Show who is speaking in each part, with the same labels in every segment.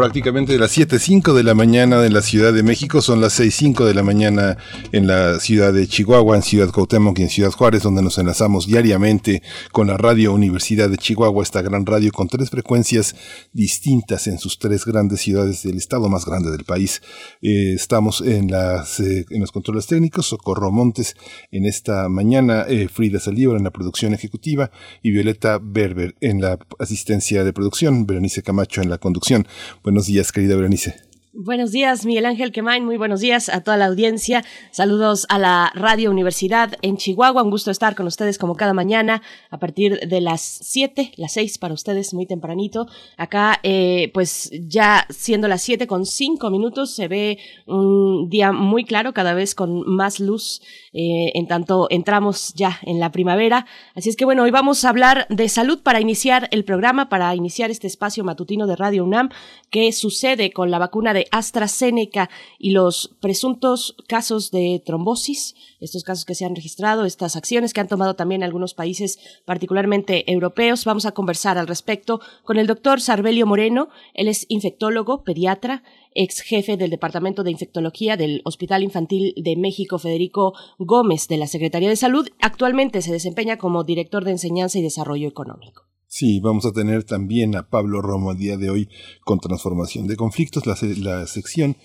Speaker 1: prácticamente de las 7.05 de la mañana en la Ciudad de México, son las 6.05 de la mañana en la ciudad de Chihuahua, en Ciudad Cuauhtémoc y en Ciudad Juárez, donde nos enlazamos diariamente con la Radio Universidad de Chihuahua, esta gran radio con tres frecuencias distintas en sus tres grandes ciudades del estado más grande del país. Eh, estamos en, las, eh, en los controles técnicos, Socorro Montes en esta mañana, eh, Frida Saldívar en la producción ejecutiva y Violeta Berber en la asistencia de producción, Berenice Camacho en la conducción. Buenos días, querida Berenice.
Speaker 2: Buenos días, Miguel Ángel Quemain. Muy buenos días a toda la audiencia. Saludos a la Radio Universidad en Chihuahua. Un gusto estar con ustedes como cada mañana a partir de las 7, las 6 para ustedes, muy tempranito. Acá, eh, pues ya siendo las 7 con 5 minutos, se ve un día muy claro, cada vez con más luz, eh, en tanto entramos ya en la primavera. Así es que bueno, hoy vamos a hablar de salud para iniciar el programa, para iniciar este espacio matutino de Radio UNAM. ¿Qué sucede con la vacuna de AstraZeneca y los presuntos casos de trombosis, estos casos que se han registrado, estas acciones que han tomado también algunos países, particularmente europeos. Vamos a conversar al respecto con el doctor Sarbelio Moreno. Él es infectólogo, pediatra, ex jefe del Departamento de Infectología del Hospital Infantil de México, Federico Gómez, de la Secretaría de Salud. Actualmente se desempeña como director de Enseñanza y Desarrollo Económico.
Speaker 1: Sí, vamos a tener también a Pablo Romo el día de hoy con Transformación de Conflictos, la, la sección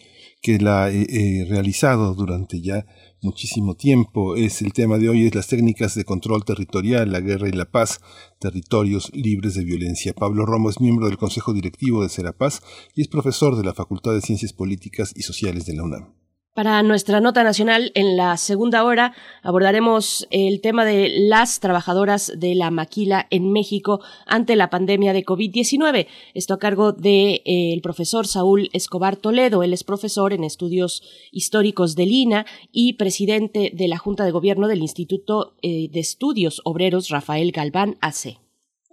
Speaker 1: que la he realizado durante ya muchísimo tiempo. Es el tema de hoy, es las técnicas de control territorial, la guerra y la paz, territorios libres de violencia. Pablo Romo es miembro del Consejo Directivo de Serapaz y es profesor de la Facultad de Ciencias Políticas y Sociales de la UNAM.
Speaker 2: Para nuestra nota nacional, en la segunda hora abordaremos el tema de las trabajadoras de la maquila en México ante la pandemia de COVID-19. Esto a cargo del de, eh, profesor Saúl Escobar Toledo. Él es profesor en estudios históricos de Lina y presidente de la Junta de Gobierno del Instituto eh, de Estudios Obreros Rafael Galván AC.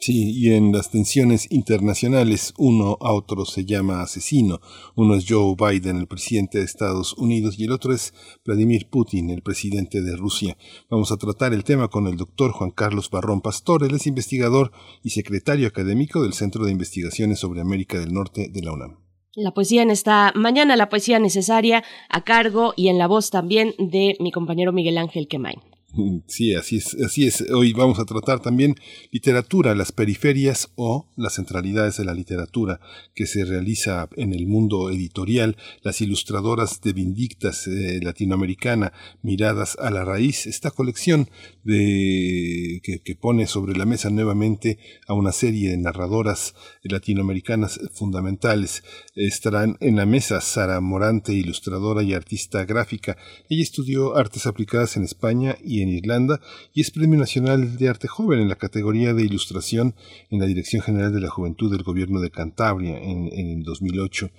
Speaker 1: Sí, y en las tensiones internacionales uno a otro se llama asesino. Uno es Joe Biden, el presidente de Estados Unidos, y el otro es Vladimir Putin, el presidente de Rusia. Vamos a tratar el tema con el doctor Juan Carlos Barrón Pastor. Él es investigador y secretario académico del Centro de Investigaciones sobre América del Norte de la UNAM.
Speaker 2: La poesía en esta mañana, la poesía necesaria a cargo y en la voz también de mi compañero Miguel Ángel Quemain.
Speaker 1: Sí, así es. Hoy vamos a tratar también literatura, las periferias o las centralidades de la literatura que se realiza en el mundo editorial, las ilustradoras de Vindictas eh, latinoamericana, miradas a la raíz, esta colección de, que, pone sobre la mesa nuevamente a una serie de narradoras latinoamericanas fundamentales. Estarán en la mesa Sara Morante, ilustradora y artista gráfica. Ella estudió artes aplicadas en España y en Irlanda y es Premio Nacional de Arte Joven en la categoría de ilustración en la Dirección General de la Juventud del Gobierno de Cantabria en, en 2008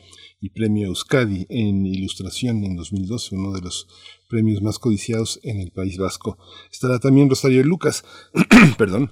Speaker 1: y Premio Euskadi en Ilustración en 2012, uno de los premios más codiciados en el País Vasco. Estará también Rosario Lucas, perdón,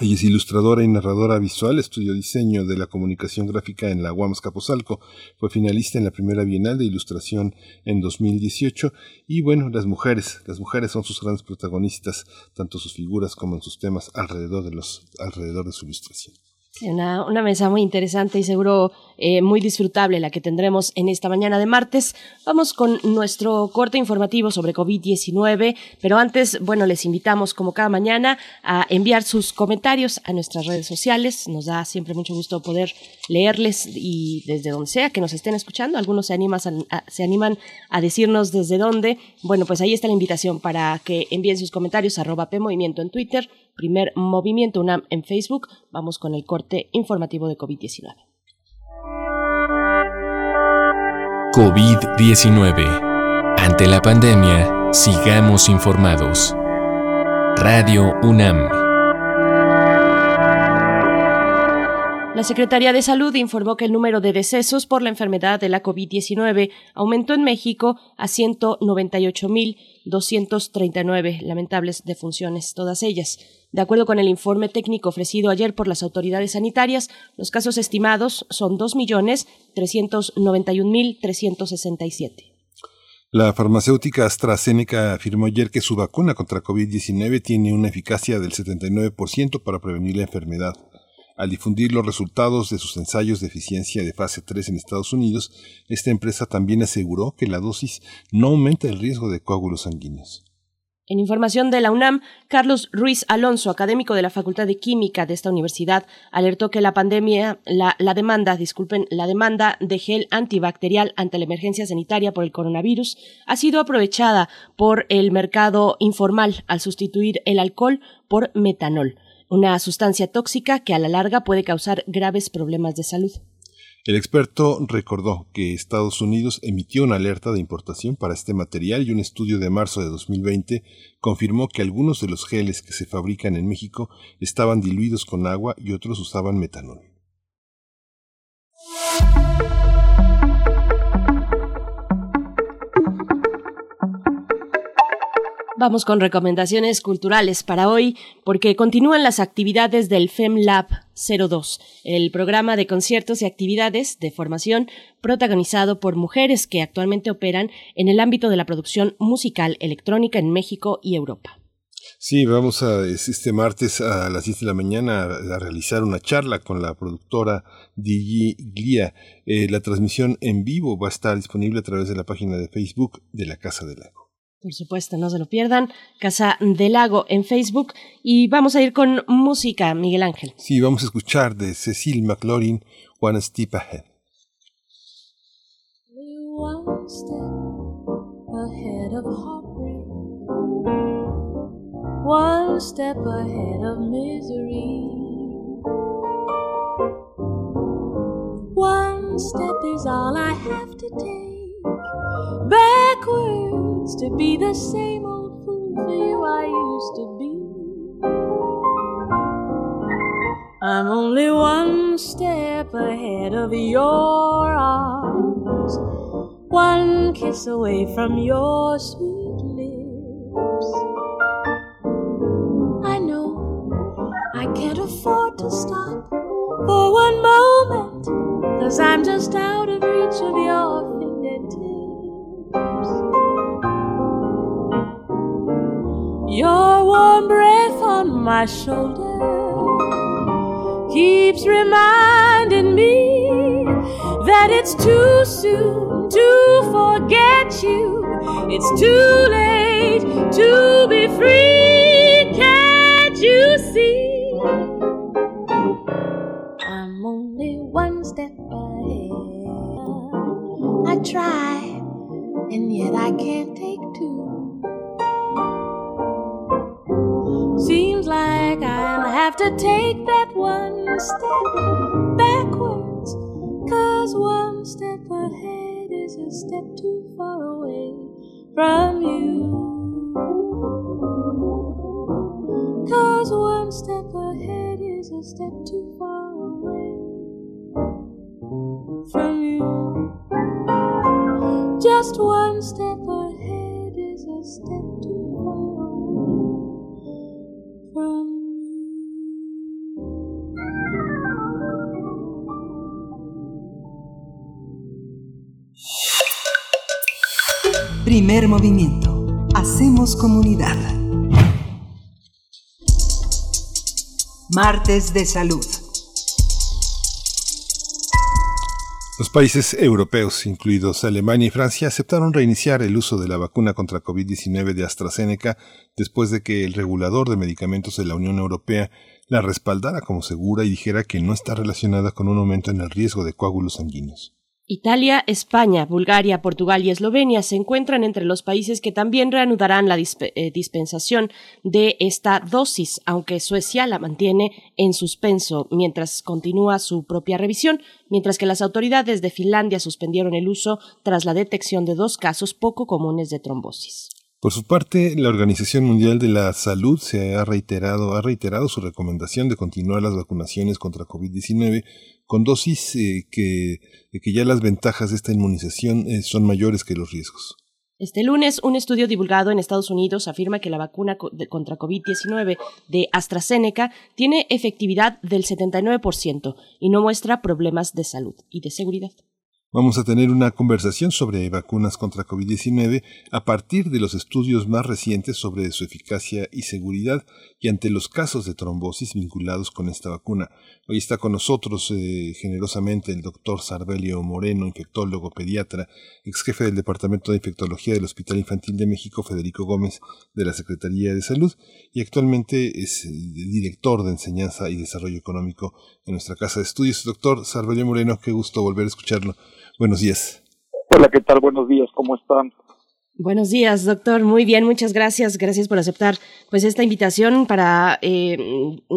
Speaker 1: ella es ilustradora y narradora visual, estudió diseño de la comunicación gráfica en la UAMS Capozalco, fue finalista en la primera Bienal de Ilustración en 2018 y bueno, las mujeres, las mujeres son sus grandes protagonistas, tanto sus figuras como en sus temas alrededor de los alrededor de su ilustración.
Speaker 2: Una, una, mesa muy interesante y seguro eh, muy disfrutable la que tendremos en esta mañana de martes. Vamos con nuestro corte informativo sobre COVID-19, pero antes, bueno, les invitamos como cada mañana a enviar sus comentarios a nuestras redes sociales. Nos da siempre mucho gusto poder leerles y desde donde sea que nos estén escuchando. Algunos se, animan a, se animan a decirnos desde dónde. Bueno, pues ahí está la invitación para que envíen sus comentarios arroba PMovimiento en Twitter, primer Movimiento UNAM en Facebook. Vamos con el corte informativo de COVID-19.
Speaker 3: COVID-19. Ante la pandemia, sigamos informados. Radio UNAM.
Speaker 2: La Secretaría de Salud informó que el número de decesos por la enfermedad de la COVID-19 aumentó en México a 198.239 lamentables defunciones, todas ellas. De acuerdo con el informe técnico ofrecido ayer por las autoridades sanitarias, los casos estimados son 2.391.367.
Speaker 1: La farmacéutica AstraZeneca afirmó ayer que su vacuna contra COVID-19 tiene una eficacia del 79% para prevenir la enfermedad. Al difundir los resultados de sus ensayos de eficiencia de fase 3 en Estados Unidos, esta empresa también aseguró que la dosis no aumenta el riesgo de coágulos sanguíneos.
Speaker 2: En información de la UNAM, Carlos Ruiz Alonso, académico de la Facultad de Química de esta universidad, alertó que la pandemia, la, la, demanda, disculpen, la demanda de gel antibacterial ante la emergencia sanitaria por el coronavirus ha sido aprovechada por el mercado informal al sustituir el alcohol por metanol una sustancia tóxica que a la larga puede causar graves problemas de salud.
Speaker 1: El experto recordó que Estados Unidos emitió una alerta de importación para este material y un estudio de marzo de 2020 confirmó que algunos de los geles que se fabrican en México estaban diluidos con agua y otros usaban metanol.
Speaker 2: Vamos con recomendaciones culturales para hoy, porque continúan las actividades del FemLab 02, el programa de conciertos y actividades de formación protagonizado por mujeres que actualmente operan en el ámbito de la producción musical electrónica en México y Europa.
Speaker 1: Sí, vamos a este martes a las 10 de la mañana a, realizar una charla con la productora Digi Glia. Eh, la transmisión en vivo va a estar disponible a través de la página de Facebook de la Casa del Lago.
Speaker 2: Por supuesto, no se lo pierdan. Casa del Lago en Facebook. Y vamos a ir con música, Miguel Ángel.
Speaker 1: Sí, vamos a escuchar de Cecil McLaurin, One Step Ahead. One step ahead of heartbreak. One step ahead of misery. One step is all I have to take. Backward. to be the same old fool for you I used to be. I'm only one step ahead of your arms, one kiss away from your sweet lips. I know I can't afford to stop for one moment, cause I'm just out of reach of your Your warm breath on my shoulder keeps reminding me that it's too soon to forget you. It's too late to be free. Can't you see? I'm only one step ahead. I try, and yet I can't take two. Seems like I'll have to take that one step backwards. Cause one step ahead is a step too far away from you. Cause one step ahead is a step too far away from you. Just one step ahead is a step
Speaker 4: Primer movimiento. Hacemos comunidad. Martes de salud.
Speaker 1: Los países europeos, incluidos Alemania y Francia, aceptaron reiniciar el uso de la vacuna contra COVID-19 de AstraZeneca después de que el regulador de medicamentos de la Unión Europea la respaldara como segura y dijera que no está relacionada con un aumento en el riesgo de coágulos sanguíneos.
Speaker 2: Italia, España, Bulgaria, Portugal y Eslovenia se encuentran entre los países que también reanudarán la eh, dispensación de esta dosis, aunque Suecia la mantiene en suspenso mientras continúa su propia revisión, mientras que las autoridades de Finlandia suspendieron el uso tras la detección de dos casos poco comunes de trombosis.
Speaker 1: Por su parte, la Organización Mundial de la Salud se ha reiterado, ha reiterado su recomendación de continuar las vacunaciones contra COVID-19 con dosis eh, que, que ya las ventajas de esta inmunización eh, son mayores que los riesgos.
Speaker 2: Este lunes, un estudio divulgado en Estados Unidos afirma que la vacuna contra COVID-19 de AstraZeneca tiene efectividad del 79% y no muestra problemas de salud y de seguridad.
Speaker 1: Vamos a tener una conversación sobre vacunas contra COVID-19 a partir de los estudios más recientes sobre su eficacia y seguridad y ante los casos de trombosis vinculados con esta vacuna. Hoy está con nosotros eh, generosamente el doctor Sarbelio Moreno, infectólogo pediatra, ex jefe del Departamento de Infectología del Hospital Infantil de México, Federico Gómez, de la Secretaría de Salud, y actualmente es eh, director de Enseñanza y Desarrollo Económico en nuestra Casa de Estudios. Doctor Sarbelio Moreno, qué gusto volver a escucharlo. Buenos días.
Speaker 5: Hola, ¿qué tal? Buenos días, ¿cómo están?
Speaker 2: Buenos días, doctor. Muy bien, muchas gracias. Gracias por aceptar pues esta invitación para eh,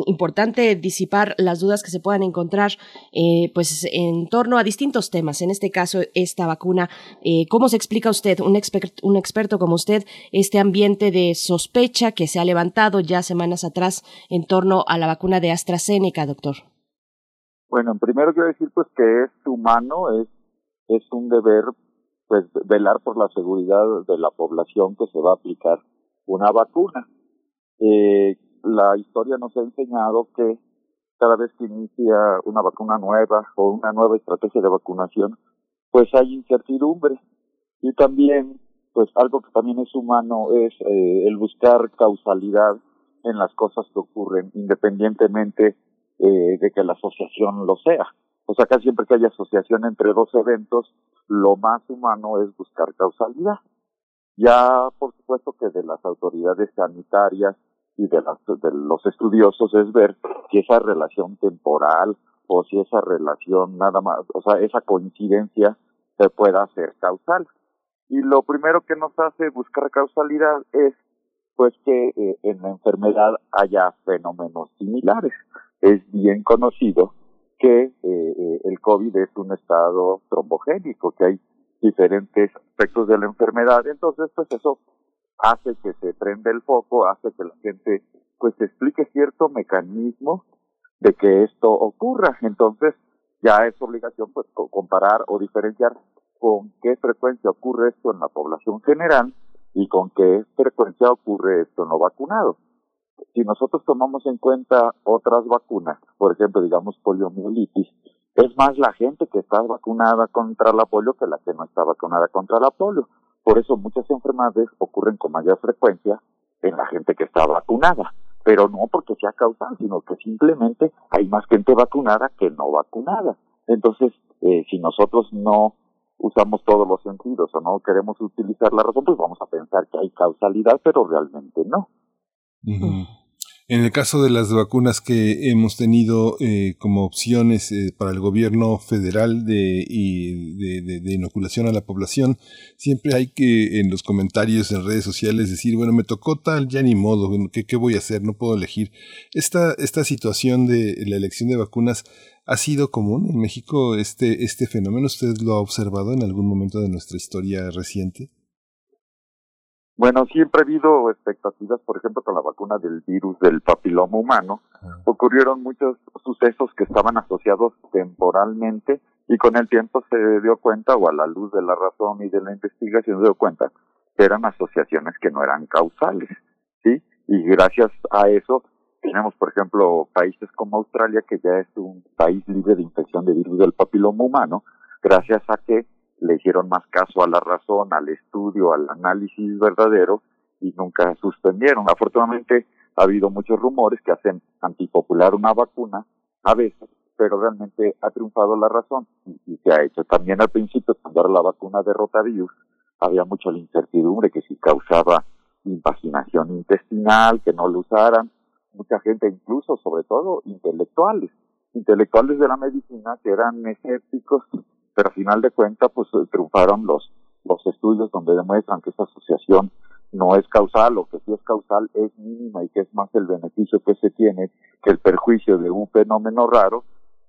Speaker 2: importante disipar las dudas que se puedan encontrar eh, pues en torno a distintos temas. En este caso, esta vacuna. Eh, ¿Cómo se explica usted, un, un experto como usted, este ambiente de sospecha que se ha levantado ya semanas atrás en torno a la vacuna de AstraZeneca, doctor?
Speaker 5: Bueno, primero quiero decir pues que es humano, es es un deber pues velar por la seguridad de la población que se va a aplicar una vacuna. Eh, la historia nos ha enseñado que cada vez que inicia una vacuna nueva o una nueva estrategia de vacunación, pues hay incertidumbre. Y también, pues algo que también es humano es eh, el buscar causalidad en las cosas que ocurren, independientemente eh, de que la asociación lo sea. O sea, acá siempre que hay asociación entre dos eventos, lo más humano es buscar causalidad. Ya, por supuesto que de las autoridades sanitarias y de, las, de los estudiosos es ver si esa relación temporal o si esa relación nada más, o sea, esa coincidencia se pueda hacer causal. Y lo primero que nos hace buscar causalidad es pues que eh, en la enfermedad haya fenómenos similares. Es bien conocido que eh, eh, el COVID es un estado trombogénico, que hay diferentes aspectos de la enfermedad, entonces pues eso hace que se prenda el foco, hace que la gente pues explique cierto mecanismo de que esto ocurra, entonces ya es obligación pues comparar o diferenciar con qué frecuencia ocurre esto en la población general y con qué frecuencia ocurre esto en los vacunados si nosotros tomamos en cuenta otras vacunas, por ejemplo, digamos poliomielitis, es más la gente que está vacunada contra la polio que la que no está vacunada contra la polio. Por eso muchas enfermedades ocurren con mayor frecuencia en la gente que está vacunada, pero no porque sea causal, sino que simplemente hay más gente vacunada que no vacunada. Entonces, eh, si nosotros no usamos todos los sentidos o no queremos utilizar la razón, pues vamos a pensar que hay causalidad, pero realmente no.
Speaker 1: En el caso de las vacunas que hemos tenido eh, como opciones eh, para el gobierno federal de, y de, inoculación a la población, siempre hay que en los comentarios en redes sociales decir, bueno, me tocó tal, ya ni modo, ¿qué, qué voy a hacer? No puedo elegir. Esta, esta situación de la elección de vacunas ha sido común en México, este, este fenómeno. ¿Usted lo ha observado en algún momento de nuestra historia reciente?
Speaker 5: Bueno, siempre ha habido expectativas, por ejemplo, con la vacuna del virus del papiloma humano. Ocurrieron muchos sucesos que estaban asociados temporalmente y con el tiempo se dio cuenta, o a la luz de la razón y de la investigación se dio cuenta, que eran asociaciones que no eran causales, ¿sí? Y gracias a eso tenemos, por ejemplo, países como Australia, que ya es un país libre de infección de virus del papiloma humano, gracias a que le hicieron más caso a la razón, al estudio, al análisis verdadero y nunca suspendieron. Afortunadamente ha habido muchos rumores que hacen antipopular una vacuna a veces, pero realmente ha triunfado la razón y, se ha hecho. También al principio, cuando era la vacuna de rotavirus, había mucha incertidumbre que si causaba impaginación intestinal, que no lo usaran. Mucha gente, incluso, sobre todo, intelectuales, intelectuales de la medicina que eran escépticos pero a final de cuentas pues eh, triunfaron los los estudios donde demuestran que esta asociación no es causal o que si es causal es mínima y que es más el beneficio que se tiene que el perjuicio de un fenómeno raro,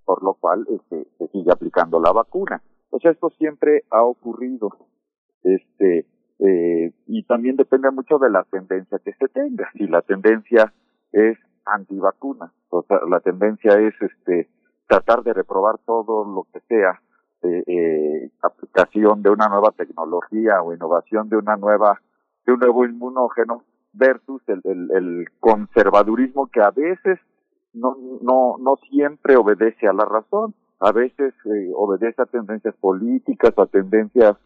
Speaker 5: por lo cual este, se sigue aplicando la vacuna. Pues esto siempre ha ocurrido, este, eh, y también depende mucho de la tendencia que se tenga. Si la tendencia es antivacuna, o sea, la tendencia es este tratar de reprobar todo lo que sea eh, aplicación de una nueva tecnología o innovación de una nueva de un nuevo inmunógeno versus el conservadurismo que a veces no, no, no siempre obedece a la razón, a veces eh, obedece a tendencias políticas, a tendencias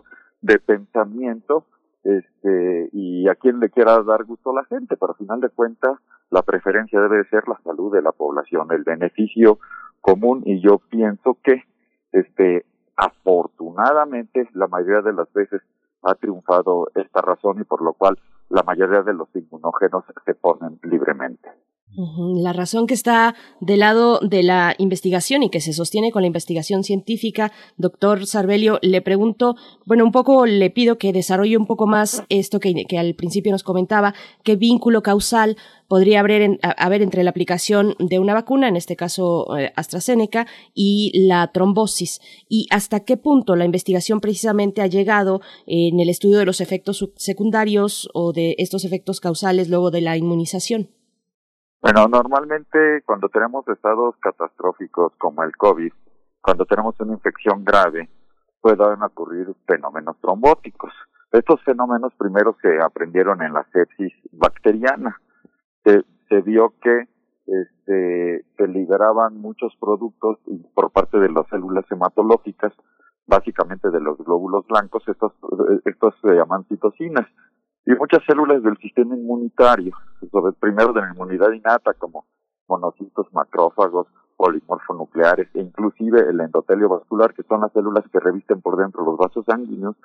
Speaker 5: de pensamiento, este, y a quien le quiera dar gusto a la gente, pero al final de cuentas la preferencia debe ser la salud de la población, el beneficio común, y yo pienso que, este, afortunadamente, la mayoría de las veces ha triunfado esta razón y por lo cual la mayoría de los inmunógenos se ponen libremente.
Speaker 2: La razón que está del lado de la investigación y que se sostiene con la investigación científica, doctor Sarbelio, le pregunto, bueno, un poco le pido que desarrolle un poco más esto que, al principio nos comentaba, qué vínculo causal podría haber, haber, entre la aplicación de una vacuna, en este caso eh, AstraZeneca, y la trombosis, y hasta qué punto la investigación precisamente ha llegado en el estudio de los efectos secundarios o de estos efectos causales luego de la inmunización.
Speaker 5: Bueno, normalmente cuando tenemos estados catastróficos como el COVID, cuando tenemos una infección grave, pueden ocurrir fenómenos trombóticos. Estos fenómenos primero se aprendieron en la sepsis bacteriana. Se, se vio que este, se liberaban muchos productos por parte de las células hematológicas, básicamente de los glóbulos blancos, estos, estos se llaman citocinas y muchas células del sistema inmunitario, sobre, primero de la inmunidad innata como monocitos, macrófagos, polimorfonucleares e inclusive el endotelio vascular, que son las células que revisten por dentro los vasos sanguíneos,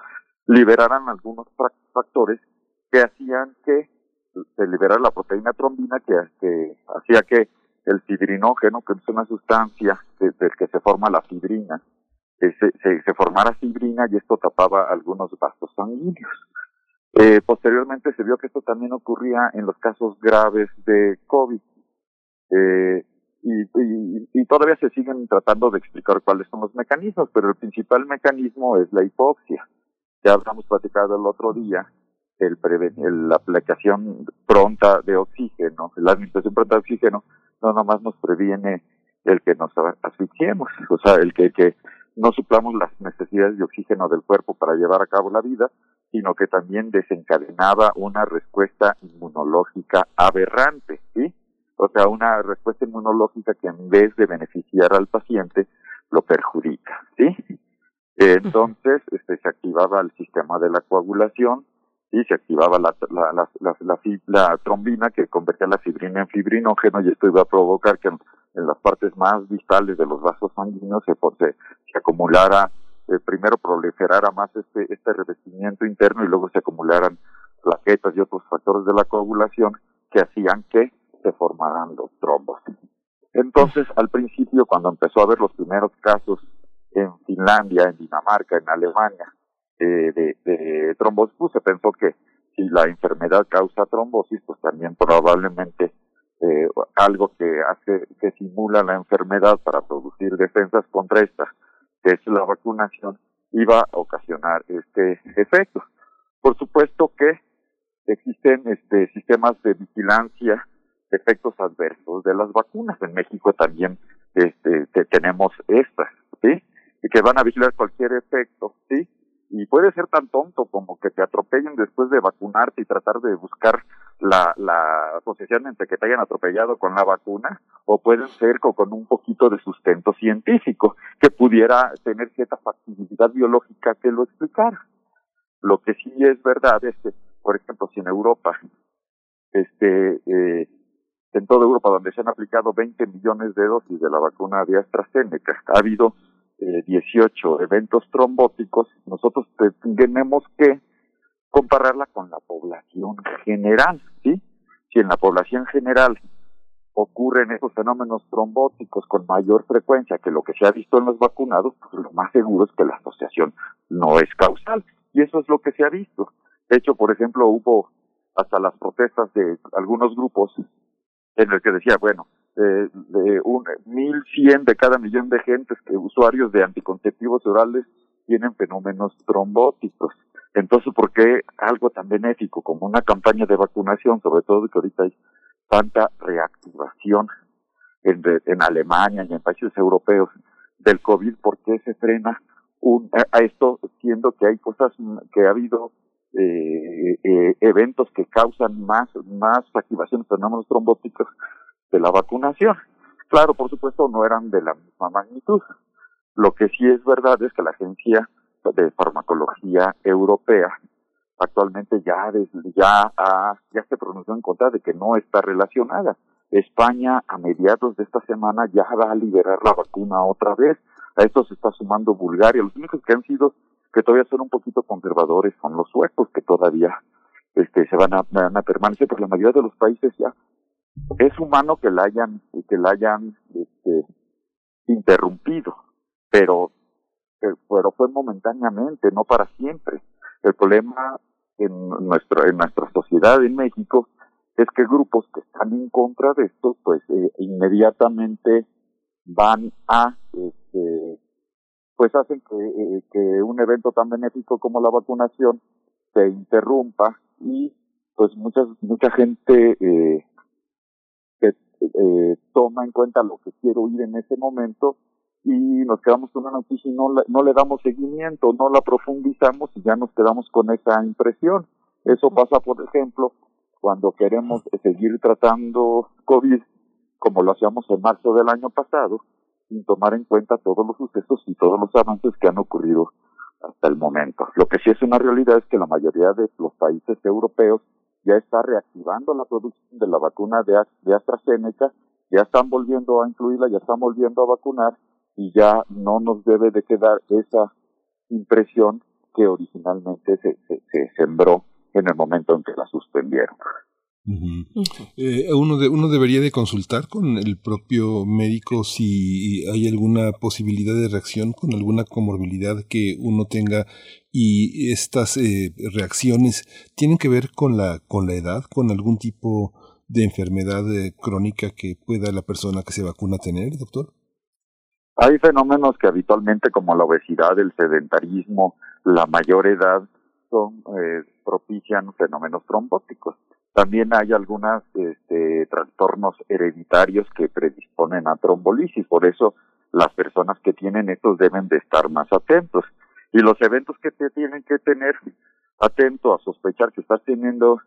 Speaker 5: liberaran algunos factores que hacían que se liberara la proteína trombina que, hacía que el fibrinógeno, que es una sustancia del que se forma la fibrina, se, se, se formara fibrina y esto tapaba algunos vasos sanguíneos. Eh, posteriormente se vio que esto también ocurría en los casos graves de COVID. Eh, y, y, todavía se siguen tratando de explicar cuáles son los mecanismos, pero el principal mecanismo es la hipoxia. Ya habíamos platicado el otro día el, el, la aplicación pronta de oxígeno, la administración pronta de oxígeno, no nomás nos previene el que nos asfixiemos, o sea, el que, que no suplamos las necesidades de oxígeno del cuerpo para llevar a cabo la vida, sino que también desencadenaba una respuesta inmunológica aberrante, ¿sí? O sea, una respuesta inmunológica que en vez de beneficiar al paciente, lo perjudica, ¿sí? Entonces, este, se activaba el sistema de la coagulación, y se activaba la, la, la, la, trombina que convertía la fibrina en fibrinógeno y esto iba a provocar que en, las partes más distales de los vasos sanguíneos se, se acumulara eh, primero proliferara más este, este revestimiento interno y luego se acumularan plaquetas y otros factores de la coagulación que hacían que se formaran los trombos. Entonces, al principio, cuando empezó a haber los primeros casos en Finlandia, en Dinamarca, en Alemania, eh, de, de trombosis, pues se pensó que si la enfermedad causa trombosis, pues también probablemente eh, algo que hace, que simula la enfermedad para producir defensas contra esta que es la vacunación, iba a ocasionar este efecto. Por supuesto que existen este sistemas de vigilancia efectos adversos de las vacunas. En México también este tenemos estas, ¿sí? que van a vigilar cualquier efecto, ¿sí? y puede ser tan tonto como que te atropellen después de vacunarte y tratar de buscar la, la asociación entre que te hayan atropellado con la vacuna o pueden ser con, con un poquito de sustento científico que pudiera tener cierta factibilidad biológica que lo explicara. Lo que sí es verdad es que, por ejemplo, si en Europa, este, eh, en toda Europa donde se han aplicado 20 millones de dosis de la vacuna de AstraZeneca, ha habido eh, 18 eventos trombóticos, nosotros tenemos que compararla con la población general, ¿sí? Si en la población general ocurren esos fenómenos trombóticos con mayor frecuencia que lo que se ha visto en los vacunados, pues lo más seguro es que la asociación no es causal. Y eso es lo que se ha visto. De hecho, por ejemplo, hubo hasta las protestas de algunos grupos en el que decía, bueno, eh, de un, 1.100 de cada millón de gentes que usuarios de anticonceptivos orales tienen fenómenos trombóticos. Entonces, ¿por qué algo tan benéfico como una campaña de vacunación, sobre todo que ahorita hay tanta reactivación en, en Alemania y en países europeos del COVID, ¿por qué se frena un, a, esto, siendo que hay cosas que ha habido eh, eh, eventos que causan más, más activaciones de fenómenos trombóticos de la vacunación? Claro, por supuesto, no eran de la misma magnitud. Lo que sí es verdad es que la Agencia de Farmacología Europea actualmente ya ya ya se pronunció en contra de que no está relacionada. España a mediados de esta semana ya va a liberar la vacuna otra vez. A esto se está sumando Bulgaria. Los únicos que han sido que todavía son un poquito conservadores son los suecos que todavía este se van a, van a permanecer, pero la mayoría de los países ya es humano que la hayan que la hayan este, interrumpido, pero pero fue momentáneamente, no para siempre. El problema en nuestro en nuestra sociedad en México es que grupos que están en contra de esto, pues eh, inmediatamente van a, este, pues hacen que, eh, un evento tan benéfico como la vacunación se interrumpa y pues mucha mucha gente eh, que eh, toma en cuenta lo que quiero oír en ese momento y nos quedamos con una noticia y no, no le damos seguimiento, no la profundizamos y ya nos quedamos con esa impresión. Eso pasa, por ejemplo, cuando queremos seguir tratando COVID como lo hacíamos en marzo del año pasado, sin tomar en cuenta todos los sucesos y todos los avances que han ocurrido hasta el momento. Lo que sí es una realidad es que la mayoría de los países europeos ya está reactivando la producción de la vacuna de, de AstraZeneca, ya están volviendo a incluirla, ya están volviendo a vacunar y ya no nos debe de quedar esa impresión que originalmente se, se sembró en el momento en que la suspendieron.
Speaker 1: Eh, uno, de, uno debería de consultar con el propio médico si hay alguna posibilidad de reacción con alguna comorbilidad que uno tenga y estas eh, reacciones tienen que ver con la, con la edad, con algún tipo de enfermedad eh, crónica que pueda la persona que se vacuna tener, doctor.
Speaker 5: Hay fenómenos que habitualmente como la obesidad, el sedentarismo, la mayor edad son eh, propician fenómenos trombóticos. También hay algunos este, trastornos hereditarios que predisponen a trombolisis, por eso las personas que tienen estos deben de estar más atentos. Y los eventos que te tienen que tener atento a sospechar que estás teniendo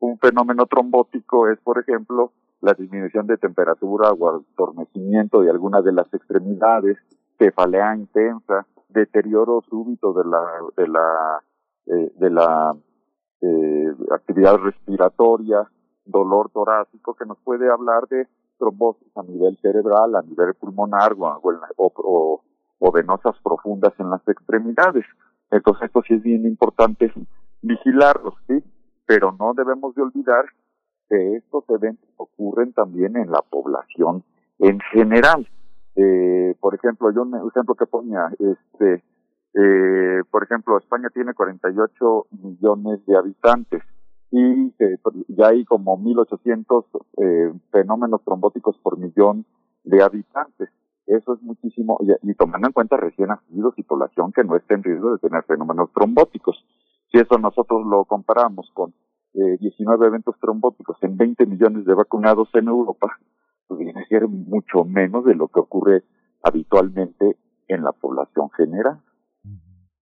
Speaker 5: un fenómeno trombótico es, por ejemplo, la disminución de temperatura o adormecimiento de alguna de las extremidades, cefalea intensa, deterioro súbito de la de la eh, de la eh, actividad respiratoria, dolor torácico, que nos puede hablar de trombosis a nivel cerebral, a nivel pulmonar o, o, o venosas profundas en las extremidades. Entonces esto sí es bien importante vigilarlos, ¿sí? Pero no debemos de olvidar que estos eventos ocurren también en la población en general. Eh, por ejemplo, yo un ejemplo que ponía, este, eh, por ejemplo, España tiene 48 millones de habitantes y eh, ya hay como 1.800 eh, fenómenos trombóticos por millón de habitantes. Eso es muchísimo, y, tomando en cuenta recién nacidos y población que no esté en riesgo de tener fenómenos trombóticos. Si eso nosotros lo comparamos con eh, 19 eventos trombóticos en 20 millones de vacunados en Europa, pues viene a ser mucho menos de lo que ocurre habitualmente en la población general.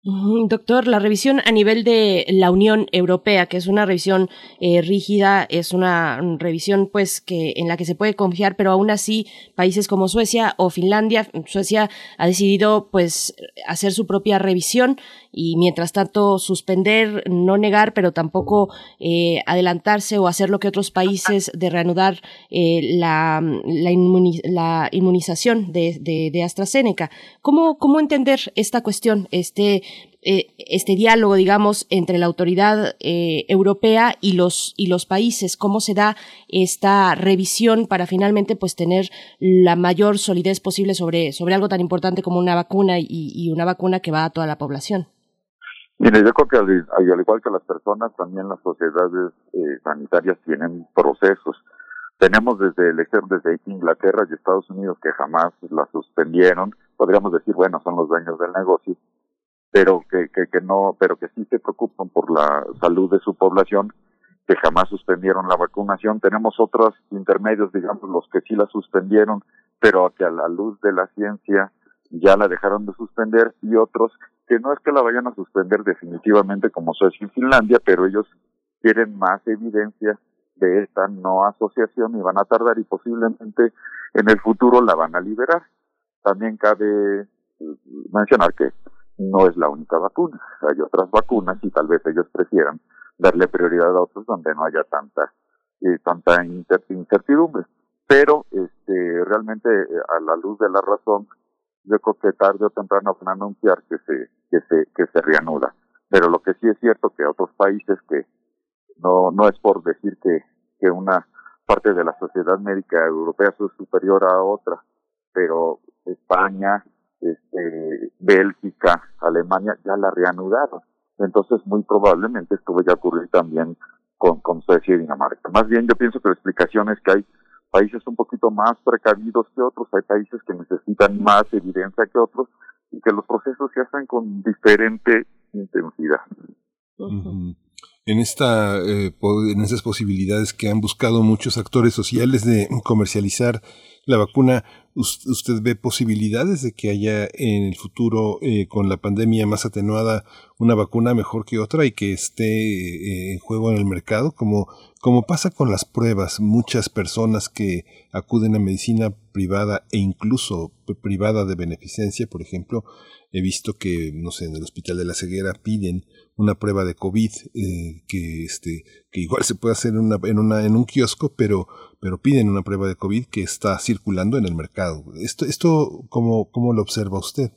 Speaker 2: Doctor, la revisión a nivel de la Unión Europea, que es una revisión eh, rígida, es una revisión pues que en la que se puede confiar, pero aún así países como Suecia o Finlandia, Suecia ha decidido pues hacer su propia revisión y mientras tanto suspender, no negar, pero tampoco eh, adelantarse o hacer lo que otros países de reanudar eh, la, la, inmunización de, de, de, AstraZeneca. ¿Cómo, ¿Cómo entender esta cuestión, este, eh, este diálogo, digamos, entre la autoridad eh, europea y los, y los países? ¿Cómo se da esta revisión para finalmente pues tener la mayor solidez posible sobre, sobre algo tan importante como una vacuna y, una vacuna que va a toda la población?
Speaker 5: Mire, yo creo que al, igual que las personas, también las sociedades eh, sanitarias tienen procesos. Tenemos desde el desde Inglaterra y Estados Unidos que jamás la suspendieron. Podríamos decir, bueno, son los dueños del negocio, pero que, que, que no, pero que sí se preocupan por la salud de su población, que jamás suspendieron la vacunación. Tenemos otros intermedios, digamos, los que sí la suspendieron, pero que a la luz de la ciencia ya la dejaron de suspender y otros que no es que la vayan a suspender definitivamente como Suecia y Finlandia, pero ellos quieren más evidencia de esta no asociación y van a tardar y posiblemente en el futuro la van a liberar. También cabe mencionar que no es la única vacuna, hay otras vacunas y tal vez ellos prefieran darle prioridad a otros donde no haya tanta eh, tanta incertidumbre. Pero este realmente eh, a la luz de la razón yo creo que tarde o temprano van a anunciar que se que se que se reanuda. Pero lo que sí es cierto que otros países que no no es por decir que que una parte de la sociedad médica europea es superior a otra, pero España, este, Bélgica, Alemania ya la reanudaron. Entonces, muy probablemente esto vaya a ocurrir también con, con Suecia y Dinamarca. Más bien, yo pienso que la explicación es que hay países un poquito más precavidos que otros, hay países que necesitan más evidencia que otros y que los procesos se hacen con diferente intensidad
Speaker 1: en esta eh, en esas posibilidades que han buscado muchos actores sociales de comercializar la vacuna usted ve posibilidades de que haya en el futuro eh, con la pandemia más atenuada una vacuna mejor que otra y que esté eh, en juego en el mercado como como pasa con las pruebas. Muchas personas que acuden a medicina privada e incluso privada de beneficencia por ejemplo he visto que no sé en el hospital de la ceguera piden una prueba de COVID eh, que este que igual se puede hacer en una, en una en un kiosco pero pero piden una prueba de COVID que está circulando en el mercado. Esto esto cómo cómo lo observa usted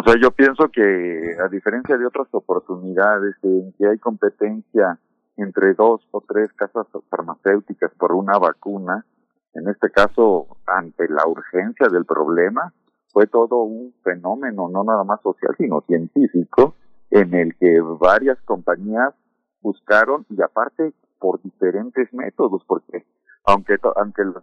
Speaker 5: o sea yo pienso que a diferencia de otras oportunidades en que hay competencia entre dos o tres casas farmacéuticas por una vacuna en este caso ante la urgencia del problema fue todo un fenómeno no nada más social sino científico en el que varias compañías buscaron y aparte por diferentes métodos porque aunque aunque las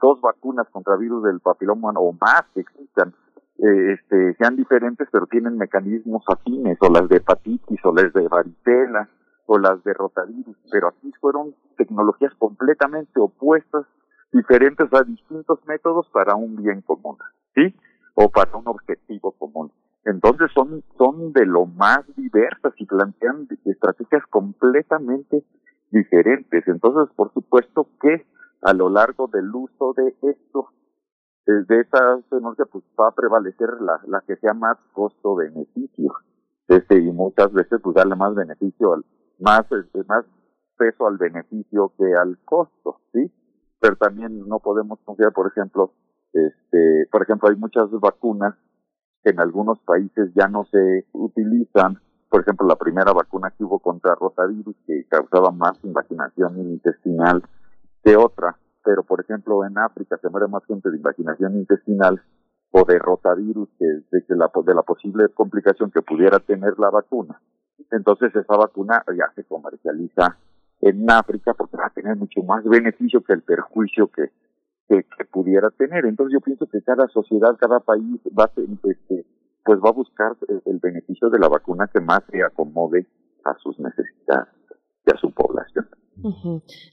Speaker 5: dos vacunas contra virus del papiloma o más que existan eh, este sean diferentes pero tienen mecanismos afines o las de hepatitis o las de varicela o las de rotavirus pero aquí fueron tecnologías completamente opuestas diferentes a distintos métodos para un bien común sí o para un objetivo común. Entonces son, son de lo más diversas y plantean estrategias completamente diferentes. Entonces, por supuesto que a lo largo del uso de esto, de esa tecnología, pues va a prevalecer la, la que sea más costo-beneficio. Este, y muchas veces pues darle más beneficio al, más, este, más peso al beneficio que al costo, ¿sí? Pero también no podemos confiar, por ejemplo, este, por ejemplo, hay muchas vacunas en algunos países ya no se utilizan. Por ejemplo, la primera vacuna que hubo contra rotavirus que causaba más invaginación intestinal que otra. Pero, por ejemplo, en África se muere más gente de invaginación intestinal o de rotavirus que de, la, de la posible complicación que pudiera tener la vacuna. Entonces esa vacuna ya se comercializa en África porque va a tener mucho más beneficio que el perjuicio que, que, pudiera tener. Entonces yo pienso que cada sociedad, cada país va a, este, pues va a buscar el beneficio de la vacuna que más se acomode a sus necesidades y a su población.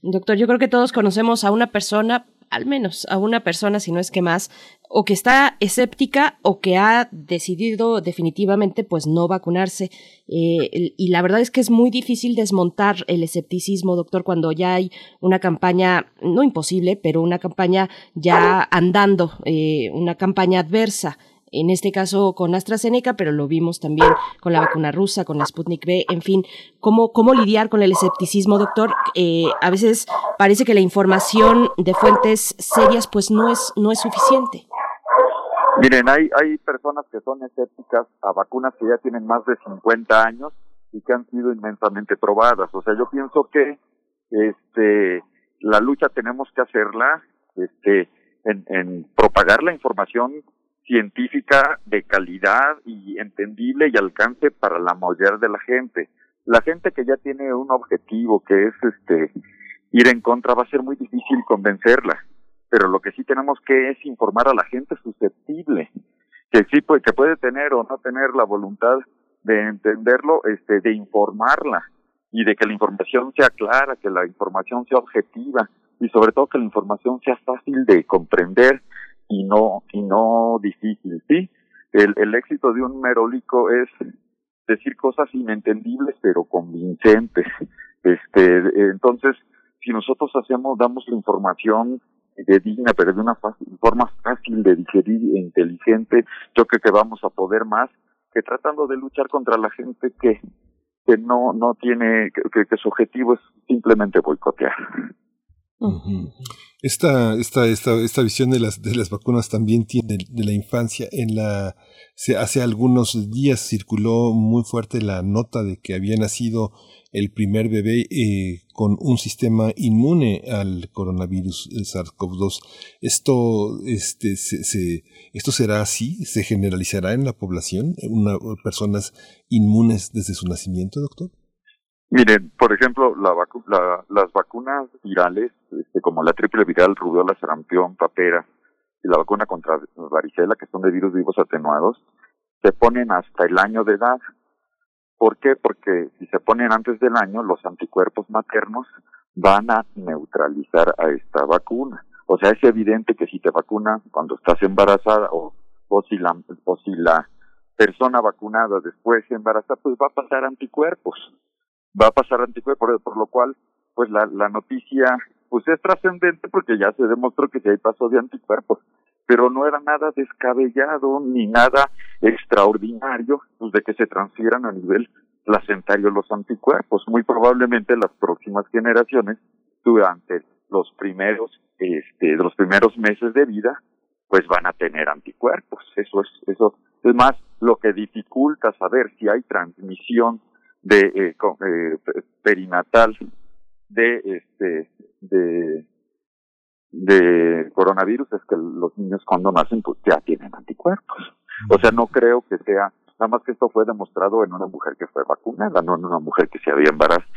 Speaker 2: Doctor, yo creo que todos conocemos a una persona, al menos a una persona, si no es que más, o que está escéptica o que ha decidido definitivamente pues no vacunarse. Eh, y la verdad es que es muy difícil desmontar el escepticismo, doctor, cuando ya hay una campaña, no imposible, pero una campaña ya andando, eh, una campaña adversa en este caso con AstraZeneca, pero lo vimos también con la vacuna rusa, con la Sputnik V, en fin, ¿cómo, cómo lidiar con el escepticismo, doctor? Eh, a veces parece que la información de fuentes serias pues no es, no es suficiente.
Speaker 5: Miren, hay, hay personas que son escépticas a vacunas que ya tienen más de 50 años y que han sido inmensamente probadas. O sea, yo pienso que este la lucha tenemos que hacerla este en, en propagar la información científica de calidad y entendible y alcance para la mayoría de la gente. La gente que ya tiene un objetivo que es este ir en contra va a ser muy difícil convencerla, pero lo que sí tenemos que es informar a la gente susceptible que sí puede, que puede tener o no tener la voluntad de entenderlo, este de informarla y de que la información sea clara, que la información sea objetiva y sobre todo que la información sea fácil de comprender y no y no difícil, ¿sí? El, el éxito de un merólico es decir cosas inentendibles pero convincentes. Este, entonces, si nosotros hacemos, damos la información de digna, pero de una forma fácil de digerir e inteligente, yo creo que vamos a poder más que tratando de luchar contra la gente que que no no tiene que, que su objetivo es simplemente boicotear.
Speaker 1: Esta, esta, esta, esta visión de las, de las vacunas también tiene de la infancia. En la, hace algunos días circuló muy fuerte la nota de que había nacido el primer bebé eh, con un sistema inmune al coronavirus SARS-CoV-2. Esto, este, se, esto será así, se generalizará en la población, una, personas inmunes desde su nacimiento, doctor.
Speaker 5: Miren, por ejemplo, la la, las vacunas virales, este, como la triple viral, rubiola, sarampión, papera y la vacuna contra varicela, que son de virus vivos atenuados, se ponen hasta el año de edad. ¿Por qué? Porque si se ponen antes del año, los anticuerpos maternos van a neutralizar a esta vacuna. O sea, es evidente que si te vacunan cuando estás embarazada o, o, si, la, o si la persona vacunada después se embaraza, pues va a pasar anticuerpos. Va a pasar anticuerpos, por, lo cual, pues la, la noticia pues es trascendente porque ya se demostró que si hay paso de anticuerpos pero no era nada descabellado ni nada extraordinario pues, de que se transfieran a nivel placentario los anticuerpos. Muy probablemente las próximas generaciones, durante los primeros, este, los primeros meses de vida, pues van a tener anticuerpos. Eso es, eso es más lo que dificulta saber si hay transmisión de eh, eh, perinatal de este de de coronavirus es que los niños cuando nacen pues ya tienen anticuerpos. O sea, no creo que sea, nada más que esto fue demostrado en una mujer que fue vacunada, no en una mujer que se había embarazado,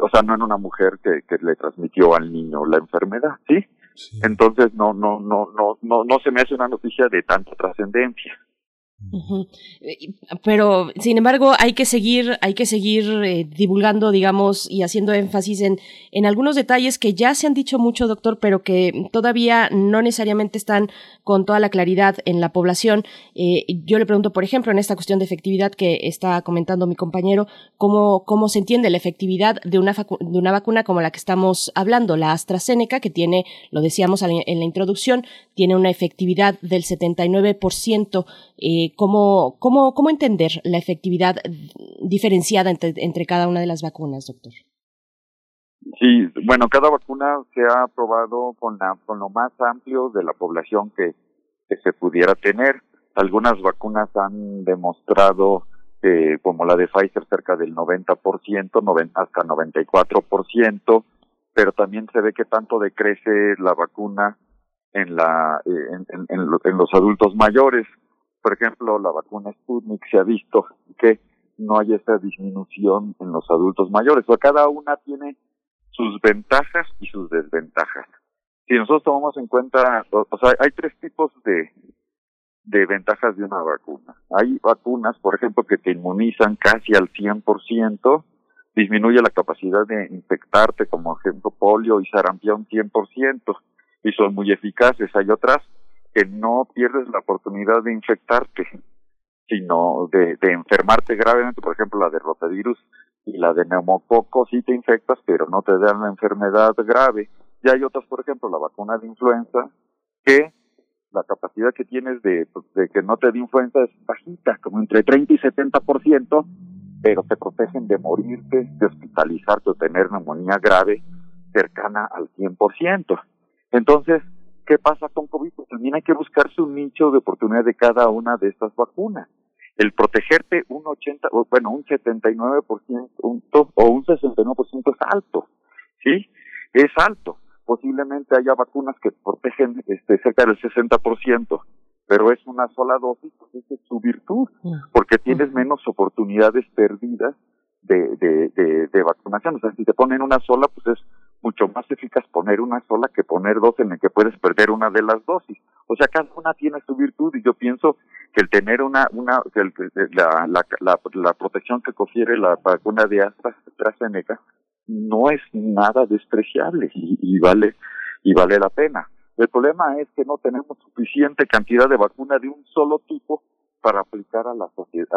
Speaker 5: o sea, no en una mujer que, que le transmitió al niño la enfermedad, ¿sí? sí. Entonces no, no, no, no, no, no se me hace una noticia de tanta trascendencia.
Speaker 2: Pero, sin embargo, hay que seguir, hay que seguir eh, divulgando, digamos, y haciendo énfasis en, en algunos detalles que ya se han dicho mucho, doctor, pero que todavía no necesariamente están con toda la claridad en la población. Eh, yo le pregunto, por ejemplo, en esta cuestión de efectividad que está comentando mi compañero, ¿cómo, cómo se entiende la efectividad de una, de una vacuna como la que estamos hablando, la AstraZeneca, que tiene, lo decíamos en la introducción, tiene una efectividad del 79%. Eh, ¿cómo, cómo, ¿Cómo entender la efectividad diferenciada entre, entre cada una de las vacunas, doctor?
Speaker 5: Sí, bueno, cada vacuna se ha aprobado con, la, con lo más amplio de la población que, que se pudiera tener. Algunas vacunas han demostrado, eh, como la de Pfizer, cerca del 90%, 90, hasta 94%, pero también se ve que tanto decrece la vacuna en, la, eh, en, en, en los adultos mayores. Por ejemplo, la vacuna Sputnik se ha visto que no hay esa disminución en los adultos mayores. O cada una tiene sus ventajas y sus desventajas. Si nosotros tomamos en cuenta, o sea, hay tres tipos de, de ventajas de una vacuna. Hay vacunas, por ejemplo, que te inmunizan casi al 100%, disminuye la capacidad de infectarte, como ejemplo polio y sarampión 100%, y son muy eficaces. Hay otras que no pierdes la oportunidad de infectarte, sino de, de enfermarte gravemente, por ejemplo, la de rotavirus y la de neumococo sí te infectas, pero no te dan la enfermedad grave. Y hay otras, por ejemplo, la vacuna de influenza, que la capacidad que tienes de, de que no te dé influenza es bajita, como entre 30 y 70%, pero te protegen de morirte, de hospitalizarte o tener neumonía grave cercana al 100%. Entonces, ¿qué pasa con COVID? Pues también hay que buscarse un nicho de oportunidad de cada una de estas vacunas el protegerte un 80, bueno, un 79% un, o un 69% es alto, ¿sí? Es alto. Posiblemente haya vacunas que protegen este, cerca del 60%, pero es una sola dosis, pues esa es su virtud, porque tienes menos oportunidades perdidas de, de, de, de vacunación. O sea, si te ponen una sola, pues es mucho más eficaz poner una sola que poner dos en el que puedes perder una de las dosis. O sea, cada una tiene su virtud y yo pienso que el tener una, una, que el, la, la, la, la, protección que confiere la vacuna de AstraZeneca no es nada despreciable y, y vale, y vale la pena. El problema es que no tenemos suficiente cantidad de vacuna de un solo tipo para aplicar a la,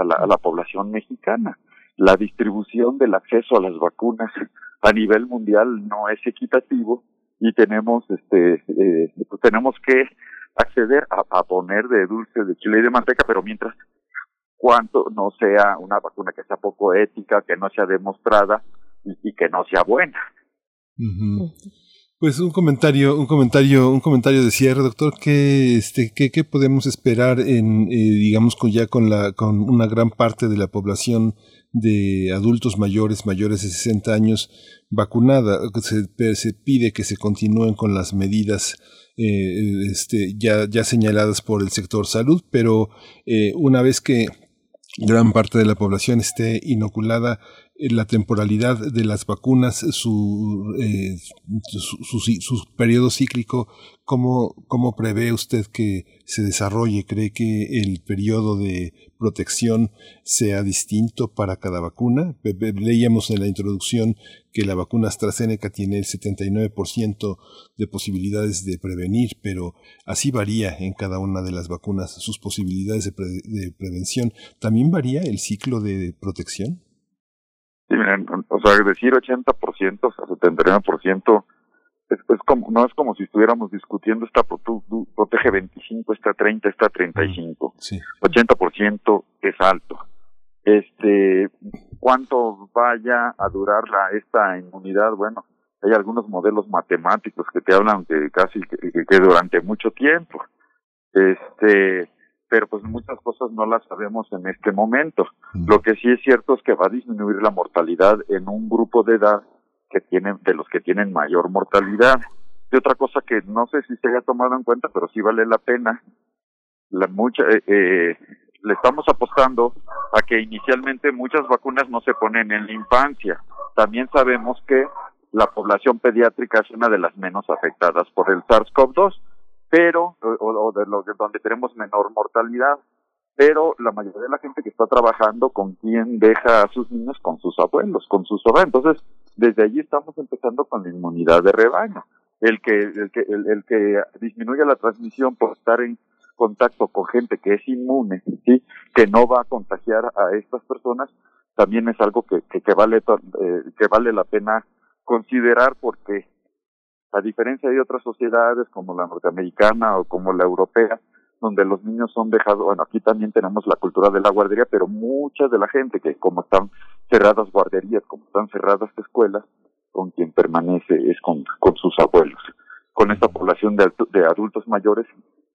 Speaker 5: la, a la población mexicana. La distribución del acceso a las vacunas a nivel mundial no es equitativo y tenemos este eh, pues tenemos que acceder a, a, poner de dulce de chile y de manteca pero mientras cuanto no sea una vacuna que sea poco ética que no sea demostrada y, y que no sea buena
Speaker 1: uh -huh. Pues un comentario, un comentario, un comentario de cierre, doctor. ¿Qué, este, qué, qué podemos esperar en, eh, digamos, con ya con la, con una gran parte de la población de adultos mayores, mayores de 60 años vacunada? Se, se pide que se continúen con las medidas eh, este, ya, ya señaladas por el sector salud, pero eh, una vez que gran parte de la población esté inoculada, la temporalidad de las vacunas, su, eh, su, su, su, periodo cíclico, ¿cómo, ¿cómo prevé usted que se desarrolle? ¿Cree que el periodo de protección sea distinto para cada vacuna? Leíamos en la introducción que la vacuna AstraZeneca tiene el 79% de posibilidades de prevenir, pero así varía en cada una de las vacunas sus posibilidades de, pre de prevención. ¿También varía el ciclo de protección?
Speaker 5: Sí, miren, o sea, decir 80%, o sea, 79%, es, es como, no es como si estuviéramos discutiendo esta protege 25, esta 30, esta 35.
Speaker 1: Sí.
Speaker 5: 80% es alto. Este, ¿cuánto vaya a durar la, esta inmunidad? Bueno, hay algunos modelos matemáticos que te hablan de casi que, que, que durante mucho tiempo. Este, pero pues muchas cosas no las sabemos en este momento. Lo que sí es cierto es que va a disminuir la mortalidad en un grupo de edad que tienen, de los que tienen mayor mortalidad. Y otra cosa que no sé si se haya tomado en cuenta, pero sí vale la pena, la mucha, eh, eh, le estamos apostando a que inicialmente muchas vacunas no se ponen en la infancia. También sabemos que la población pediátrica es una de las menos afectadas por el SARS-CoV-2 pero o, de lo donde tenemos menor mortalidad pero la mayoría de la gente que está trabajando con quién deja a sus niños con sus abuelos con sus abuelos entonces desde allí estamos empezando con la inmunidad de rebaño. El que el que el, el que disminuye la transmisión por estar en contacto con gente que es inmune sí que no va a contagiar a estas personas también es algo que que, que vale eh, que vale la pena considerar porque a diferencia de otras sociedades como la norteamericana o como la europea, donde los niños son dejados, bueno, aquí también tenemos la cultura de la guardería, pero mucha de la gente que como están cerradas guarderías, como están cerradas escuelas, con quien permanece es con, con sus abuelos. Con esta población de, adultos mayores,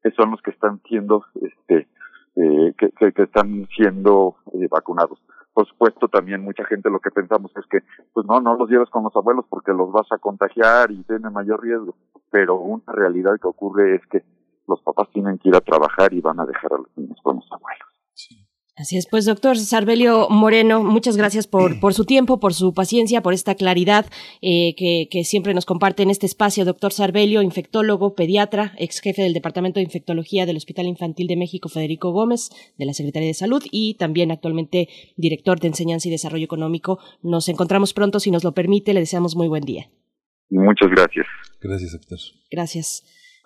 Speaker 5: que son los que están siendo, este, eh, que están siendo eh, vacunados por supuesto también mucha gente lo que pensamos es que pues no no los lleves con los abuelos porque los vas a contagiar y tiene mayor riesgo pero una realidad que ocurre es que los papás tienen que ir a trabajar y van a dejar a los niños con los abuelos.
Speaker 2: Así es, pues doctor Sarbelio Moreno, muchas gracias por, por su tiempo, por su paciencia, por esta claridad eh, que, que, siempre nos comparte en este espacio. Doctor Sarbelio, infectólogo, pediatra, ex jefe del Departamento de Infectología del Hospital Infantil de México, Federico Gómez, de la Secretaría de Salud, y también actualmente director de Enseñanza y Desarrollo Económico. Nos encontramos pronto, si nos lo permite, le deseamos muy buen día.
Speaker 5: Muchas gracias.
Speaker 1: Gracias, doctor.
Speaker 2: Gracias.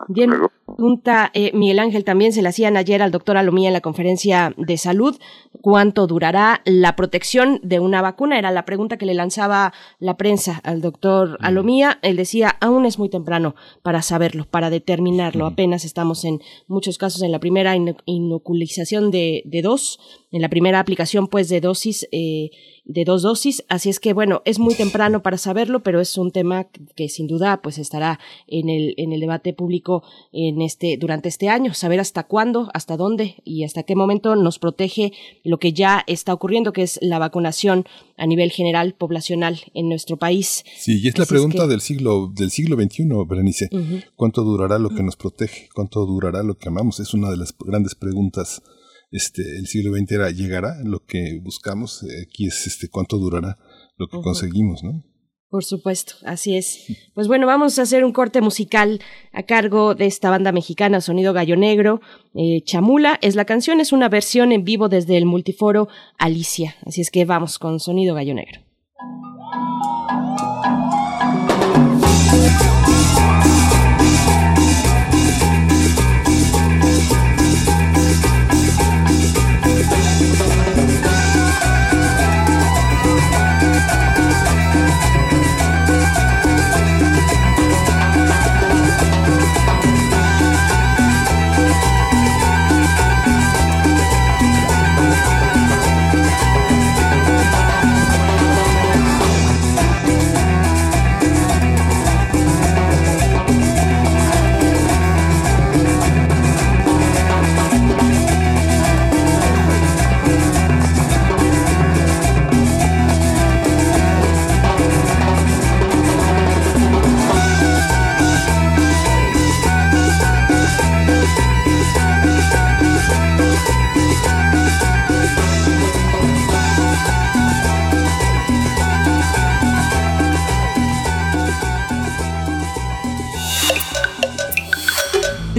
Speaker 2: Bien, pregunta eh, Miguel Ángel, también se le hacían ayer al doctor Alomía en la conferencia de salud, ¿cuánto durará la protección de una vacuna? Era la pregunta que le lanzaba la prensa al doctor mm. Alomía. Él decía, aún es muy temprano para saberlo, para determinarlo. Mm. Apenas estamos en muchos casos en la primera inoculización de, de dos, en la primera aplicación pues de dosis. Eh, de dos dosis, así es que bueno, es muy temprano para saberlo, pero es un tema que sin duda pues estará en el, en el debate público en este, durante este año, saber hasta cuándo, hasta dónde y hasta qué momento nos protege lo que ya está ocurriendo, que es la vacunación a nivel general poblacional en nuestro país.
Speaker 1: Sí, y es la pregunta es que... del siglo, del siglo XXI, Berenice. Uh -huh. ¿Cuánto durará lo que nos protege? ¿Cuánto durará lo que amamos? Es una de las grandes preguntas este, el siglo XX era, llegará lo que buscamos, aquí es este, cuánto durará lo que uh -huh. conseguimos, ¿no?
Speaker 2: Por supuesto, así es. Pues bueno, vamos a hacer un corte musical a cargo de esta banda mexicana Sonido Gallo Negro. Eh, Chamula es la canción, es una versión en vivo desde el multiforo Alicia. Así es que vamos con Sonido Gallo Negro.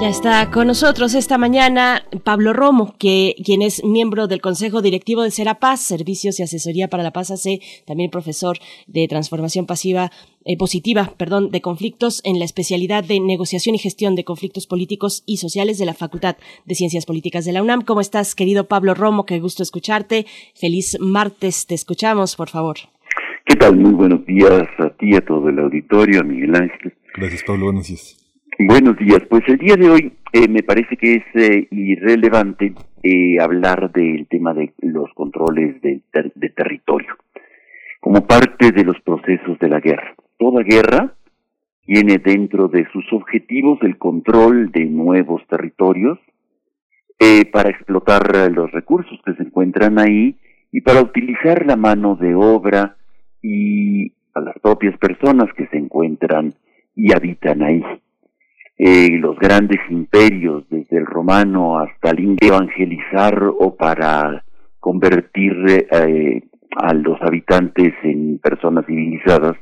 Speaker 2: Ya está con nosotros esta mañana Pablo Romo, que, quien es miembro del Consejo Directivo de Serapaz, Servicios y Asesoría para la Paz AC, también profesor de Transformación Pasiva, eh, Positiva, perdón, de Conflictos en la especialidad de Negociación y Gestión de Conflictos Políticos y Sociales de la Facultad de Ciencias Políticas de la UNAM. ¿Cómo estás, querido Pablo Romo? Qué gusto escucharte. Feliz martes, te escuchamos, por favor.
Speaker 6: ¿Qué tal? Muy buenos días a ti, a todo el auditorio, a Miguel Ángel.
Speaker 1: Gracias, Pablo. Buenos días.
Speaker 6: Buenos días. Pues el día de hoy eh, me parece que es eh, irrelevante eh, hablar del tema de los controles de, de, territorio como parte de los procesos de la guerra. Toda guerra tiene dentro de sus objetivos el control de nuevos territorios para explotar los recursos que se encuentran ahí y para utilizar la mano de obra y a las propias personas que se encuentran y habitan ahí eh, los grandes imperios, desde el romano hasta el evangelizar o para convertir eh, a los habitantes en personas civilizadas,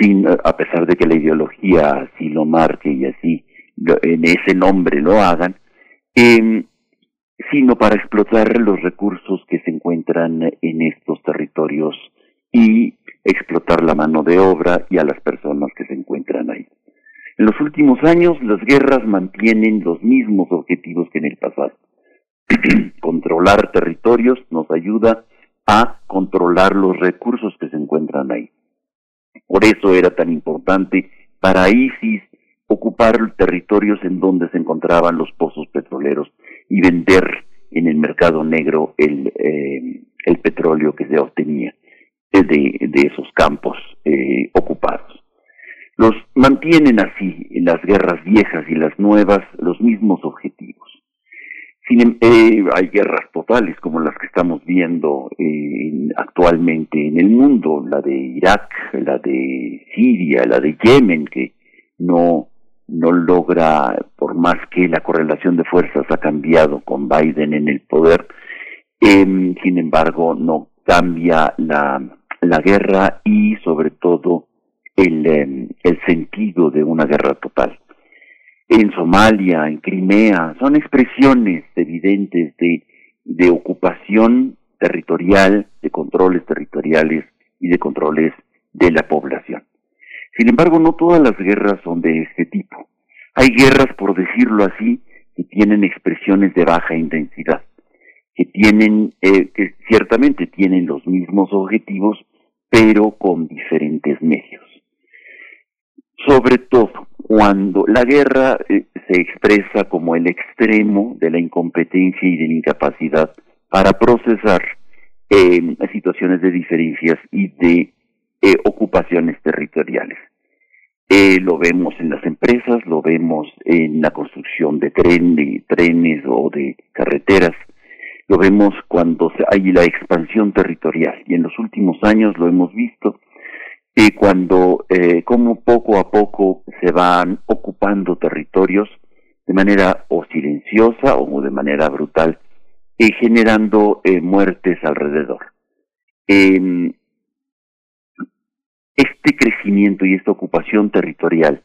Speaker 6: sin, a pesar de que la ideología así lo marque y así en ese nombre lo hagan, eh, sino para explotar los recursos que se encuentran en estos territorios y explotar la mano de obra y a las personas que se encuentran ahí. En los últimos años las guerras mantienen los mismos objetivos que en el pasado. Controlar territorios nos ayuda a controlar los recursos que se encuentran ahí. Por eso era tan importante para ISIS ocupar territorios en donde se encontraban los pozos petroleros y vender en el mercado negro el, eh, petróleo que se obtenía de, de esos campos eh, ocupados los mantienen así las guerras viejas y las nuevas los mismos objetivos. Sin, em, eh, hay guerras totales como las que estamos viendo eh, actualmente en el mundo, la de Irak, la de Siria, la de Yemen, que no, no logra, por más que la correlación de fuerzas ha cambiado con Biden en el poder, eh, sin embargo no cambia la, la guerra y sobre todo el, em, el sentido de una guerra total. En Somalia, en Crimea, son expresiones evidentes de, ocupación territorial, de controles territoriales y de controles de la población. Sin embargo, no todas las guerras son de este tipo. Hay guerras, por decirlo así, que tienen expresiones de baja intensidad, que tienen, eh, ciertamente tienen los mismos objetivos, pero con diferentes medios sobre todo cuando la guerra eh, se expresa como el extremo de la incompetencia y de la incapacidad para procesar eh, situaciones de diferencias y de eh, ocupaciones territoriales. lo vemos en las empresas, lo vemos en la construcción de, tren, de trenes o de carreteras, lo vemos cuando hay la expansión territorial y en los últimos años lo hemos visto y cuando, eh, como poco a poco se van ocupando territorios de manera o silenciosa o de manera brutal, y generando eh, muertes alrededor. Este crecimiento y esta ocupación territorial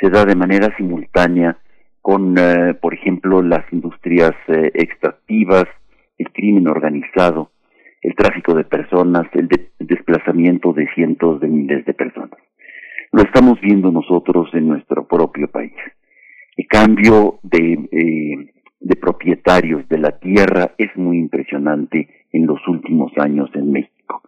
Speaker 6: se da de manera simultánea con, eh, por ejemplo, las industrias extractivas, el crimen organizado, el tráfico de personas, el, desplazamiento de cientos de miles de personas. Lo estamos viendo nosotros en nuestro propio país. El cambio de, eh, de propietarios de la tierra es muy impresionante en los últimos años en México.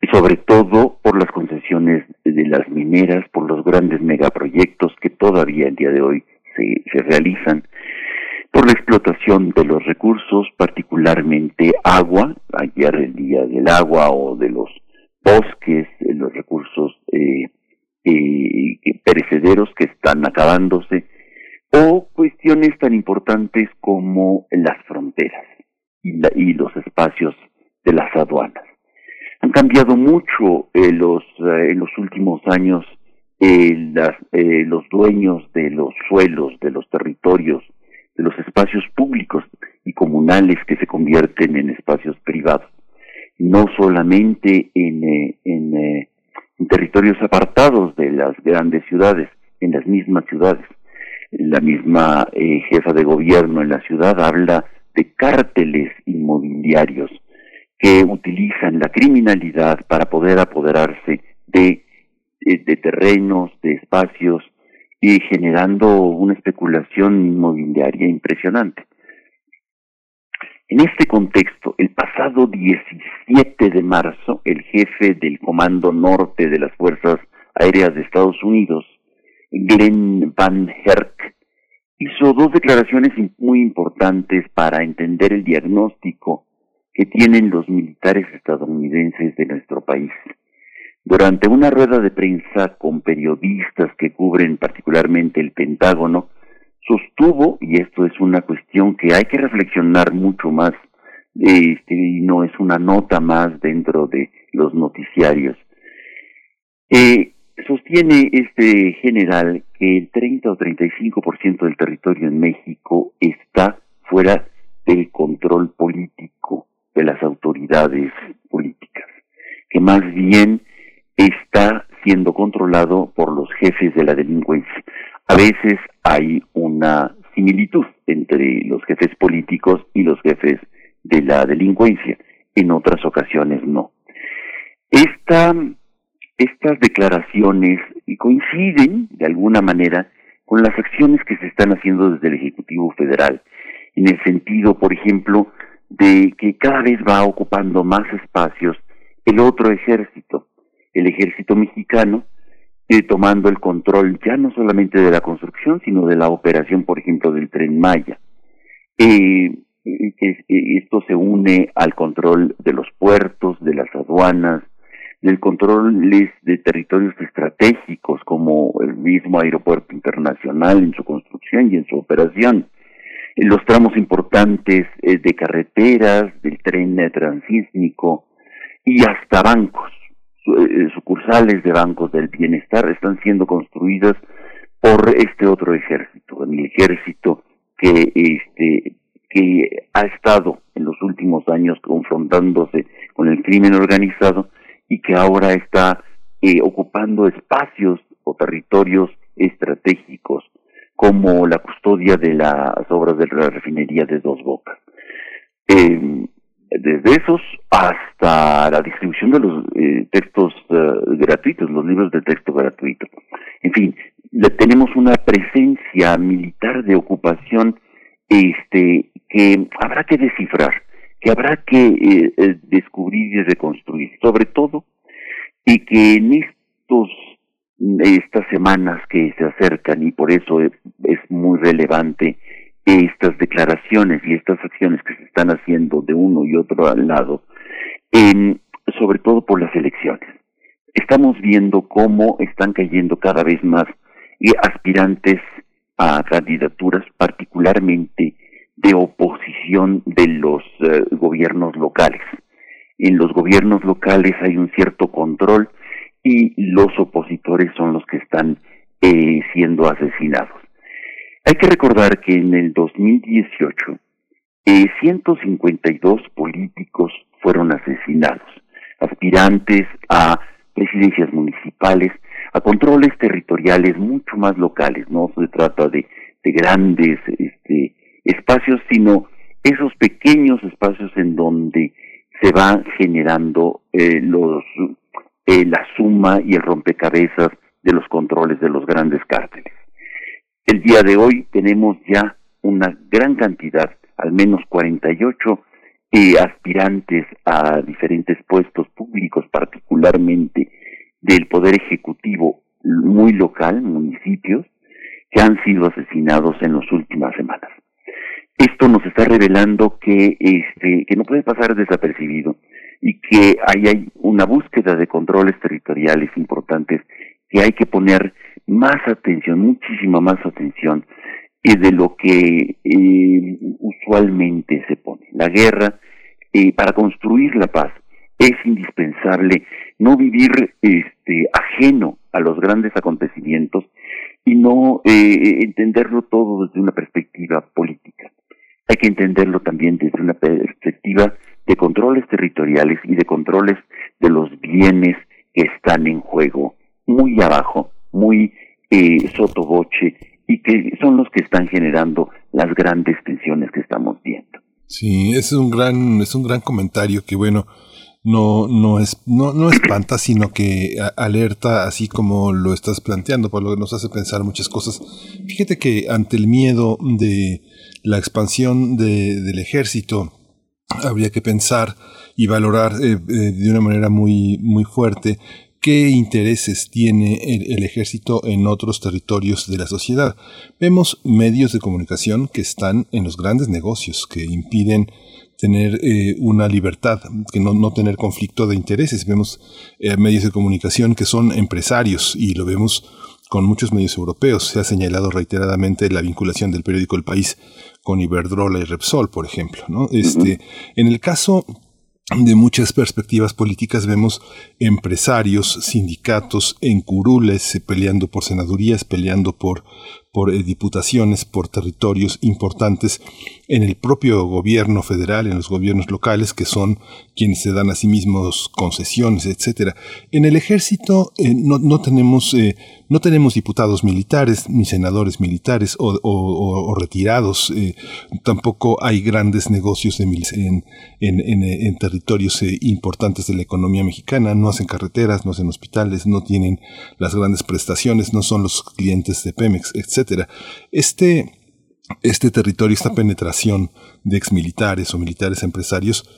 Speaker 6: Y sobre todo por las concesiones de las mineras, por los grandes megaproyectos que todavía el día de hoy se realizan por la explotación de los recursos, particularmente agua, ayer el día del agua o de los bosques, de los recursos eh, eh, perecederos que están acabándose, o cuestiones tan importantes como las fronteras y, los espacios de las aduanas. Han cambiado mucho eh, los, en los últimos años los dueños de los suelos, de los territorios, de los espacios públicos y comunales que se convierten en espacios privados, no solamente en, eh, eh, en, territorios apartados de las grandes ciudades, en las mismas ciudades. La misma eh, jefa de gobierno en la ciudad habla de cárteles inmobiliarios que utilizan la criminalidad para poder apoderarse de, de terrenos, de espacios y generando una especulación inmobiliaria impresionante. En este contexto, el pasado 17 de marzo, el jefe del Comando Norte de las Fuerzas Aéreas de Estados Unidos, Glenn Van Herk, hizo dos declaraciones muy importantes para entender el diagnóstico que tienen los militares estadounidenses de nuestro país. Durante una rueda de prensa con periodistas que cubren particularmente el Pentágono, sostuvo, y esto es una cuestión que hay que reflexionar mucho más, este, y no es una nota más dentro de los noticiarios, eh, sostiene este general que el 30 o 35% del territorio en México está fuera del control político de las autoridades políticas, que más bien está siendo controlado por los jefes de la delincuencia. A veces hay una similitud entre los jefes políticos y los jefes de la delincuencia, en otras ocasiones no. Esta, estas declaraciones coinciden de alguna manera con las acciones que se están haciendo desde el Ejecutivo Federal, en el sentido, por ejemplo, de que cada vez va ocupando más espacios el otro ejército, el ejército mexicano, eh, tomando el control ya no solamente de la construcción, sino de la operación, por ejemplo, del tren Maya. Eh, eh, esto se une al control de los puertos, de las aduanas, del control de territorios estratégicos como el mismo aeropuerto internacional en su construcción y en su operación, los tramos importantes de carreteras, del tren transísmico y hasta bancos. Eh, sucursales de bancos del bienestar están siendo construidas por este otro ejército, el ejército que este que ha estado en los últimos años confrontándose con el crimen organizado y que ahora está eh, ocupando espacios o territorios estratégicos como la custodia de las obras de la refinería de Dos Bocas. Eh, desde esos hasta la distribución de los eh, textos eh, gratuitos, los libros de texto gratuito. En fin, tenemos una presencia militar de ocupación este que habrá que descifrar, que habrá que eh, descubrir y reconstruir, sobre todo, y que en estos estas semanas que se acercan y por eso es muy relevante estas declaraciones y estas acciones que se están haciendo de uno y otro lado, sobre todo por las elecciones. Estamos viendo cómo están cayendo cada vez más aspirantes a candidaturas, particularmente de oposición de los eh, gobiernos locales. En los gobiernos locales hay un cierto control y los opositores son los que están eh, siendo asesinados. Hay que recordar que en el 2018 eh, 152 políticos fueron asesinados, aspirantes a presidencias municipales, a controles territoriales mucho más locales, no se trata de, de grandes este, espacios, sino esos pequeños espacios en donde se va generando eh, eh, la suma y el rompecabezas de los controles de los grandes cárteles. El día de hoy tenemos ya una gran cantidad, al menos 48 eh, aspirantes a diferentes puestos públicos, particularmente del Poder Ejecutivo muy local, municipios, que han sido asesinados en las últimas semanas. Esto nos está revelando que, este, que no puede pasar desapercibido y que ahí hay una búsqueda de controles territoriales importantes que hay que poner más atención, muchísima más atención eh, de lo que eh, usualmente se pone. La guerra, eh, para construir la paz, es indispensable no vivir este, ajeno a los grandes acontecimientos y no eh, entenderlo todo desde una perspectiva política. Hay que entenderlo también desde una perspectiva de controles territoriales y de controles de los bienes que están en juego, muy abajo, muy eh, sotoboche, y que son los que están generando las grandes tensiones que estamos viendo.
Speaker 1: Sí, es un gran, es un gran comentario que bueno, no, no, es, no, no espanta, sino que alerta, así como lo estás planteando, por lo que nos hace pensar muchas cosas. Fíjate que ante el miedo de la expansión de, del ejército, habría que pensar y valorar eh, eh, de una manera muy, muy fuerte qué intereses tiene el, el, ejército en otros territorios de la sociedad. Vemos medios de comunicación que están en los grandes negocios, que impiden tener eh, una libertad, que no, no, tener conflicto de intereses. Vemos eh, medios de comunicación que son empresarios y lo vemos con muchos medios europeos. Se ha señalado reiteradamente la vinculación del periódico El País con Iberdrola y Repsol, por ejemplo. ¿no? Este, En el caso de muchas perspectivas políticas vemos empresarios, sindicatos en curules eh, peleando por senadurías, peleando por por eh, diputaciones, por territorios importantes en el propio gobierno federal, en los gobiernos locales, que son quienes se dan a sí mismos concesiones, etcétera. En el ejército eh, no, no, tenemos eh, no tenemos diputados militares ni senadores militares o, o, o retirados. Eh, tampoco hay grandes negocios de en, en, en, en territorios importantes de la economía mexicana. No hacen carreteras, no hacen hospitales, no tienen las grandes prestaciones, no son los clientes de Pemex, etcétera. Este este territorio, esta penetración de exmilitares o militares empresarios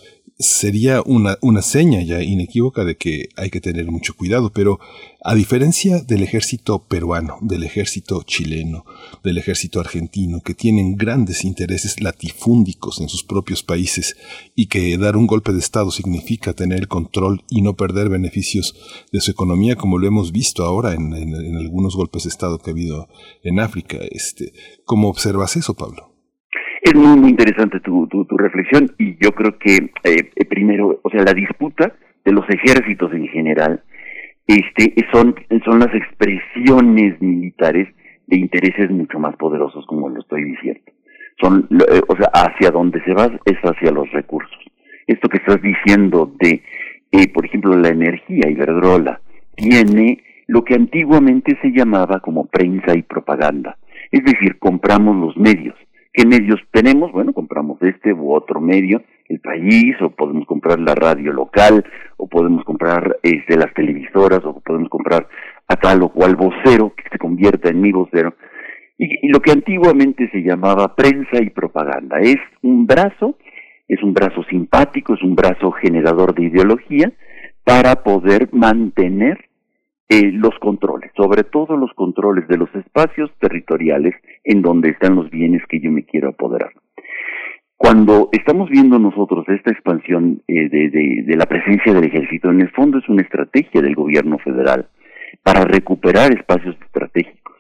Speaker 1: sería una, una seña ya inequívoca de que hay que tener mucho cuidado, pero a diferencia del ejército peruano, del ejército chileno, del ejército argentino, que tienen grandes intereses latifúndicos en sus propios países y que dar un golpe de Estado significa tener el control y no perder beneficios de su economía, como lo hemos visto ahora en, en, en algunos golpes de Estado que ha habido en África. Este, ¿Cómo observas eso, Pablo?
Speaker 6: Es muy, muy interesante tu, tu, tu reflexión y yo creo que eh, primero, o sea, la disputa de los ejércitos en general este, son, son las expresiones militares de intereses mucho más poderosos, como lo estoy diciendo. Son, eh, o sea, hacia donde se va es hacia los recursos. Esto que estás diciendo de, eh, por ejemplo, la energía Iberdrola, tiene lo que antiguamente se llamaba como prensa y propaganda. Es decir, compramos los medios ¿Qué medios tenemos? Bueno, compramos este u otro medio, el país, o podemos comprar la radio local, o podemos comprar este, las televisoras, o podemos comprar a tal o cual vocero que se convierta en mi vocero. Y, y lo que antiguamente se llamaba prensa y propaganda es un brazo, es un brazo simpático, es un brazo generador de ideología para poder mantener eh, los controles, sobre todo los controles de los espacios territoriales en donde están los bienes que yo me quiero apoderar. Cuando estamos viendo nosotros esta expansión eh, de, la presencia del ejército, en el fondo es una estrategia del gobierno federal para recuperar espacios estratégicos.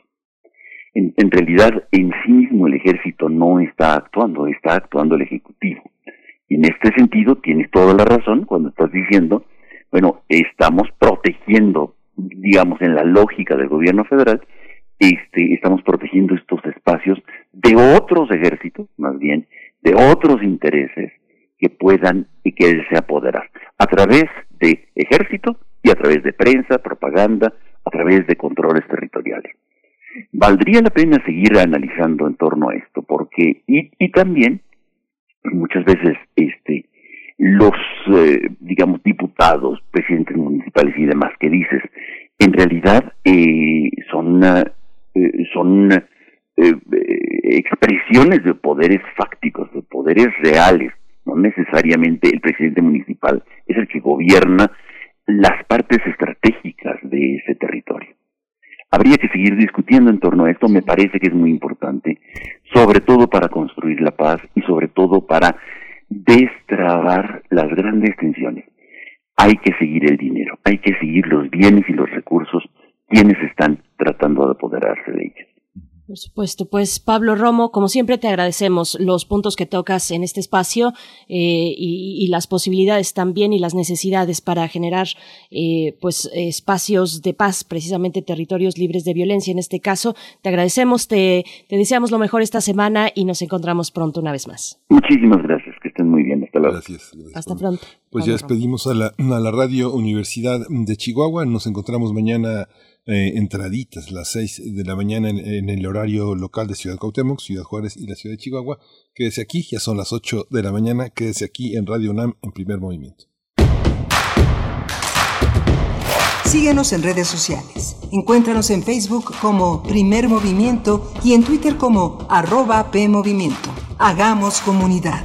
Speaker 6: En, en, realidad, en sí mismo el ejército no está actuando, está actuando el ejecutivo. Y en este sentido tienes toda la razón cuando estás diciendo, bueno, estamos protegiendo digamos, en la lógica del gobierno federal, este, estamos protegiendo estos espacios de otros ejércitos, más bien, de otros intereses que puedan y que se apoderar a través de ejército y a través de prensa, propaganda, a través de controles territoriales. Valdría la pena seguir analizando en torno a esto, porque, y, y también, muchas veces, este, los, eh, digamos, diputados, presidentes municipales y demás que dices, en realidad eh, son, eh, son eh, expresiones de poderes fácticos, de poderes reales, no necesariamente el presidente municipal es el que gobierna las partes estratégicas de ese territorio. Habría que seguir discutiendo en torno a esto, me parece que es muy importante, sobre todo para construir la paz y sobre todo para destrabar las grandes tensiones. Hay que seguir el dinero, hay que seguir los bienes y los recursos quienes están tratando de apoderarse de ellos.
Speaker 2: Por supuesto, pues Pablo Romo, como siempre te agradecemos los puntos que tocas en este espacio eh, y, y, las posibilidades también y las necesidades para generar eh, pues espacios de paz, precisamente territorios libres de violencia en este caso. Te agradecemos, te, te deseamos lo mejor esta semana y nos encontramos pronto una vez más.
Speaker 6: Muchísimas gracias,
Speaker 1: Gracias. gracias
Speaker 2: Hasta pronto.
Speaker 1: Pues ya despedimos a la, a la Radio Universidad de Chihuahua, nos encontramos mañana eh, entraditas, las 6 de la mañana en, en, el horario local de Ciudad Cuauhtémoc, Ciudad Juárez y la Ciudad de Chihuahua. Quédese aquí, ya son las 8 de la mañana, quédese aquí en Radio UNAM en primer movimiento.
Speaker 4: Síguenos en redes sociales. Encuéntranos en Facebook como Primer Movimiento y en Twitter como arroba PMovimiento. Hagamos comunidad.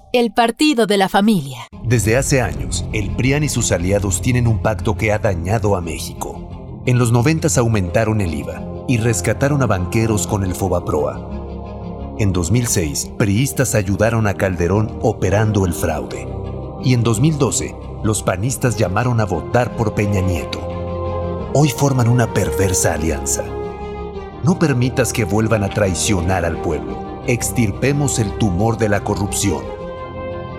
Speaker 7: el partido de la familia.
Speaker 8: Desde hace años, el PRIAN y sus aliados tienen un pacto que ha dañado a México. En los 90 aumentaron el IVA y rescataron a banqueros con el Fobaproa. En 2006, priistas ayudaron a Calderón operando el fraude. Y en 2012, los panistas llamaron a votar por Peña Nieto. Hoy forman una perversa alianza. No permitas que vuelvan a traicionar al pueblo. Extirpemos el tumor de la corrupción.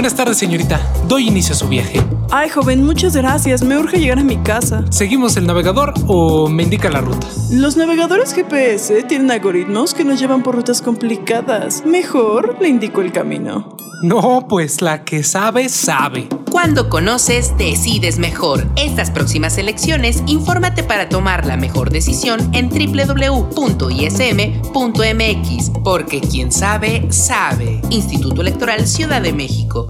Speaker 9: Buenas tardes, señorita. Doy inicio a su viaje.
Speaker 10: Ay, joven, muchas gracias. Me urge llegar a mi casa.
Speaker 9: ¿Seguimos el navegador o me indica la ruta?
Speaker 10: Los navegadores GPS tienen algoritmos que nos llevan por rutas complicadas. Mejor le indico el camino.
Speaker 9: No, pues la que sabe, sabe.
Speaker 11: Cuando conoces, decides mejor. Estas próximas elecciones, infórmate para tomar la mejor decisión en www.ism.mx, porque quien sabe, sabe. Instituto Electoral Ciudad de México.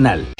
Speaker 12: Nacional.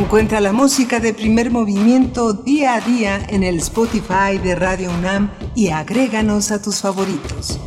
Speaker 4: Encuentra la música de primer movimiento día a día en el Spotify de Radio UNAM y agréganos a tus favoritos.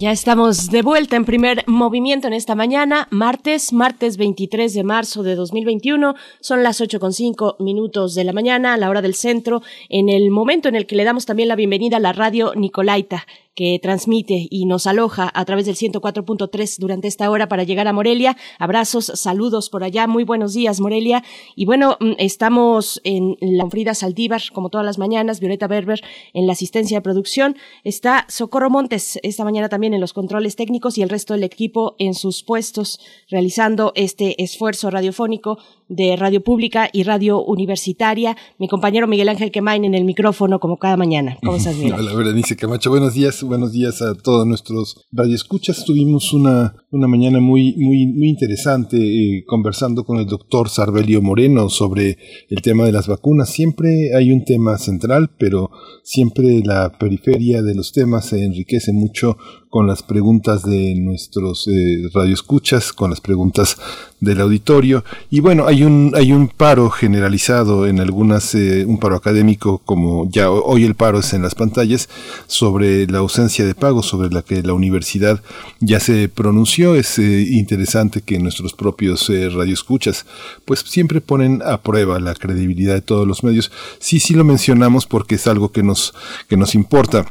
Speaker 2: Ya estamos de vuelta en primer movimiento en esta mañana, martes, martes 23 de marzo de 2021. Son las 8.5 minutos de la mañana, a la hora del centro, en el momento en el que le damos también la bienvenida a la radio Nicolaita, que transmite y nos aloja a través del 104.3 durante esta hora para llegar a Morelia. Abrazos, saludos por allá. Muy buenos días, Morelia. Y bueno, mm, estamos en la Frida Saldívar, como todas las mañanas, Violeta Berber en la asistencia de producción. Está Socorro Montes esta mañana también en los controles técnicos y el resto del equipo en sus puestos realizando este esfuerzo radiofónico de Radio Pública y Radio Universitaria. Mi compañero Miguel Ángel Quemain en el micrófono como cada mañana. ¿Cómo estás, Miguel?
Speaker 1: Hola, Berenice Camacho. Buenos días, buenos días a todos nuestros radioescuchas. Tuvimos una, una mañana muy, muy, muy interesante eh, conversando con el doctor Sarbelio Moreno sobre el tema de las vacunas. Siempre hay un tema central, pero siempre la periferia de los temas se enriquece mucho con las preguntas de nuestros eh, radioescuchas, con las preguntas del auditorio. Y bueno, hay un, hay un paro generalizado en algunas, eh, un paro académico, como ya hoy el paro es en las pantallas, sobre la ausencia de pago, sobre la que la universidad ya se pronunció. Es eh, interesante que nuestros propios eh, radioescuchas, pues siempre ponen a prueba la credibilidad de todos los medios. Sí, sí lo mencionamos porque es algo que nos, que nos importa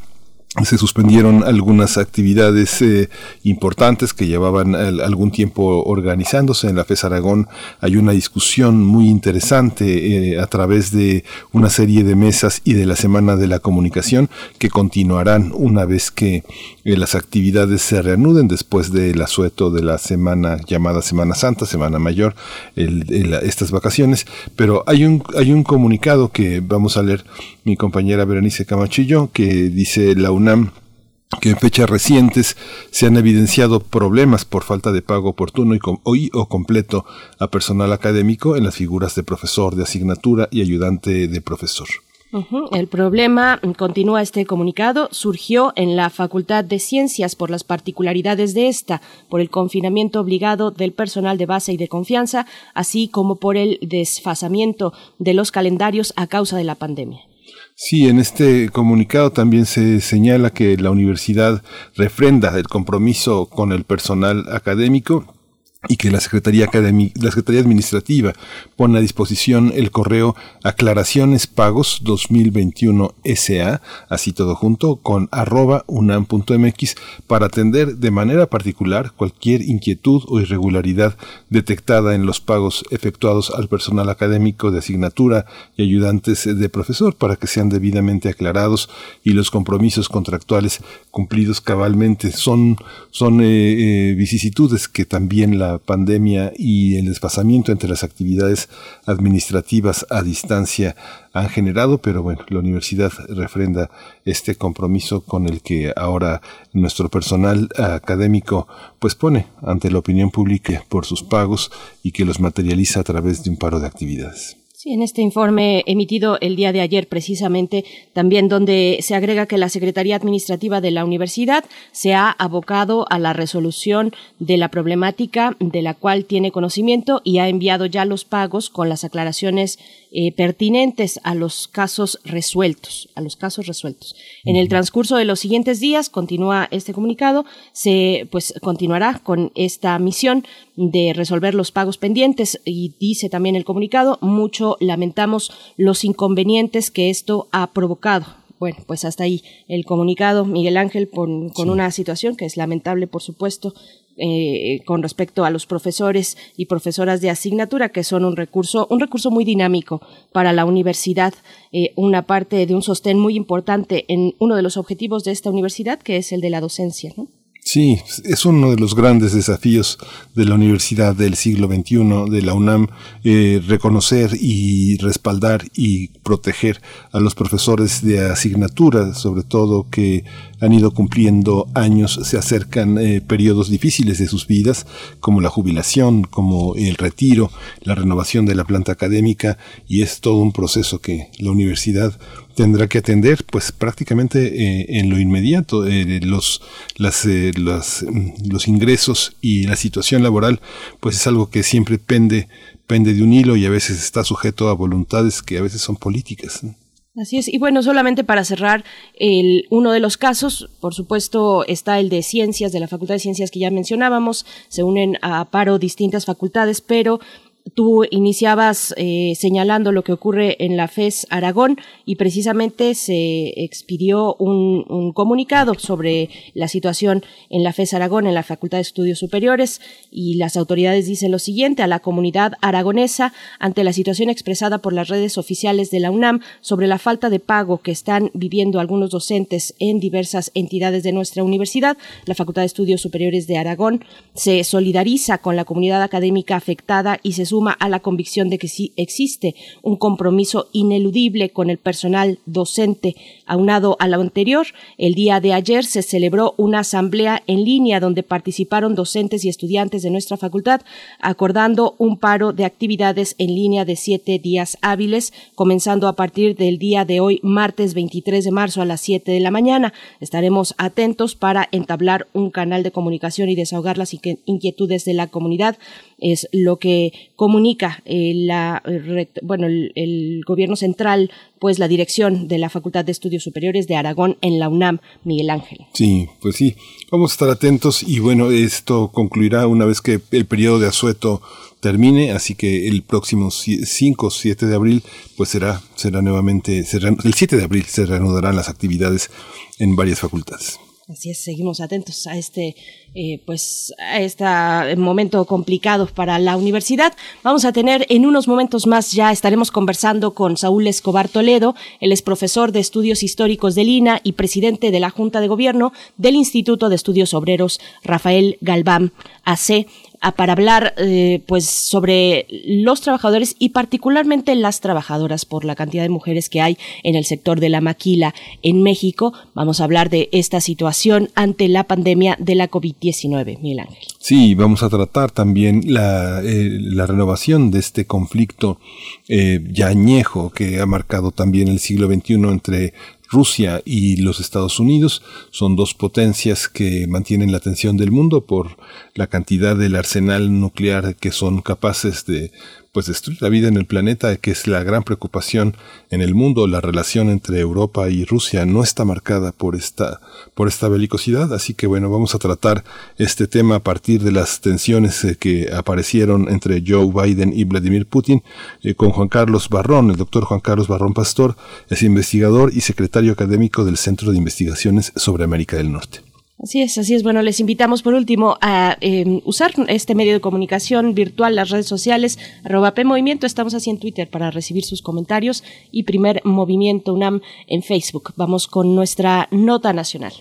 Speaker 1: se suspendieron algunas actividades eh, importantes que llevaban algún tiempo organizándose. En la FES Aragón hay una discusión muy interesante eh, a través de una serie de mesas y de la Semana de la Comunicación que continuarán una vez que eh, las actividades se reanuden después del asueto de la semana llamada Semana Santa, Semana Mayor, estas vacaciones. Pero hay un, hay un comunicado que vamos a leer mi compañera Berenice Camachillo que dice la UNAM que en fechas recientes se han evidenciado problemas por falta de pago oportuno y, o completo a personal académico en las figuras de profesor de asignatura y ayudante de profesor.
Speaker 2: El problema, continúa este comunicado, surgió en la Facultad de Ciencias por las particularidades de esta, por el confinamiento obligado del personal de base y de confianza, así como por el desfasamiento de los calendarios a causa de la pandemia.
Speaker 1: Sí, en este comunicado también se señala que la universidad refrenda el compromiso con el personal académico y que la Secretaría, la Secretaría Administrativa pone a disposición el correo aclaraciones pagos 2021 SA, así todo junto, con arroba unam.mx para atender de manera particular cualquier inquietud o irregularidad detectada en los pagos efectuados al personal académico de asignatura y ayudantes de profesor para que sean debidamente aclarados y los compromisos contractuales cumplidos cabalmente. Son, son eh, eh, vicisitudes que también la pandemia y el desfasamiento entre las actividades administrativas a distancia han generado, pero bueno, la universidad refrenda este compromiso con el que ahora nuestro personal académico pues pone ante la opinión pública por sus pagos y que los materializa a través de un paro de actividades.
Speaker 2: Sí, en este informe emitido el día de ayer precisamente, también donde se agrega que la Secretaría Administrativa de la Universidad se ha abocado a la resolución de la problemática de la cual tiene conocimiento y ha enviado ya los pagos con las aclaraciones eh, pertinentes a los casos resueltos, a los casos resueltos. En el transcurso de los siguientes días, continúa este comunicado, se pues continuará con esta misión de resolver los pagos pendientes y dice también el comunicado, mucho lamentamos los inconvenientes que esto ha provocado bueno, pues hasta ahí el comunicado, Miguel Ángel, con, una situación que es lamentable, por supuesto, eh, con respecto a los profesores y profesoras de asignatura, que son un recurso, un recurso muy dinámico para la universidad, eh, una parte de un sostén muy importante en uno de los objetivos de esta universidad, que es el de la docencia. ¿no?
Speaker 1: Sí, es uno de los grandes desafíos de la universidad del siglo XXI, de la UNAM, eh, reconocer y respaldar y proteger a los profesores de asignatura, sobre todo que han ido cumpliendo años, se acercan eh, periodos difíciles de sus vidas, como la jubilación, como el retiro, la renovación de la planta académica, y es todo un proceso que la universidad tendrá que atender pues prácticamente eh, en lo inmediato eh, los las, mm, los ingresos y la situación laboral pues es algo que siempre pende pende de un hilo y a veces está sujeto a voluntades que a veces son políticas
Speaker 2: Así es. Y bueno, solamente para cerrar, el, uno de los casos, por supuesto, está el de ciencias, de la Facultad de Ciencias que ya mencionábamos. Se unen a paro distintas facultades, pero Tú iniciabas eh, señalando lo que ocurre en la FES Aragón y precisamente se expidió un, comunicado sobre la situación en la FES Aragón, en la Facultad de Estudios Superiores, y las autoridades dicen lo siguiente a la comunidad aragonesa ante la situación expresada por las redes oficiales de la UNAM sobre la falta de pago que están viviendo algunos docentes en diversas entidades de nuestra universidad. La Facultad de Estudios Superiores de Aragón se solidariza con la comunidad académica afectada y se suma a la convicción de que sí existe un compromiso ineludible con el personal docente. Aunado a lo anterior, el día de ayer se celebró una asamblea en línea donde participaron docentes y estudiantes de nuestra facultad, acordando un paro de actividades en línea de siete días hábiles, comenzando a partir del día de hoy, martes 23 de marzo a las 7 de la mañana. Estaremos atentos para entablar un canal de comunicación y desahogar las inquietudes de la comunidad es lo que comunica eh, la, bueno, el, gobierno central, pues la dirección de la Facultad de Estudios Superiores de Aragón en la UNAM, Miguel Ángel.
Speaker 1: Sí, pues sí, vamos a estar atentos y bueno, esto concluirá una vez que el periodo de asueto termine, así que el próximo 5 o 7 de abril, pues será, será nuevamente, el 7 de abril se reanudarán las actividades en varias facultades.
Speaker 2: Así es, seguimos atentos a este, eh, pues, a este momento complicado para la universidad. Vamos a tener en unos momentos más ya estaremos conversando con Saúl Escobar Toledo. Él es profesor de estudios históricos de Lina y presidente de la Junta de Gobierno del Instituto de Estudios Obreros Rafael Galván AC para hablar eh, pues sobre los trabajadores y particularmente las trabajadoras por la cantidad de mujeres que hay en el sector de la maquila en México. Vamos a hablar de esta situación ante la pandemia de la COVID-19, Miguel Ángel.
Speaker 1: Sí, vamos a tratar también la, eh, renovación de este conflicto eh, ya añejo que ha marcado también el siglo XXI entre Rusia y los Estados Unidos son dos potencias que mantienen la atención del mundo por la cantidad del arsenal nuclear que son capaces de pues destruir la vida en el planeta, que es la gran preocupación en el mundo. La relación entre Europa y Rusia no está marcada por esta, por esta belicosidad, así que bueno, vamos a tratar este tema a partir de las tensiones eh, que aparecieron entre Joe Biden y Vladimir Putin, eh, con Juan Carlos Barrón, el doctor Juan Carlos Barrón Pastor, es investigador y secretario académico del Centro de Investigaciones sobre América del Norte.
Speaker 2: Así es, así es. Bueno, les invitamos por último a em, usar este medio de comunicación virtual, las redes sociales, arroba Movimiento. Estamos así en Twitter para recibir sus comentarios y primer movimiento UNAM en Facebook. Vamos con nuestra nota nacional.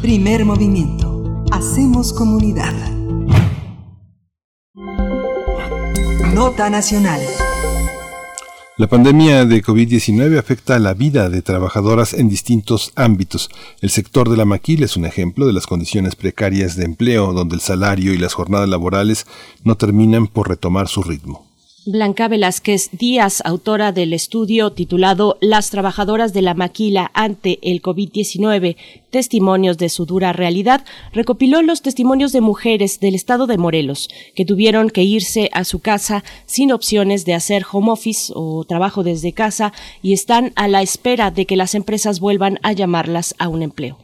Speaker 4: Primer movimiento. Hacemos comunidad. Nota nacional.
Speaker 1: La pandemia de COVID-19 afecta a la vida de trabajadoras en distintos ámbitos. El sector de la maquila es un ejemplo de las condiciones precarias de empleo, donde el salario y las jornadas laborales no terminan por retomar su ritmo.
Speaker 2: Blanca Velázquez Díaz, autora del estudio titulado Las trabajadoras de la maquila ante el COVID-19, testimonios de su dura realidad, recopiló los testimonios de mujeres del estado de Morelos que tuvieron que irse a su casa sin opciones de hacer home office o trabajo desde casa y están a la espera de que las empresas vuelvan a llamarlas a un empleo.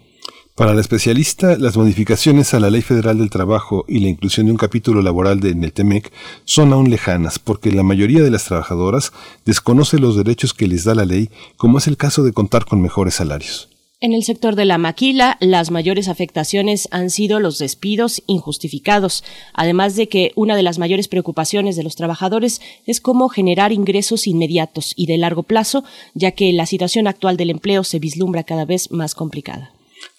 Speaker 1: Para la especialista, las modificaciones a la Ley Federal del Trabajo y la inclusión de un capítulo laboral de, en el TEMEC son aún lejanas porque la mayoría de las trabajadoras desconoce los derechos que les da la ley, como es el caso de contar con mejores salarios.
Speaker 2: En el sector de la maquila, las mayores afectaciones han sido los despidos injustificados, además de que una de las mayores preocupaciones de los trabajadores es cómo generar ingresos inmediatos y de largo plazo, ya que la situación actual del empleo se vislumbra cada vez más complicada.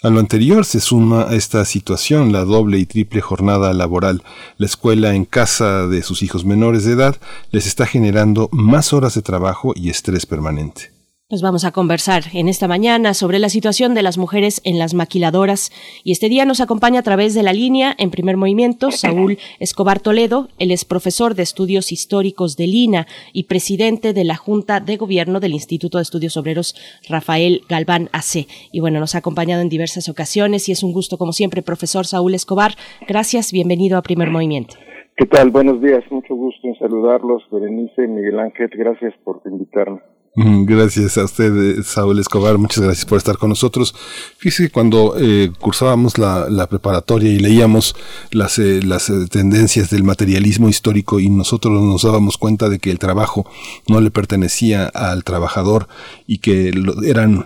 Speaker 1: A lo anterior se suma esta situación la doble y triple jornada laboral. La escuela en casa de sus hijos menores de edad les está generando más horas de trabajo y estrés permanente.
Speaker 2: Nos vamos a conversar en esta mañana sobre la situación de las mujeres en las maquiladoras y este día nos acompaña a través de la línea en primer movimiento Saúl Escobar Toledo, él es profesor de estudios históricos de Lina y presidente de la Junta de Gobierno del Instituto de Estudios Obreros Rafael Galván AC. Y bueno, nos ha acompañado en diversas ocasiones y es un gusto como siempre, profesor Saúl Escobar. Gracias, bienvenido a primer movimiento.
Speaker 13: ¿Qué tal? Buenos días, mucho gusto en saludarlos, Berenice, Miguel Ángel, gracias por invitarme.
Speaker 1: Gracias a usted, eh, Saúl Escobar. Muchas gracias por estar con nosotros. Fíjese que cuando eh, cursábamos la, preparatoria y leíamos las, eh, las tendencias del materialismo histórico y nosotros nos dábamos cuenta de que el trabajo no le pertenecía al trabajador y que eran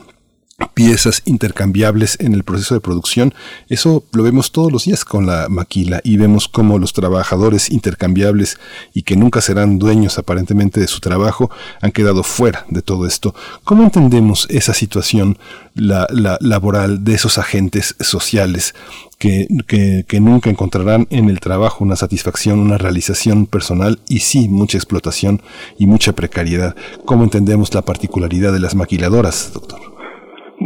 Speaker 1: piezas intercambiables en el proceso de producción. Eso lo vemos todos los días con la maquila y vemos cómo los trabajadores intercambiables y que nunca serán dueños aparentemente de su trabajo han quedado fuera de todo esto. ¿Cómo entendemos esa situación la, laboral de esos agentes sociales que, que, nunca encontrarán en el trabajo una satisfacción, una realización personal y sí mucha explotación y mucha precariedad? ¿Cómo entendemos la particularidad de las maquiladoras, doctor?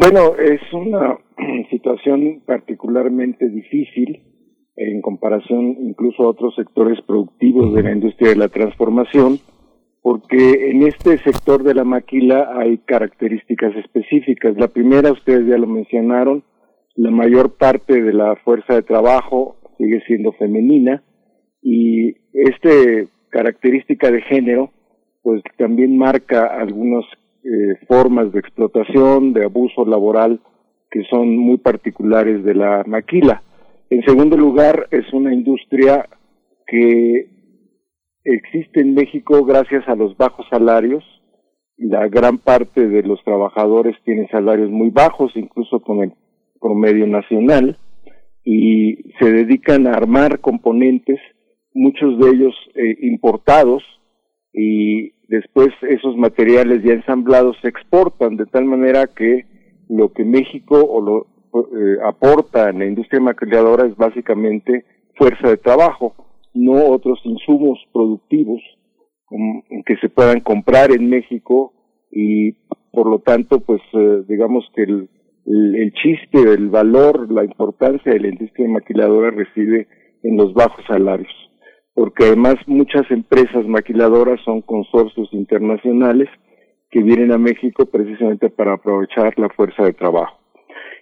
Speaker 13: Bueno, es una situación particularmente difícil en comparación incluso a otros sectores productivos de la industria de la transformación, porque en este sector de la maquila hay características específicas. La primera, ustedes ya lo mencionaron, la mayor parte de la fuerza de trabajo sigue siendo femenina y esta característica de género pues también marca algunos eh, formas de explotación, de abuso laboral que son muy particulares de la maquila. En segundo lugar, es una industria que existe en México gracias a los bajos salarios. La gran parte de los trabajadores tienen salarios muy bajos, incluso con el promedio nacional, y se dedican a armar componentes, muchos de ellos eh, importados, y después esos materiales ya ensamblados se exportan de tal manera que lo que México o lo eh, aporta en la industria maquiladora es básicamente fuerza de trabajo, no otros insumos productivos que se puedan comprar en México y por lo tanto pues eh, digamos que el, el, el, chiste, el valor, la importancia de la industria maquiladora reside en los bajos salarios porque además muchas empresas maquiladoras son consorcios internacionales que vienen a México precisamente para aprovechar la fuerza de trabajo.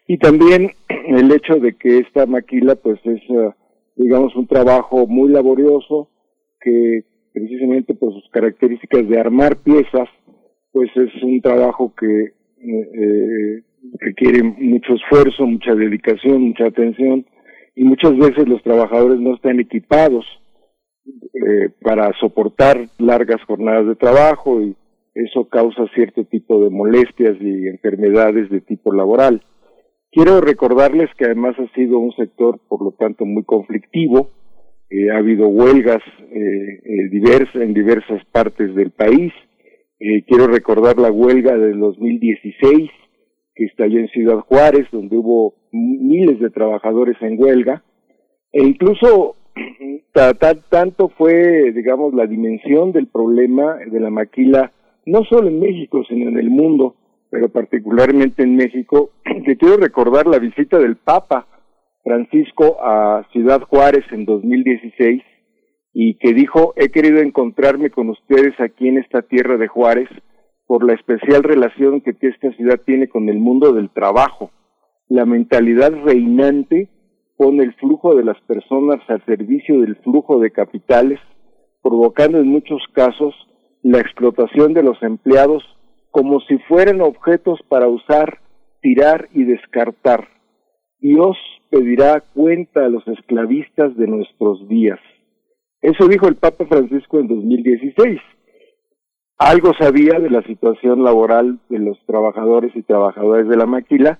Speaker 13: Y también el hecho de que esta maquila pues es eh, digamos un trabajo muy laborioso que precisamente por sus características de armar piezas pues es un trabajo que eh, eh, requiere mucho esfuerzo, mucha dedicación, mucha atención y muchas veces los trabajadores no están equipados eh, para soportar largas jornadas de trabajo y eso causa cierto tipo de molestias y enfermedades de tipo laboral. Quiero recordarles que además ha sido un sector, por lo tanto, muy conflictivo. Eh, ha habido huelgas eh, diversas en diversas partes del país. quiero recordar la huelga del 2016 que estalló en Ciudad Juárez, donde hubo miles de trabajadores en huelga, e incluso tanto fue, digamos, la dimensión del problema de la maquila no solo en México, sino en el mundo, pero particularmente en México, que quiero recordar la visita del Papa Francisco a Ciudad Juárez en 2016 y que dijo, he querido encontrarme con ustedes aquí en esta tierra de Juárez por la especial relación que esta ciudad tiene con el mundo del trabajo. La mentalidad reinante pone el flujo de las personas al servicio del flujo de capitales, provocando en muchos casos la explotación de los empleados como si fueran objetos para usar, tirar y descartar. Dios pedirá cuenta a los esclavistas de nuestros días. Eso dijo el Papa Francisco en 2016. Algo sabía de la situación laboral de los trabajadores y trabajadoras de la maquila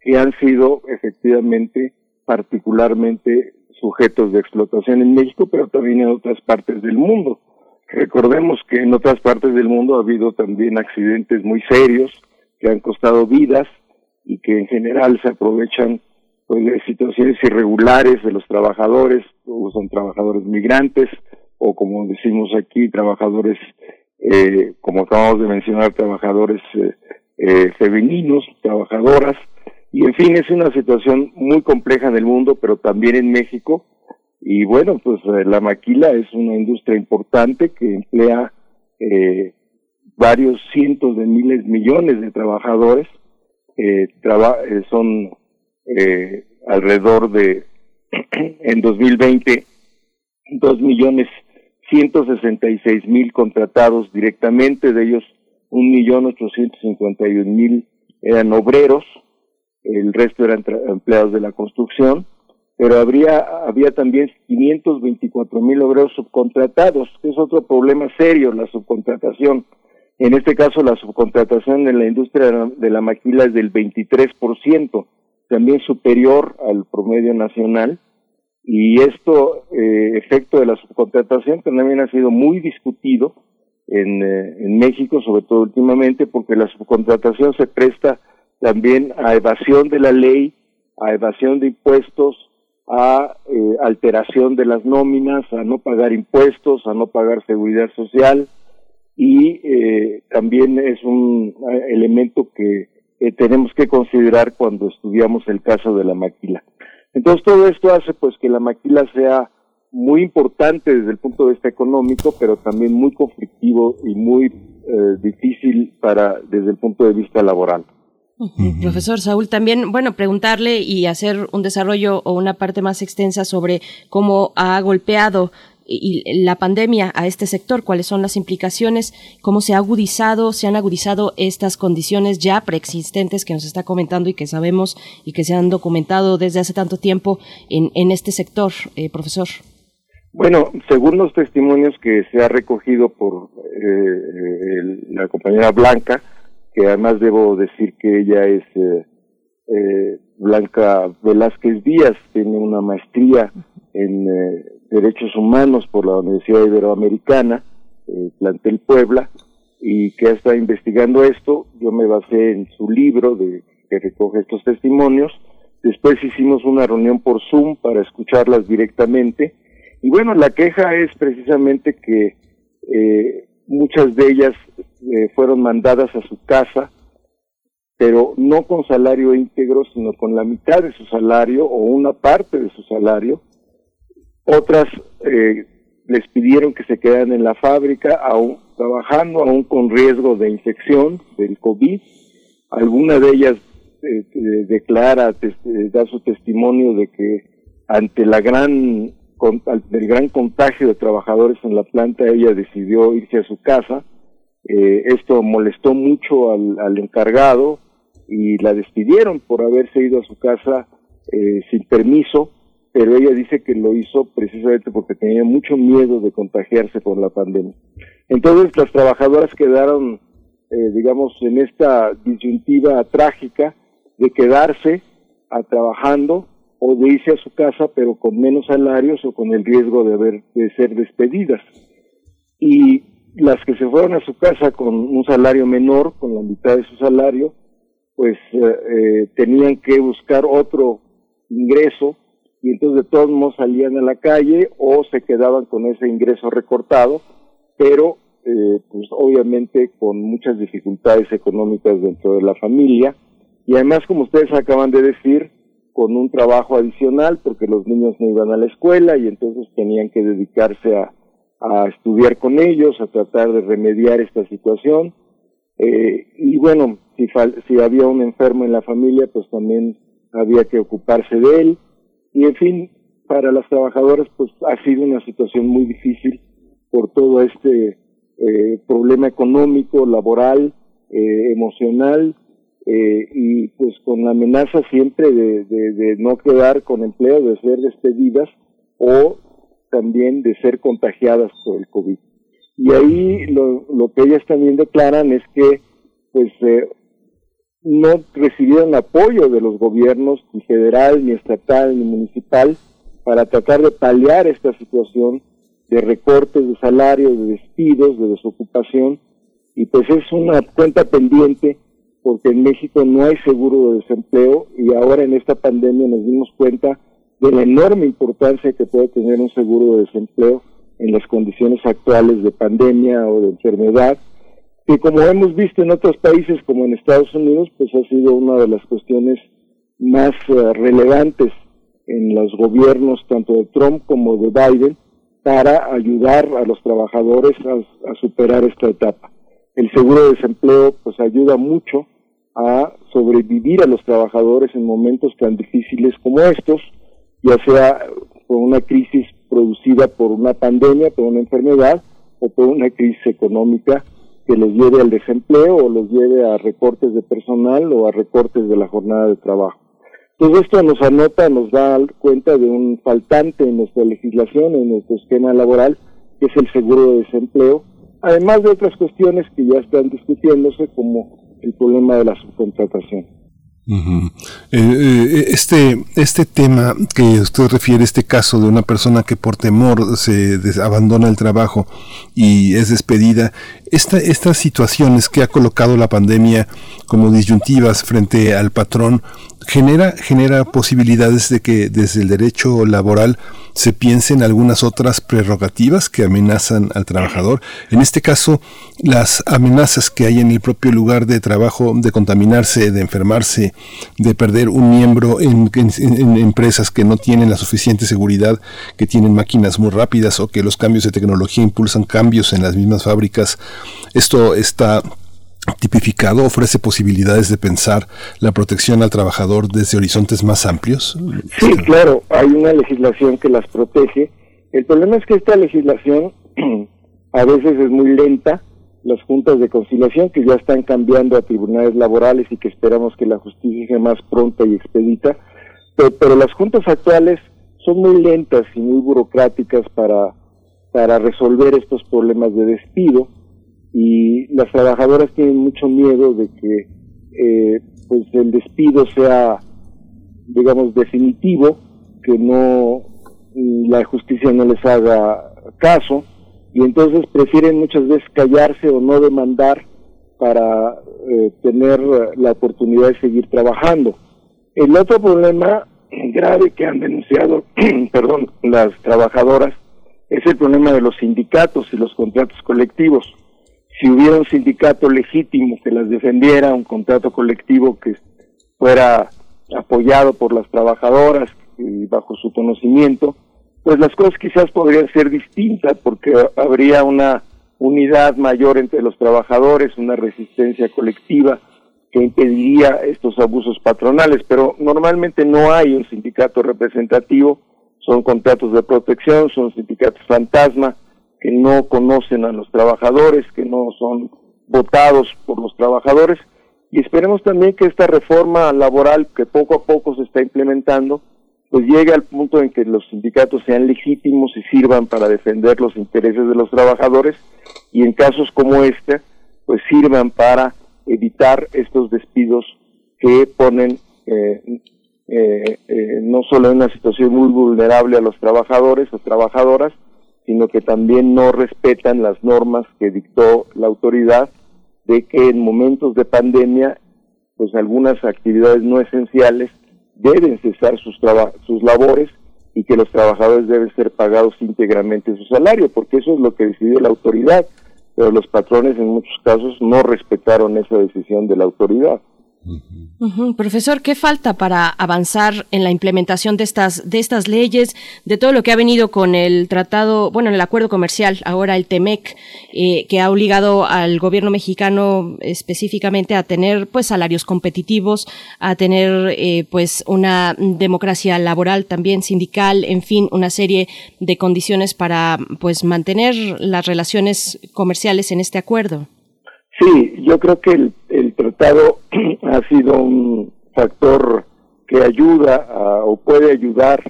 Speaker 13: que han sido efectivamente particularmente sujetos de explotación en México, pero también en otras partes del mundo. Recordemos que en otras partes del mundo ha habido también accidentes muy serios que han costado vidas y que en general se aprovechan pues, de situaciones irregulares de los trabajadores, o son trabajadores migrantes, o como decimos aquí, trabajadores, eh, como acabamos de mencionar, trabajadores eh, eh, femeninos, trabajadoras, y en fin, es una situación muy compleja en el mundo, pero también en México. Y bueno, pues eh, la maquila es una industria importante que emplea eh, varios cientos de miles, millones de trabajadores. Eh, eh son eh, alrededor de, en 2020, dos millones ciento sesenta y seis mil contratados directamente, de ellos un millón ochocientos cincuenta y mil eran obreros, el resto eran empleados de la construcción, pero habría, había también 524 mil obreros subcontratados, que es otro problema serio, la subcontratación. En este caso, la subcontratación en la industria de la maquila es del 23%, también superior al promedio nacional. Y esto, eh, efecto de la subcontratación, también ha sido muy discutido eh, en México, sobre todo últimamente, porque la subcontratación se presta también a evasión de la ley, a evasión de impuestos, a eh, alteración de las nóminas, a no pagar impuestos, a no pagar seguridad social y eh, también es un eh, elemento que tenemos que considerar cuando estudiamos el caso de la maquila. Entonces todo esto hace pues que la maquila sea muy importante desde el punto de vista económico, pero también muy conflictivo y muy difícil para desde el punto de vista laboral.
Speaker 2: Profesor Saúl, también, bueno, preguntarle y hacer un desarrollo o una parte más extensa sobre cómo ha golpeado la pandemia a este sector, cuáles son las implicaciones, cómo se ha agudizado, se han agudizado estas condiciones ya preexistentes que nos está comentando y que sabemos y que se han documentado desde hace tanto tiempo en, en este sector, eh, profesor.
Speaker 13: Bueno, según los testimonios que se ha recogido por eh, la compañera Blanca, que además debo decir que ella es eh, eh, Blanca Velázquez Díaz, tiene una maestría en eh, Derechos Humanos por la Universidad Iberoamericana, plantel Puebla, y que estado investigando esto. Yo me basé en su libro de, que recoge estos testimonios. Después hicimos una reunión por Zoom para escucharlas directamente. Y bueno, la queja es precisamente que muchas de ellas eh, fueron mandadas a su casa, pero no con salario íntegro, sino con la mitad de su salario o una parte de su salario. Otras eh, les pidieron que se quedaran en la fábrica, aún, trabajando aún con riesgo de infección del COVID. Alguna de ellas eh, declara, da su testimonio de que ante la gran del gran contagio de trabajadores en la planta, ella decidió irse a su casa. Eh, esto molestó mucho al, encargado y la despidieron por haberse ido a su casa eh, sin permiso, pero ella dice que lo hizo precisamente porque tenía mucho miedo de contagiarse por la pandemia. Entonces las trabajadoras quedaron, eh, digamos, en esta disyuntiva trágica de quedarse a, trabajando o de irse a su casa pero con menos salarios o con el riesgo de haber de ser despedidas. Y las que se fueron a su casa con un salario menor, con la mitad de su salario, pues eh, eh, tenían que buscar otro ingreso y entonces de todos modos salían a la calle o se quedaban con ese ingreso recortado, pero eh, pues obviamente con muchas dificultades económicas dentro de la familia y además, como ustedes acaban de decir, con un trabajo adicional porque los niños no iban a la escuela y entonces tenían que dedicarse a, a estudiar con ellos, a tratar de remediar esta situación. Eh, y bueno, si, si había un enfermo en la familia, pues también había que ocuparse de él. Y en fin, para las trabajadoras, pues ha sido una situación muy difícil por todo este eh, problema económico, laboral, eh, emocional, eh, y pues con la amenaza siempre de, de, no quedar con empleo, de ser despedidas o también de ser contagiadas por el COVID. Y ahí lo, lo que ellas también declaran es que pues eh, no recibieron apoyo de los gobiernos ni federal, ni estatal, ni municipal para tratar de paliar esta situación de recortes de salarios, de despidos, de desocupación, y pues es una cuenta pendiente porque en México no hay seguro de desempleo y ahora en esta pandemia nos dimos cuenta de la enorme importancia que puede tener un seguro de desempleo en las condiciones actuales de pandemia o de enfermedad, que como hemos visto en otros países como en Estados Unidos, pues ha sido una de las cuestiones más eh, relevantes en los gobiernos tanto de Trump como de Biden, para ayudar a los trabajadores a, superar esta etapa. El seguro de desempleo pues ayuda mucho a sobrevivir a los trabajadores en momentos tan difíciles como estos, ya sea por una crisis producida por una pandemia, por una enfermedad o por una crisis económica que los lleve al desempleo o los lleve a recortes de personal o a recortes de la jornada de trabajo. Todo esto nos anota, nos da cuenta de un faltante en nuestra legislación, en nuestro esquema laboral, que es el seguro de desempleo, además de otras cuestiones que ya están discutiéndose, como el problema de la subcontratación.
Speaker 1: Eh, eh, este, este tema que usted refiere, este caso de una persona que por temor se abandona el trabajo y es despedida, esta, estas situaciones que ha colocado la pandemia como disyuntivas frente al patrón, genera, genera posibilidades de que desde el derecho laboral se piensen algunas otras prerrogativas que amenazan al trabajador. En este caso, las amenazas que hay en el propio lugar de trabajo de contaminarse, de enfermarse, de perder un miembro en empresas que no tienen la suficiente seguridad, que tienen máquinas muy rápidas o que los cambios de tecnología impulsan cambios en las mismas fábricas. Esto está tipificado ofrece posibilidades de pensar la protección al trabajador desde horizontes más amplios?
Speaker 13: Sí, claro, hay una legislación que las protege. El problema es que esta legislación a veces es muy lenta. Las juntas de conciliación que ya están cambiando a tribunales laborales y que esperamos que la justicia sea más pronta y expedita, pero, pero las juntas actuales son muy lentas y muy burocráticas para, para resolver estos problemas de despido y las trabajadoras tienen mucho miedo de que eh, pues el despido sea digamos definitivo que no la justicia no les haga caso y entonces prefieren muchas veces callarse o no demandar para eh, tener la oportunidad de seguir trabajando. El otro problema grave que han denunciado, perdón, las trabajadoras es el problema de los sindicatos y los contratos colectivos si hubiera un sindicato legítimo que las defendiera, un contrato colectivo que fuera apoyado por las trabajadoras y bajo su conocimiento, pues las cosas quizás podrían ser distintas porque habría una unidad mayor entre los trabajadores, una resistencia colectiva que impediría estos abusos patronales, pero normalmente no hay un sindicato representativo, son contratos de protección, son sindicatos fantasma, que no conocen a los trabajadores, que no son votados por los trabajadores. Y esperemos también que esta reforma laboral que poco a poco se está implementando, pues llegue al punto en que los sindicatos sean legítimos y sirvan para defender los intereses de los trabajadores y en casos como este, pues sirvan para evitar estos despidos que ponen eh, eh, eh, no solo en una situación muy vulnerable a los trabajadores o trabajadoras, sino que también no respetan las normas que dictó la autoridad de que en momentos de pandemia, pues algunas actividades no esenciales deben cesar sus, sus labores y que los trabajadores deben ser pagados íntegramente su salario, porque eso es lo que decidió la autoridad. pero los patrones en muchos casos no respetaron esa decisión de la autoridad.
Speaker 2: Profesor, ¿qué falta para avanzar en la implementación de estas, de estas leyes, de todo lo que ha venido con el tratado, bueno, el acuerdo comercial, ahora el TEMEC, eh, que ha obligado al gobierno mexicano específicamente a tener pues salarios competitivos, a tener eh, pues una democracia laboral también sindical, en fin, una serie de condiciones para pues mantener las relaciones comerciales en este acuerdo?
Speaker 13: Sí, yo creo que el, el tratado ha sido un factor que ayuda o puede ayudar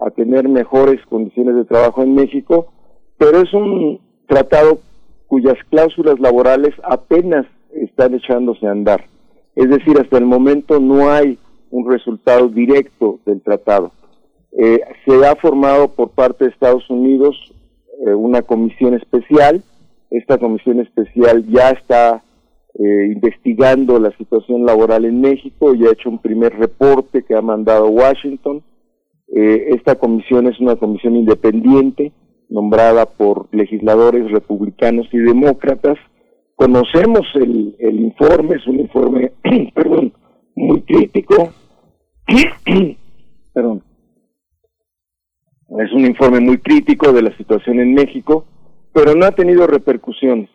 Speaker 13: a tener mejores condiciones de trabajo en México, pero es un tratado cuyas cláusulas laborales apenas están echándose a andar. Es decir, hasta el momento no hay un resultado directo del tratado. Eh, se ha formado por parte de Estados Unidos eh, una comisión especial esta comisión especial ya está eh, investigando la situación laboral en México, y ha hecho un primer reporte que ha mandado Washington. Eh, esta comisión es una comisión independiente, nombrada por legisladores republicanos y demócratas. Conocemos el, el informe, es un informe, perdón, muy crítico. perdón. Es un informe muy crítico de la situación en México pero no ha tenido repercusiones.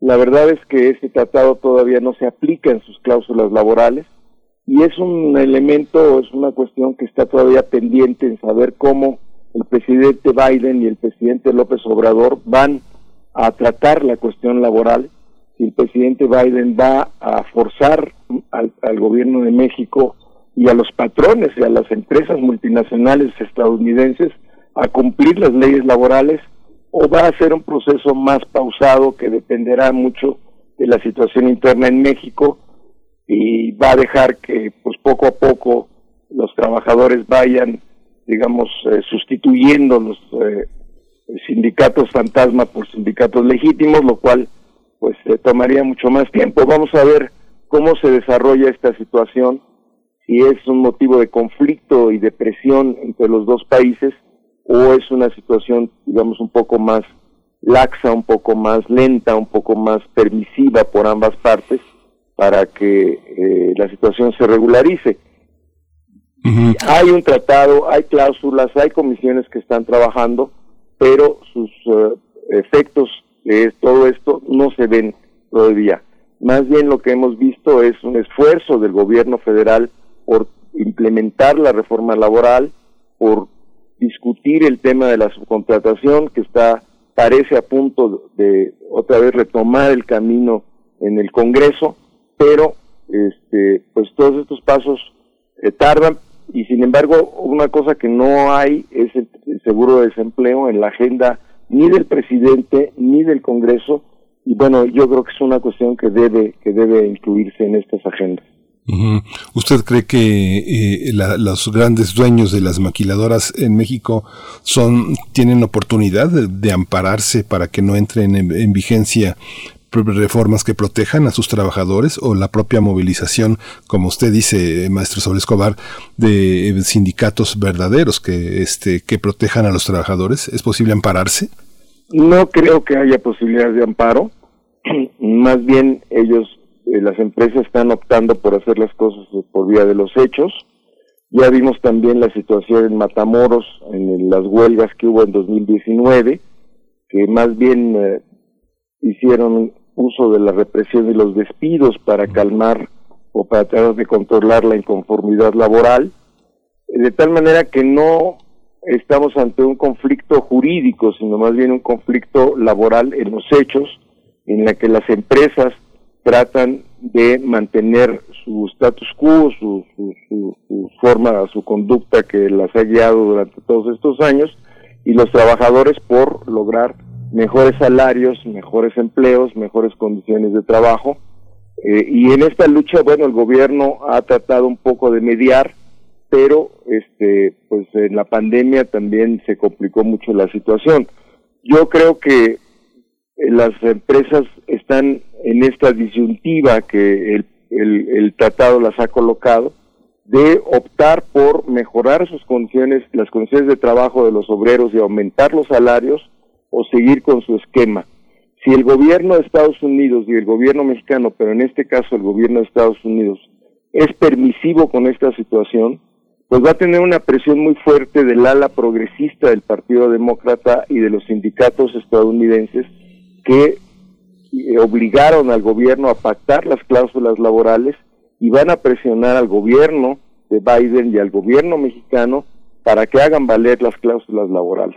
Speaker 13: La verdad es que este tratado todavía no se aplica en sus cláusulas laborales y es un elemento, es una cuestión que está todavía pendiente en saber cómo el presidente Biden y el presidente López Obrador van a tratar la cuestión laboral, si el presidente Biden va a forzar al, al gobierno de México y a los patrones y a las empresas multinacionales estadounidenses a cumplir las leyes laborales o va a ser un proceso más pausado que dependerá mucho de la situación interna en México y va a dejar que pues poco a poco los trabajadores vayan digamos eh, sustituyendo los eh, sindicatos fantasma por sindicatos legítimos lo cual pues tomaría mucho más tiempo. Vamos a ver cómo se desarrolla esta situación si es un motivo de conflicto y de presión entre los dos países o es una situación, digamos, un poco más laxa, un poco más lenta, un poco más permisiva por ambas partes para que eh, la situación se regularice. Hay un tratado, hay cláusulas, hay comisiones que están trabajando, pero sus eh, efectos de todo esto no se ven todavía. Más bien lo que hemos visto es un esfuerzo del gobierno federal por implementar la reforma laboral, por discutir el tema de la subcontratación que está parece a punto de otra vez retomar el camino en el Congreso, pero este pues todos estos pasos eh, tardan y sin embargo una cosa que no hay es el, seguro de desempleo en la agenda ni del presidente ni del Congreso y bueno yo creo que es una cuestión que debe que debe incluirse en estas agendas.
Speaker 1: ¿Usted cree que eh, los grandes dueños de las maquiladoras en México son tienen oportunidad de, ampararse para que no entren en, vigencia reformas que protejan a sus trabajadores o la propia movilización, como usted dice, maestro Sobre Escobar, de sindicatos verdaderos que este que protejan a los trabajadores? ¿Es posible ampararse?
Speaker 13: No creo que haya posibilidad de amparo. Más bien ellos eh, las empresas están optando por hacer las cosas por vía de los hechos. Ya vimos también la situación en Matamoros, en las huelgas que hubo en 2019, que más bien eh, hicieron uso de la represión y los despidos para calmar o para tratar de controlar la inconformidad laboral, de tal manera que no estamos ante un conflicto jurídico, sino más bien un conflicto laboral en los hechos, en la que las empresas tratan de mantener su status quo, su, su, forma, su conducta que las ha guiado durante todos estos años, y los trabajadores por lograr mejores salarios, mejores empleos, mejores condiciones de trabajo. Eh, y en esta lucha, bueno, el gobierno ha tratado un poco de mediar, pero este, pues en la pandemia también se complicó mucho la situación. Yo creo que las empresas están en esta disyuntiva que el, el, tratado las ha colocado de optar por mejorar sus condiciones, las condiciones de trabajo de los obreros y aumentar los salarios o seguir con su esquema. Si el gobierno de Estados Unidos y el gobierno mexicano, pero en este caso el gobierno de Estados Unidos, es permisivo con esta situación, pues va a tener una presión muy fuerte del ala progresista del Partido Demócrata y de los sindicatos estadounidenses que eh, obligaron al gobierno a pactar las cláusulas laborales y van a presionar al gobierno de Biden y al gobierno mexicano para que hagan valer las cláusulas laborales.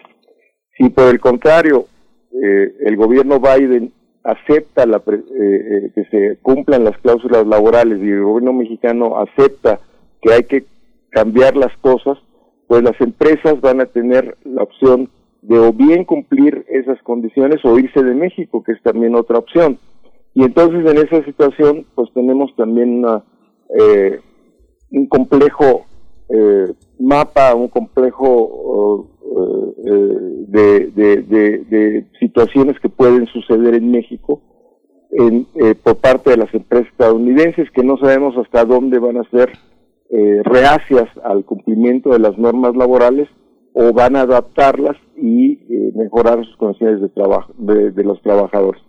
Speaker 13: Si por el contrario eh, el gobierno Biden acepta la, eh, que se cumplan las cláusulas laborales y el gobierno mexicano acepta que hay que cambiar las cosas, pues las empresas van a tener la opción de o bien cumplir esas condiciones o irse de México, que es también otra opción. Y entonces en esa situación, pues tenemos también eh, un complejo eh, mapa, un complejo eh, de, de, situaciones que pueden suceder en México en, por parte de las empresas estadounidenses, que no sabemos hasta dónde van a ser eh, reacias al cumplimiento de las normas laborales o van a adaptarlas y eh, mejorar sus condiciones de trabajo de, los trabajadores.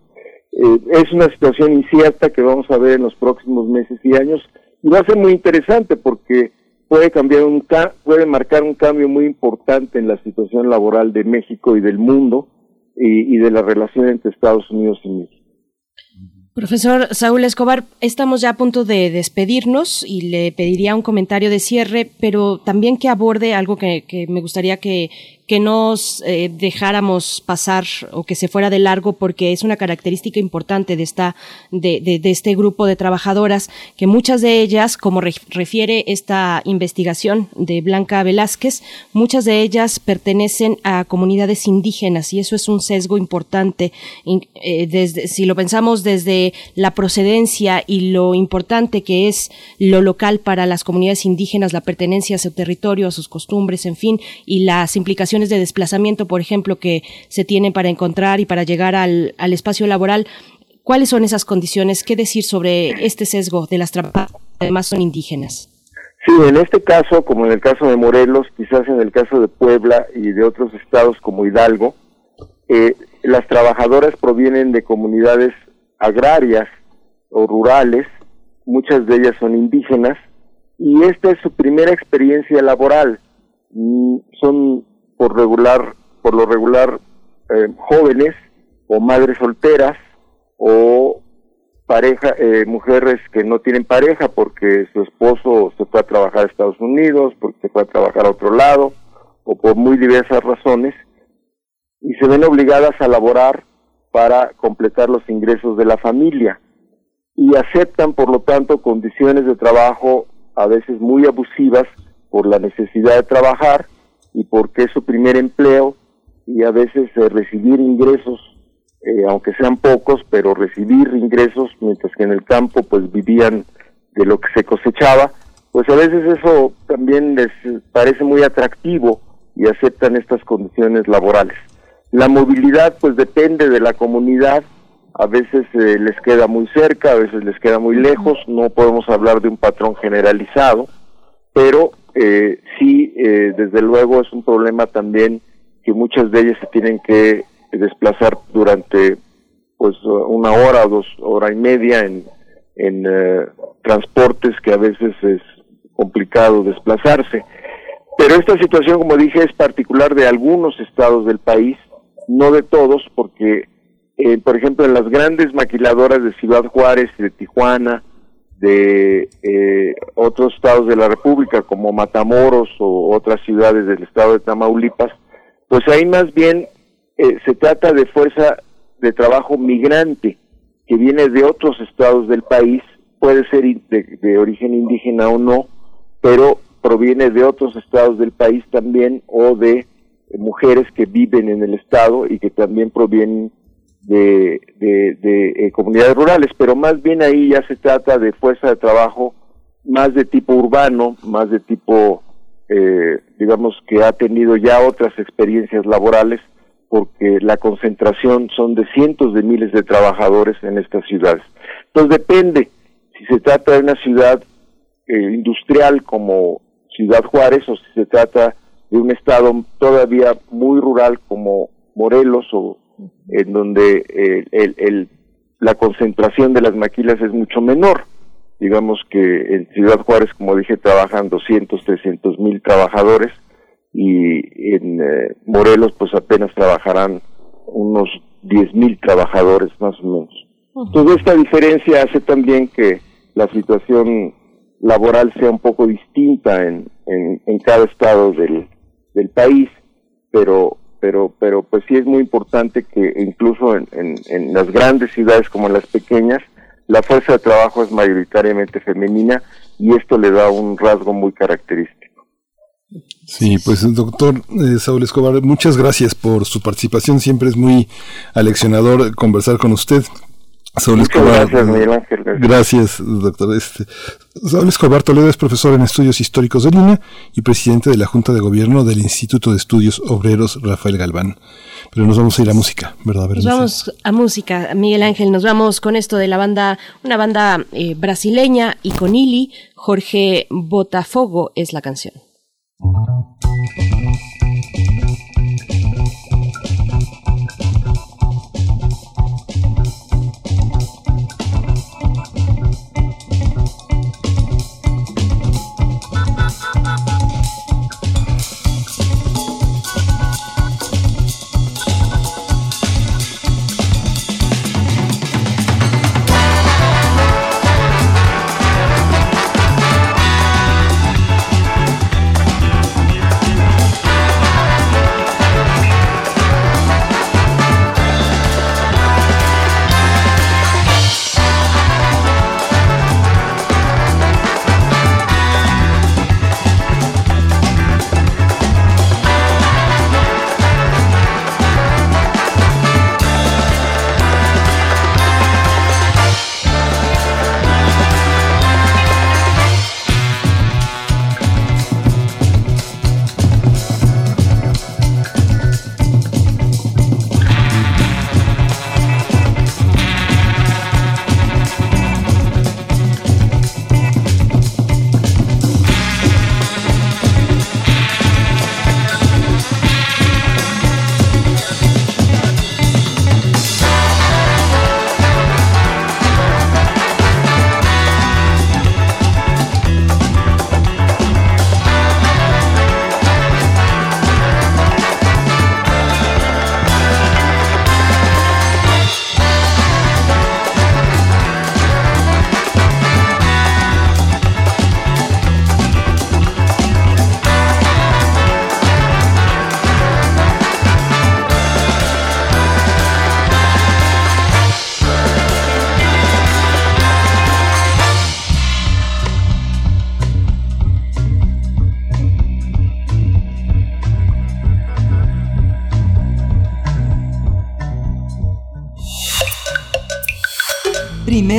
Speaker 13: Eh, es una situación incierta que vamos a ver en los próximos meses y años y va a ser muy interesante porque puede cambiar un puede marcar un cambio muy importante en la situación laboral de México y del mundo y, y de la relación entre Estados Unidos y México.
Speaker 2: Profesor Saúl Escobar, estamos ya a punto de despedirnos y le pediría un comentario de cierre, pero también que aborde algo que, me gustaría que, que nos eh, dejáramos pasar o que se fuera de largo porque es una característica importante de esta de, de, este grupo de trabajadoras que muchas de ellas como refiere esta investigación de Blanca Velázquez muchas de ellas pertenecen a comunidades indígenas y eso es un sesgo importante eh, desde si lo pensamos desde la procedencia y lo importante que es lo local para las comunidades indígenas la pertenencia a su territorio a sus costumbres en fin y las implicaciones de desplazamiento, por ejemplo, que se tienen para encontrar y para llegar al, espacio laboral. ¿Cuáles son esas condiciones? ¿Qué decir sobre este sesgo de las trabajadoras además son indígenas?
Speaker 13: Sí, en este caso, como en el caso de Morelos, quizás en el caso de Puebla y de otros estados como Hidalgo, eh, las trabajadoras provienen de comunidades agrarias o rurales, muchas de ellas son indígenas, y esta es su primera experiencia laboral. Son por regular, por lo regular eh, jóvenes o madres solteras o pareja, eh, mujeres que no tienen pareja porque su esposo se fue a trabajar a Estados Unidos, porque se fue a trabajar a otro lado, o por muy diversas razones, y se ven obligadas a laborar para completar los ingresos de la familia. Y aceptan, por lo tanto, condiciones de trabajo a veces muy abusivas por la necesidad de trabajar y porque es su primer empleo y a veces eh, recibir ingresos, eh, aunque sean pocos, pero recibir ingresos mientras que en el campo pues vivían de lo que se cosechaba, pues a veces eso también les parece muy atractivo y aceptan estas condiciones laborales. La movilidad pues depende de la comunidad, a veces eh, les queda muy cerca, a veces les queda muy lejos, no podemos hablar de un patrón generalizado, pero eh, sí, eh, desde luego es un problema también que muchas de ellas se tienen que desplazar durante pues una hora o dos horas y media en, en eh, transportes que a veces es complicado desplazarse. Pero esta situación, como dije, es particular de algunos estados del país, no de todos, porque, eh, por ejemplo, en las grandes maquiladoras de Ciudad Juárez y de Tijuana, de eh, otros estados de la República, como Matamoros o otras ciudades del estado de Tamaulipas, pues ahí más bien eh, se trata de fuerza de trabajo migrante que viene de otros estados del país, puede ser de, origen indígena o no, pero proviene de otros estados del país también o de mujeres que viven en el estado y que también provienen de, eh, comunidades rurales, pero más bien ahí ya se trata de fuerza de trabajo más de tipo urbano, más de tipo, eh, digamos, que ha tenido ya otras experiencias laborales, porque la concentración son de cientos de miles de trabajadores en estas ciudades. Entonces depende si se trata de una ciudad eh, industrial como Ciudad Juárez o si se trata de un estado todavía muy rural como Morelos o en donde el, el, la concentración de las maquilas es mucho menor. Digamos que en Ciudad Juárez, como dije, trabajan 200, 300 mil trabajadores y en eh, Morelos pues apenas trabajarán unos 10 mil trabajadores más o menos. Toda esta diferencia hace también que la situación laboral sea un poco distinta en, en, cada estado del, del país, pero pero pero pues sí es muy importante que incluso en, en, las grandes ciudades como en las pequeñas la fuerza de trabajo es mayoritariamente femenina y esto le da un rasgo muy característico.
Speaker 1: Sí, pues doctor eh, Saúl Escobar, muchas gracias por su participación. Siempre es muy aleccionador conversar con usted. Saúl Escobar. Gracias, Miguel Ángel. Gracias, doctor. Este, Saúl Escobar Toledo es profesor en estudios históricos de línea y presidente de la Junta de Gobierno del Instituto de Estudios Obreros Rafael Galván. Pero nos vamos a ir a música, ¿verdad?
Speaker 2: Nos vamos a música, Miguel Ángel. Nos vamos con esto de la banda, una banda eh, brasileña y con Ili. Jorge Botafogo es la canción.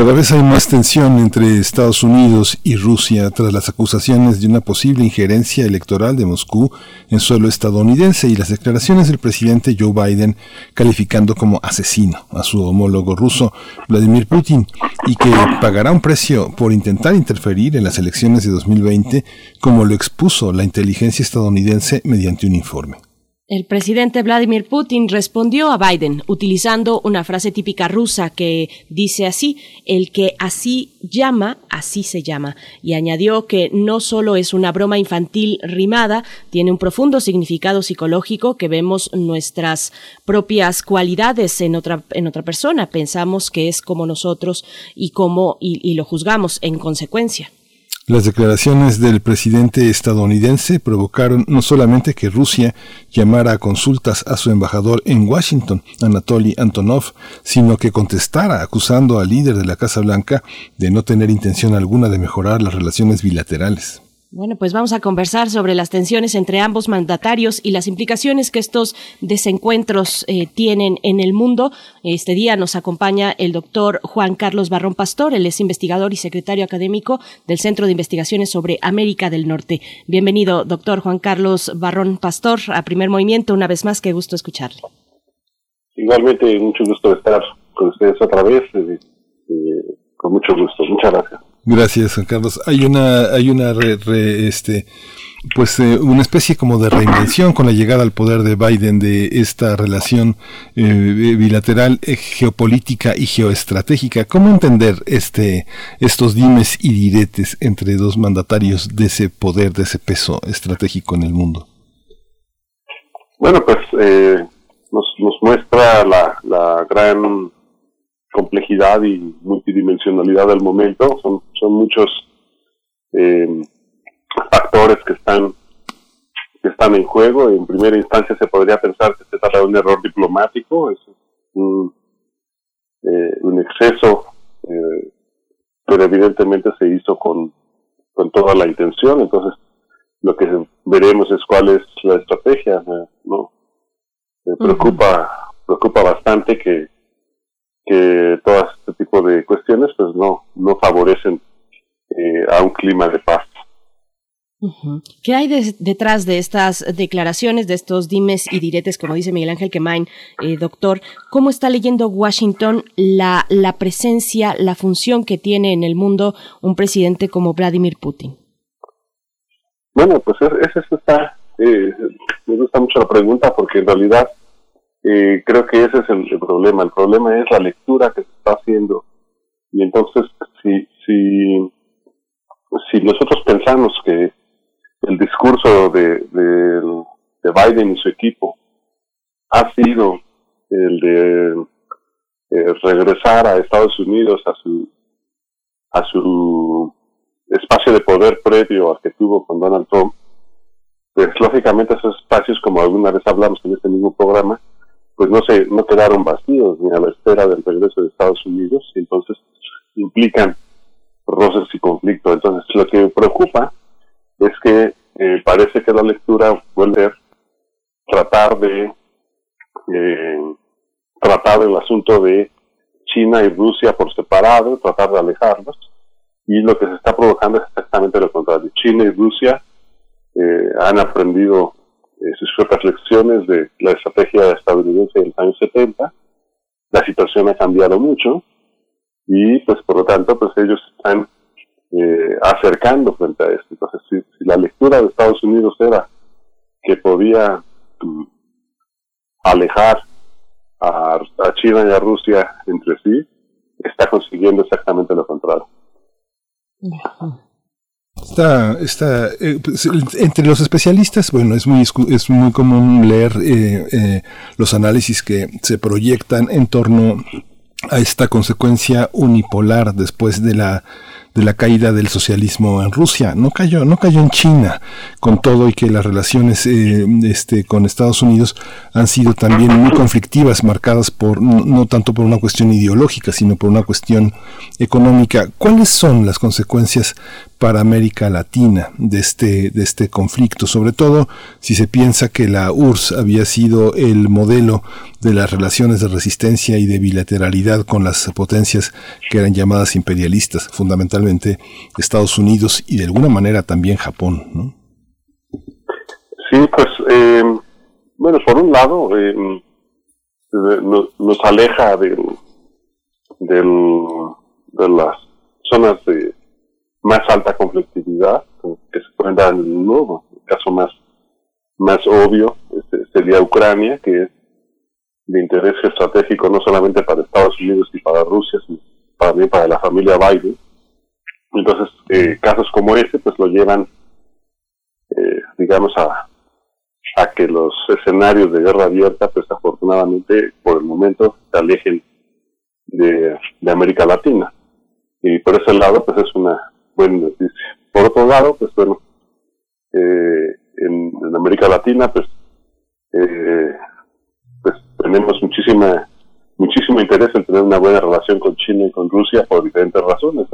Speaker 1: Cada vez hay más tensión entre Estados Unidos y Rusia tras las acusaciones de una posible injerencia electoral de Moscú en suelo estadounidense y las declaraciones del presidente Joe Biden calificando como asesino a su homólogo ruso Vladimir Putin y que pagará un precio por intentar interferir en las elecciones de 2020 como lo expuso la inteligencia estadounidense mediante un informe.
Speaker 2: El presidente Vladimir Putin respondió a Biden utilizando una frase típica rusa que dice así, el que así llama, así se llama, y añadió que no solo es una broma infantil rimada, tiene un profundo significado psicológico que vemos nuestras propias cualidades en otra, en otra persona, pensamos que es como nosotros y, como, y lo juzgamos en consecuencia.
Speaker 1: Las declaraciones del presidente estadounidense provocaron no solamente que Rusia llamara a consultas a su embajador en Washington, Anatoly Antonov, sino que contestara acusando al líder de la Casa Blanca de no tener intención alguna de mejorar las relaciones bilaterales.
Speaker 2: Bueno, pues vamos a conversar sobre las tensiones entre ambos mandatarios y las implicaciones que estos desencuentros eh, tienen en el mundo. Este día nos acompaña el doctor Juan Carlos Barrón Pastor, él es investigador y secretario académico del Centro de Investigaciones sobre América del Norte. Bienvenido, doctor Juan Carlos Barrón Pastor, a Primer Movimiento. Una vez más, qué gusto escucharle.
Speaker 14: Igualmente, mucho gusto estar con ustedes otra vez, eh, eh, con mucho gusto. Muchas gracias.
Speaker 1: Gracias, Juan Carlos. Hay una, hay una este, pues eh, una especie como de reinvención con la llegada al poder de Biden de esta relación eh, bilateral eh, geopolítica y geoestratégica. ¿Cómo entender este estos dimes y diretes entre dos mandatarios de ese poder, de ese peso estratégico en el mundo?
Speaker 14: Bueno, pues nos, nos muestra la, la gran complejidad y multidimensionalidad del momento. Son, son muchos eh, factores que están que están en juego. En primera instancia se podría pensar que se trata de un error diplomático, es un, eh, un exceso, eh, pero evidentemente se hizo con, con toda la intención. Entonces, lo que veremos es cuál es la estrategia. ¿no? Me preocupa, preocupa bastante que, que todo este tipo de cuestiones pues no, no favorecen eh, a un clima de paz.
Speaker 2: ¿Qué hay detrás de estas declaraciones, de estos dimes y diretes, como dice Miguel Ángel Quemain, eh, doctor? ¿Cómo está leyendo Washington la, la presencia, la función que tiene en el mundo un presidente como Vladimir Putin?
Speaker 14: Bueno, pues eso está, eh, me gusta mucho la pregunta porque en realidad eh, creo que ese es el, problema. El problema es la lectura que se está haciendo. Y entonces, si, si, si nosotros pensamos que el discurso de, de, de Biden y su equipo ha sido el de eh, regresar a Estados Unidos a su a su espacio de poder previo al que tuvo con Donald Trump, pues lógicamente esos espacios, como alguna vez hablamos en este mismo programa, pues no se no quedaron vacíos ni a la espera del regreso de Estados Unidos y entonces implican roces y conflictos. Entonces lo que preocupa es que eh, parece que la lectura vuelve a tratar de eh, tratar el asunto de China y Rusia por separado, tratar de alejarlos, y lo que se está provocando es exactamente lo contrario. China y Rusia eh, han aprendido sus propias lecciones de la estrategia estadounidense de los años 70, la situación ha cambiado mucho, y pues por lo tanto pues ellos están eh, acercando frente a esto. Entonces, si, la lectura de Estados Unidos era que podía mm, alejar a, China y a Rusia entre sí, está consiguiendo exactamente lo contrario.
Speaker 1: Está, está eh, pues, entre los especialistas, bueno, es muy es muy común leer eh, los análisis que se proyectan en torno a esta consecuencia unipolar después de la de la caída del socialismo en Rusia. No cayó, no cayó en China, con todo y que las relaciones eh, este, con Estados Unidos han sido también muy conflictivas, marcadas por no, tanto por una cuestión ideológica, sino por una cuestión económica. ¿Cuáles son las consecuencias para América Latina de este, de este conflicto, sobre todo si se piensa que la URSS había sido el modelo de las relaciones de resistencia y de bilateralidad con las potencias que eran llamadas imperialistas, fundamentalmente Estados Unidos y de alguna manera también Japón. ¿no?
Speaker 14: Sí, pues, eh, bueno, por un lado, eh, nos, aleja del, de las zonas de más alta conflictividad que se pueden dar en el mundo. El caso más, más obvio este, sería Ucrania, que es de interés estratégico no solamente para Estados Unidos y para Rusia, sino también para la familia Biden. Entonces, eh, casos como ese, pues lo llevan, eh, digamos, a, a que los escenarios de guerra abierta, pues afortunadamente, por el momento, se alejen de, de América Latina. Y por ese lado, pues es una buena noticia. Por otro lado, pues bueno, eh, en, América Latina, pues, eh, pues tenemos muchísima muchísimo interés en tener una buena relación con China y con Rusia por diferentes razones.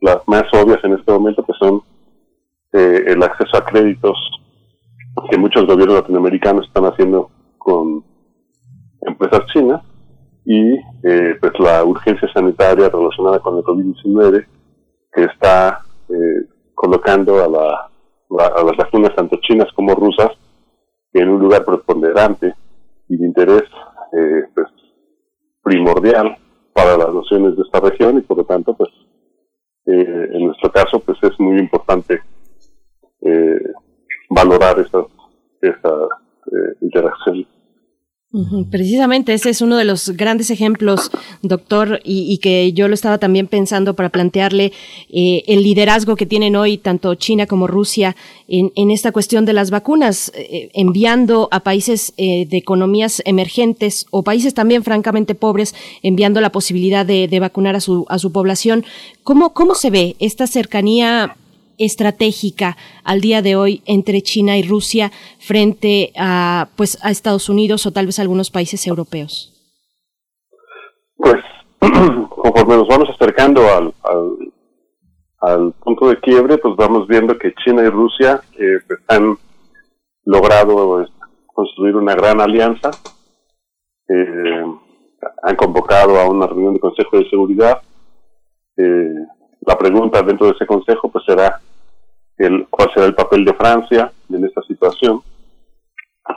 Speaker 14: las más obvias en este momento pues son eh, el acceso a créditos que muchos gobiernos latinoamericanos están haciendo con empresas chinas y eh, pues la urgencia sanitaria relacionada con el COVID-19 que está eh, colocando a, la, a las vacunas tanto chinas como rusas en un lugar preponderante y de interés eh, pues, primordial para las naciones de esta región y por lo tanto pues eh, en nuestro caso, pues es muy importante eh, valorar esas, esas eh, interacciones.
Speaker 2: Precisamente ese es uno de los grandes ejemplos, doctor, y, que yo lo estaba también pensando para plantearle eh, el liderazgo que tienen hoy tanto China como Rusia en, esta cuestión de las vacunas, eh, enviando a países eh, de economías emergentes o países también francamente pobres, enviando la posibilidad de, de vacunar a su, a su población. ¿Cómo, ¿Cómo se ve esta cercanía estratégica al día de hoy entre China y Rusia frente a pues a Estados Unidos o tal vez algunos países europeos?
Speaker 14: Pues conforme nos vamos acercando al, al, punto de quiebre, pues vamos viendo que China y Rusia eh, pues, han logrado construir una gran alianza. Eh, han convocado a una reunión de Consejo de Seguridad. Eh, la pregunta dentro de ese consejo pues será el, cuál será el papel de Francia en esta situación.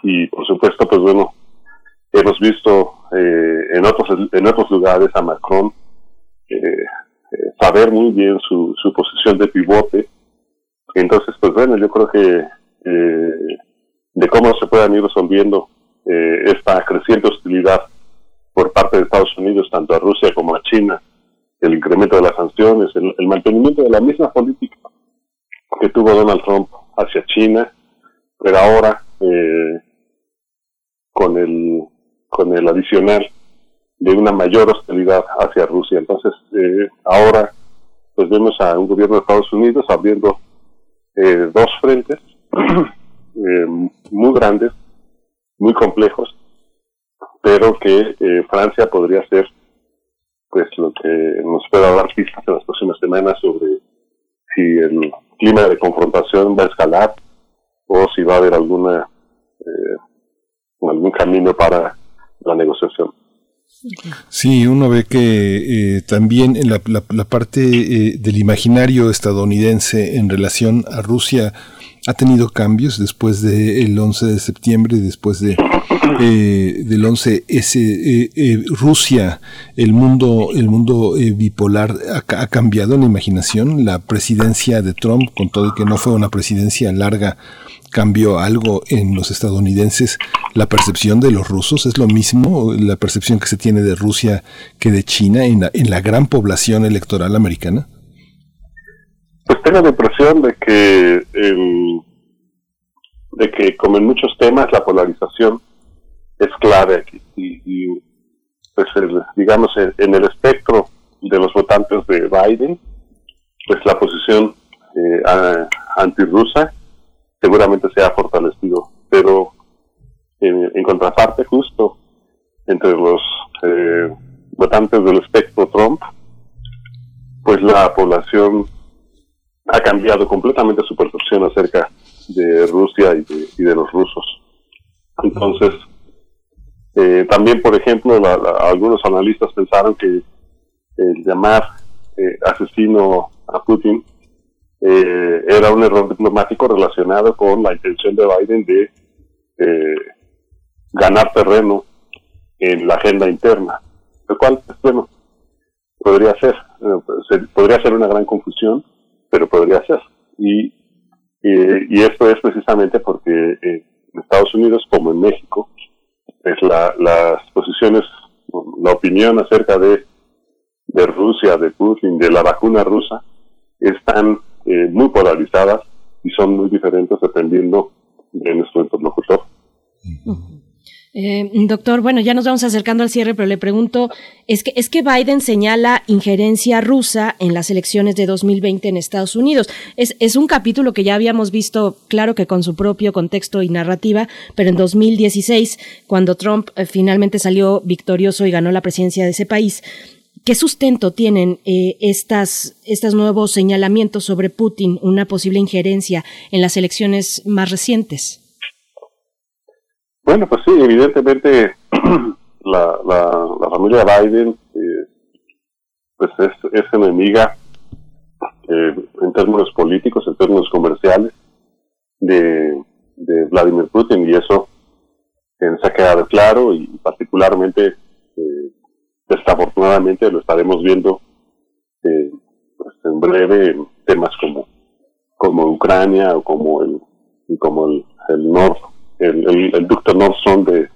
Speaker 14: Y por supuesto, pues bueno, hemos visto eh, en, otros, en otros lugares a Macron eh, eh, saber muy bien su, su posición de pivote. Entonces, pues bueno, yo creo que de cómo se puedan ir resolviendo esta creciente hostilidad por parte de Estados Unidos, tanto a Rusia como a China, el incremento de las sanciones, el mantenimiento de la misma política que tuvo Donald Trump hacia China, pero ahora eh, con el con el adicional de una mayor hostilidad hacia Rusia. Entonces, eh, ahora pues vemos a un gobierno de Estados Unidos abriendo eh, dos frentes muy grandes, muy complejos, pero que Francia podría ser pues lo que nos pueda dar pistas en las próximas semanas sobre si el clima de confrontación va a escalar o si va a haber alguna eh, algún camino para la negociación.
Speaker 1: Sí, uno ve que eh, también en la, la, parte eh, del imaginario estadounidense en relación a Rusia ha tenido cambios después del 11 de septiembre, después de eh, del 11 s eh, eh, Rusia, el mundo, el mundo bipolar ha, cambiado en la imaginación. La presidencia de Trump, con todo que no fue una presidencia larga, cambió algo en los estadounidenses. La percepción de los rusos es lo mismo, la percepción que se tiene de Rusia que de China en la, en la gran población electoral americana.
Speaker 14: Pues tengo la impresión de que, de que como en muchos temas, la polarización es clave aquí. Y, pues digamos, en, el espectro de los votantes de Biden, pues la posición eh, antirrusa seguramente se ha fortalecido. Pero en, contraparte, justo entre los eh, votantes del espectro Trump, pues la población ha cambiado completamente su percepción acerca de Rusia y de, los rusos. Entonces, eh, también, por ejemplo, algunos analistas pensaron que el llamar eh, asesino a Putin eh, era un error diplomático relacionado con la intención de Biden de ganar terreno en la agenda interna, lo cual, pues, bueno, podría ser, podría ser una gran confusión pero podría ser. Y, y, esto es precisamente porque en Estados Unidos, como en México, es la, las posiciones, la opinión acerca de, de Rusia, de Putin, de la vacuna rusa, están eh, muy polarizadas y son muy diferentes dependiendo de nuestro interlocutor.
Speaker 2: Eh, doctor, bueno, ya nos vamos acercando al cierre, pero le pregunto, es que, es que Biden señala injerencia rusa en las elecciones de 2020 en Estados Unidos. Es, es un capítulo que ya habíamos visto, claro que con su propio contexto y narrativa, pero en 2016, cuando Trump eh, finalmente salió victorioso y ganó la presidencia de ese país, ¿Qué sustento tienen eh, estas, estos nuevos señalamientos sobre Putin, una posible injerencia en las elecciones más recientes?
Speaker 14: Bueno, pues sí, evidentemente la, la, la familia Biden eh, pues es, es enemiga eh, en términos políticos, en términos comerciales de, de Vladimir Putin y eso eh, se ha quedado claro y particularmente desafortunadamente lo estaremos viendo pues, en breve temas como como Ucrania o como el como el, el Nord el, ducto Nord Stream de,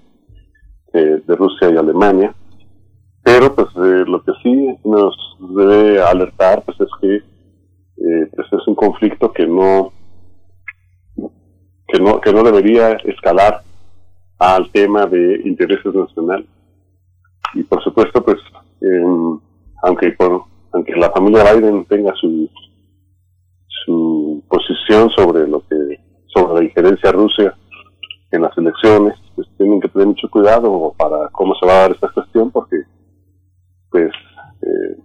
Speaker 14: Rusia y Alemania pero pues eh, lo que sí nos debe alertar pues es que eh, pues es un conflicto que no que no que no debería escalar al tema de intereses nacionales. Y por supuesto pues aunque por, aunque la familia Biden tenga su su posición sobre lo que sobre la injerencia Rusia en las elecciones pues tienen que tener mucho cuidado para cómo se va a dar esta cuestión porque pues eh,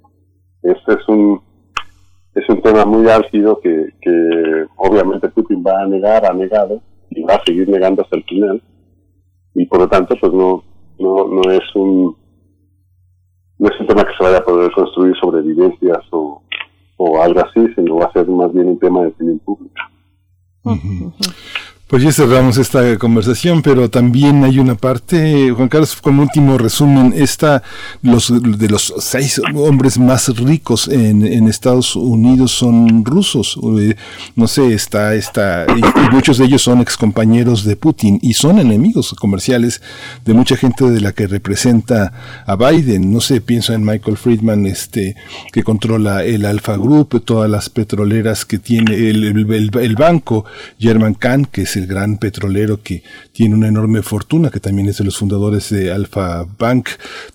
Speaker 14: este es un es un tema muy álgido que, que obviamente Putin va a negar, ha negado y va a seguir negando hasta el final y por lo tanto pues no no no es un no es un tema que se vaya a poder construir sobre evidencias o, o algo así, sino va a ser más bien un tema de opinión pública.
Speaker 1: Pues ya cerramos esta conversación, pero también hay una parte, Juan Carlos, como último resumen, está los de los seis hombres más ricos en, Estados Unidos son rusos. Eh, no sé, está, está, y, muchos de ellos son excompañeros de Putin y son enemigos comerciales de mucha gente de la que representa a Biden. No sé, pienso en Michael Friedman, este, que controla el Alpha Group, todas las petroleras que tiene el banco, German Kahn, que es el gran petrolero que tiene una enorme fortuna, que también es de los fundadores de Alpha Bank.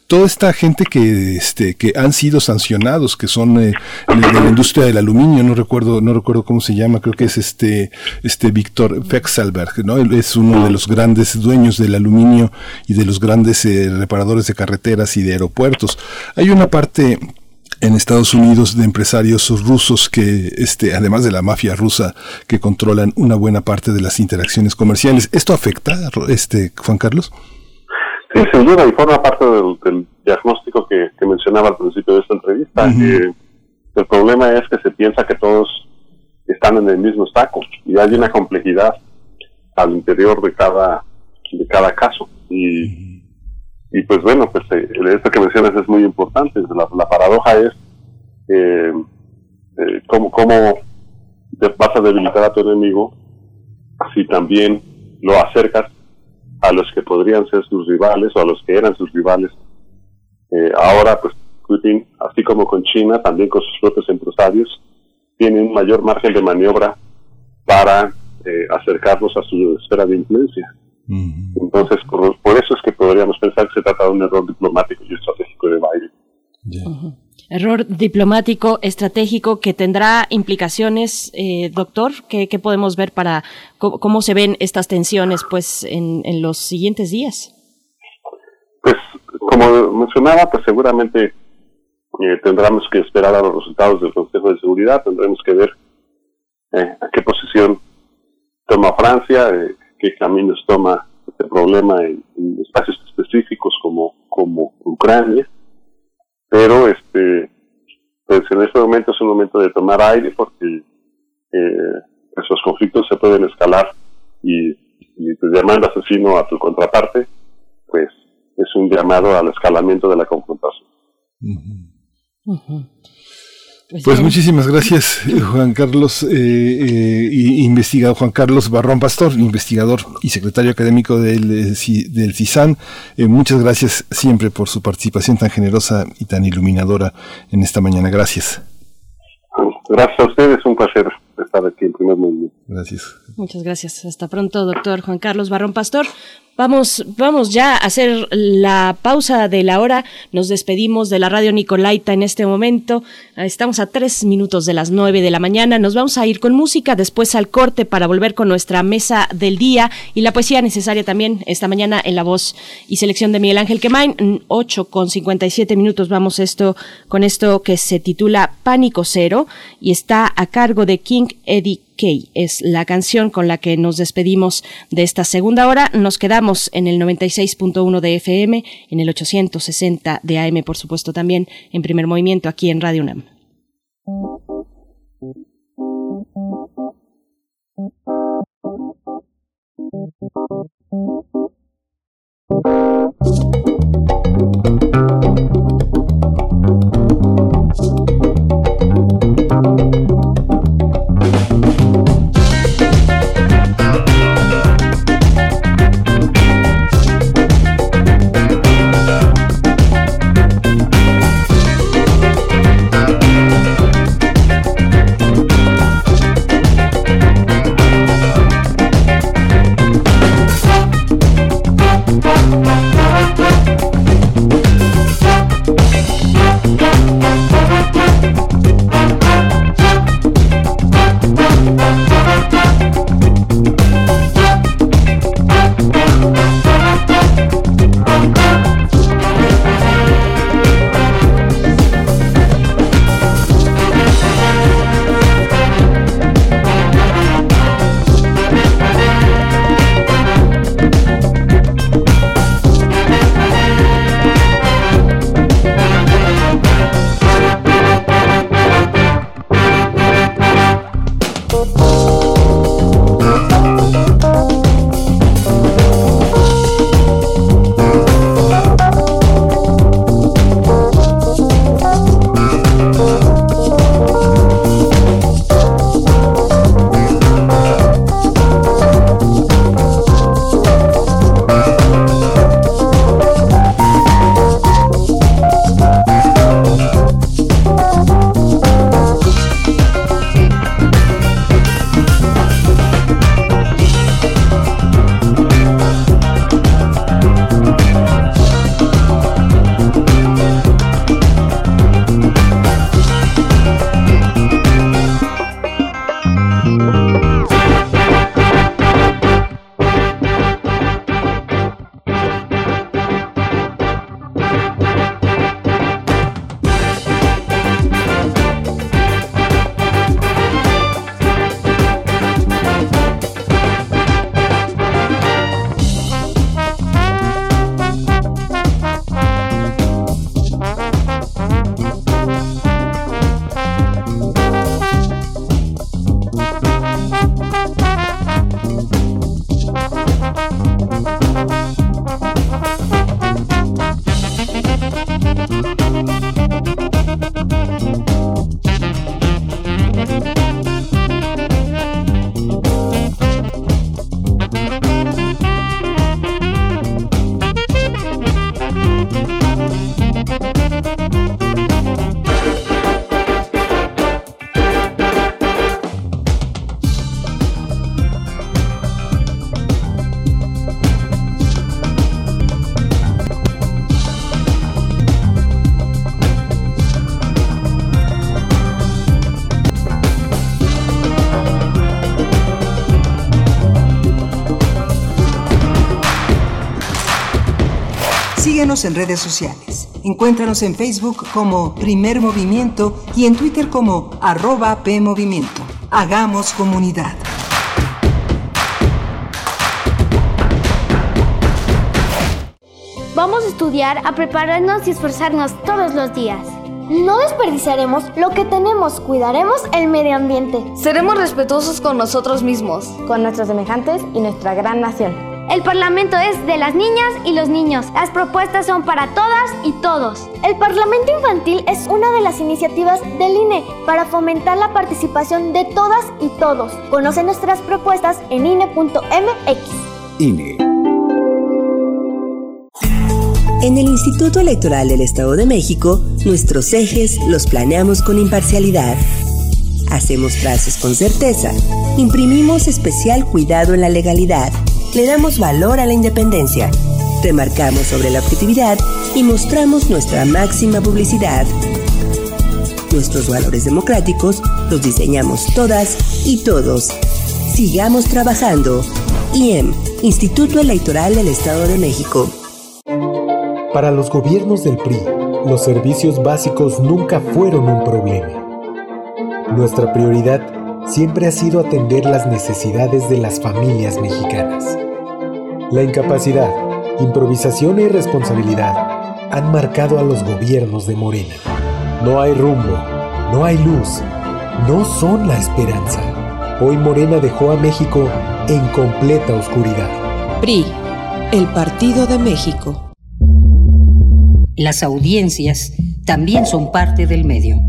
Speaker 1: Toda esta gente que, este, que han sido sancionados, que son eh, de la industria del aluminio, no recuerdo, no recuerdo cómo se llama, creo que es este, este Víctor Fexelberg, ¿no? Él es uno de los grandes dueños del aluminio y de los grandes eh, reparadores de carreteras y de aeropuertos. Hay una parte en Estados Unidos de empresarios rusos que, este, además de la mafia rusa, que controlan una buena parte de las interacciones comerciales. ¿Esto afecta, este, Juan Carlos?
Speaker 14: Sí, sin duda, y forma parte del, diagnóstico que, mencionaba al principio de esta entrevista. el problema es que se piensa que todos están en el mismo saco y hay una complejidad al interior de cada, de cada caso. Y y pues bueno, pues eh, esto que mencionas es muy importante. La, paradoja es eh, eh, cómo, cómo vas a debilitar a tu enemigo si también lo acercas a los que podrían ser sus rivales o a los que eran sus rivales. Eh, ahora, pues Putin, así como con China, también con sus propios empresarios, tiene un mayor margen de maniobra para eh, acercarlos a su esfera de influencia. Entonces, por, eso es que podríamos pensar que se trata de un error diplomático y estratégico de Biden.
Speaker 2: Error diplomático, estratégico que tendrá implicaciones, eh, doctor. ¿Qué, podemos ver para cómo, se ven estas tensiones, pues, en, los siguientes días?
Speaker 14: Pues, como mencionaba, pues seguramente eh, tendremos que esperar a los resultados del Consejo de Seguridad. Tendremos que ver eh, a qué posición toma Francia, qué caminos toma este problema en, espacios específicos como, como Ucrania. Pero este pues en este momento es un momento de tomar aire porque eh, esos conflictos se pueden escalar y, y pues, llamando asesino a tu contraparte, pues es un llamado al escalamiento de la confrontación.
Speaker 1: Pues, pues muchísimas gracias, Juan Carlos, eh, eh, investigador Juan Carlos Barrón Pastor, investigador y secretario académico del, eh, del CISAN. Eh, muchas gracias siempre por su participación tan generosa y tan iluminadora en esta mañana. Gracias.
Speaker 14: Gracias a ustedes, un placer estar aquí en primer mundo.
Speaker 1: Gracias.
Speaker 2: Muchas gracias. Hasta pronto, doctor Juan Carlos Barrón Pastor. Vamos, vamos ya a hacer la pausa de la hora. Nos despedimos de la radio Nicolaita en este momento. Estamos a tres minutos de las nueve de la mañana. Nos vamos a ir con música, después al corte para volver con nuestra mesa del día y la poesía necesaria también esta mañana en la voz y selección de Miguel Ángel Quemain. Ocho con cincuenta y siete minutos vamos esto con esto que se titula Pánico Cero y está a cargo de King Eddie es la canción con la que nos despedimos de esta segunda hora. Nos quedamos en el 96.1 de FM, en el 860 de AM, por supuesto, también en primer movimiento aquí en Radio UNAM.
Speaker 4: Síguenos en redes sociales. Encuéntranos en Facebook como Primer Movimiento y en Twitter como arroba PMovimiento. Hagamos comunidad.
Speaker 12: Vamos a estudiar, a prepararnos y esforzarnos todos los días. No desperdiciaremos lo que tenemos, cuidaremos el medio ambiente.
Speaker 15: Seremos respetuosos con nosotros mismos,
Speaker 12: con nuestros semejantes y nuestra gran nación. El Parlamento es de las niñas y los niños. Las propuestas son para todas y todos. El Parlamento Infantil es una de las iniciativas del INE para fomentar la participación de todas y todos. Conoce nuestras propuestas en INE.mx.
Speaker 16: INE. En el Instituto Electoral del Estado de México, nuestros ejes los planeamos con imparcialidad. Hacemos frases con certeza. Imprimimos especial cuidado en la legalidad le damos valor a la independencia, remarcamos sobre la objetividad y mostramos nuestra máxima publicidad. Nuestros valores democráticos los diseñamos todas y todos. Sigamos trabajando. IEM, Instituto Electoral del Estado de México.
Speaker 17: Para los gobiernos del PRI, los servicios básicos nunca fueron un problema. Nuestra prioridad siempre ha sido atender las necesidades de las familias mexicanas. La incapacidad, improvisación e irresponsabilidad han marcado a los gobiernos de Morena. No hay rumbo, no hay luz, no son la esperanza. Hoy Morena dejó a México en completa oscuridad.
Speaker 18: PRI, el Partido de México.
Speaker 19: Las audiencias también son parte del medio.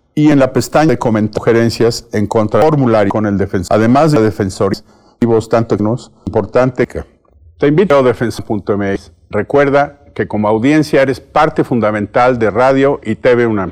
Speaker 20: y en la pestaña de comentarios sugerencias encuentra el formulario con el defensor. Además de la Defensoría, tanto que nos importante que te invito a defensa.mx. Recuerda que como audiencia eres parte fundamental de Radio y TV UNAM.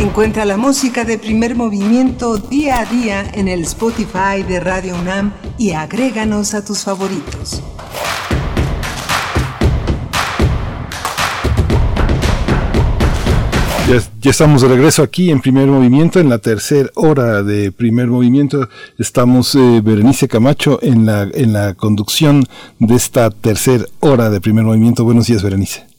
Speaker 4: Encuentra la música de primer movimiento día a día en el Spotify de Radio UNAM y agréganos a tus favoritos.
Speaker 1: Ya, estamos de regreso aquí en primer movimiento, en la tercera hora de primer movimiento. Estamos eh, Berenice Camacho en la, en la conducción de esta tercera hora de primer movimiento. Buenos días, Berenice.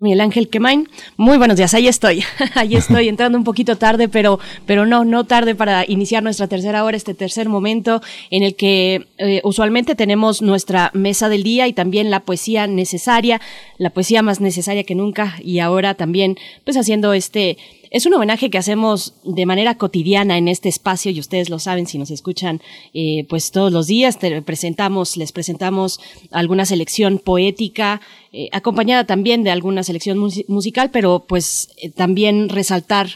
Speaker 2: Miguel Ángel Quemain, muy buenos días, ahí estoy, ahí estoy, entrando un poquito tarde, pero, pero no, no tarde para iniciar nuestra tercera hora, este tercer momento en el que eh, usualmente tenemos nuestra mesa del día y también la poesía necesaria, la poesía más necesaria que nunca y ahora también pues haciendo este es un homenaje que hacemos de manera cotidiana en este espacio y ustedes lo saben si nos escuchan eh, pues todos los días. Presentamos, les presentamos alguna selección poética eh, acompañada también de alguna selección musical, pero pues eh, también resaltar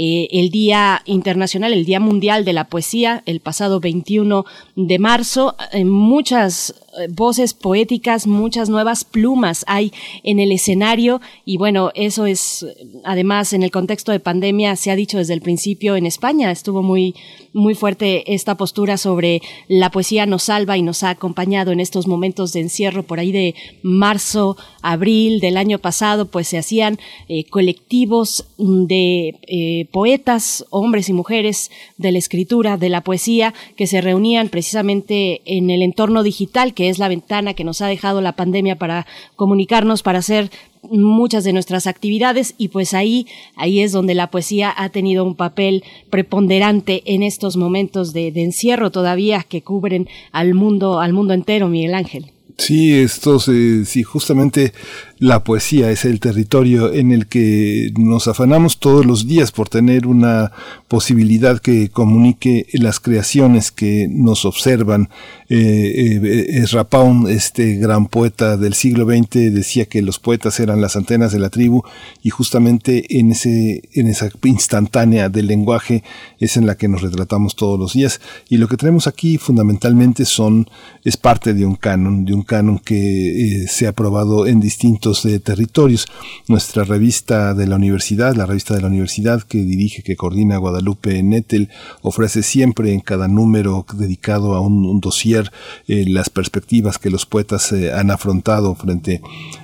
Speaker 2: el Día Internacional, el Día Mundial de la Poesía, el pasado 21 de marzo. muchas voces poéticas, muchas nuevas plumas hay en el escenario y bueno, eso es además en el contexto de pandemia se ha dicho desde el principio en España, estuvo muy muy fuerte esta postura sobre la poesía nos salva y nos ha acompañado en estos momentos de encierro por ahí de marzo, abril del año pasado, pues se hacían eh, colectivos de eh, poetas, hombres y mujeres de la escritura, de la poesía, que se reunían precisamente en el entorno digital, que es la ventana que nos ha dejado la pandemia para comunicarnos, para hacer muchas de nuestras actividades. Y pues ahí ahí es donde la poesía ha tenido un papel preponderante en estos momentos de, encierro todavía que cubren al mundo al mundo entero Miguel Ángel.
Speaker 1: Sí, estos, eh, sí, justamente la poesía es el territorio en el que nos afanamos todos los días por tener una posibilidad que comunique las creaciones que nos observan. Eh, eh, Rapaun, este gran poeta del siglo XX, decía que los poetas eran las antenas de la tribu y justamente en, ese, en esa instantánea del lenguaje es en la que nos retratamos todos los días. Y lo que tenemos aquí fundamentalmente son, es parte de un canon, de un canon que eh, se ha aprobado en distintos eh, territorios. Nuestra revista de la universidad, la revista de la universidad que dirige, que coordina Guadalupe Nettel, ofrece siempre en cada número dedicado a un, dossier eh, las perspectivas que los poetas han afrontado frente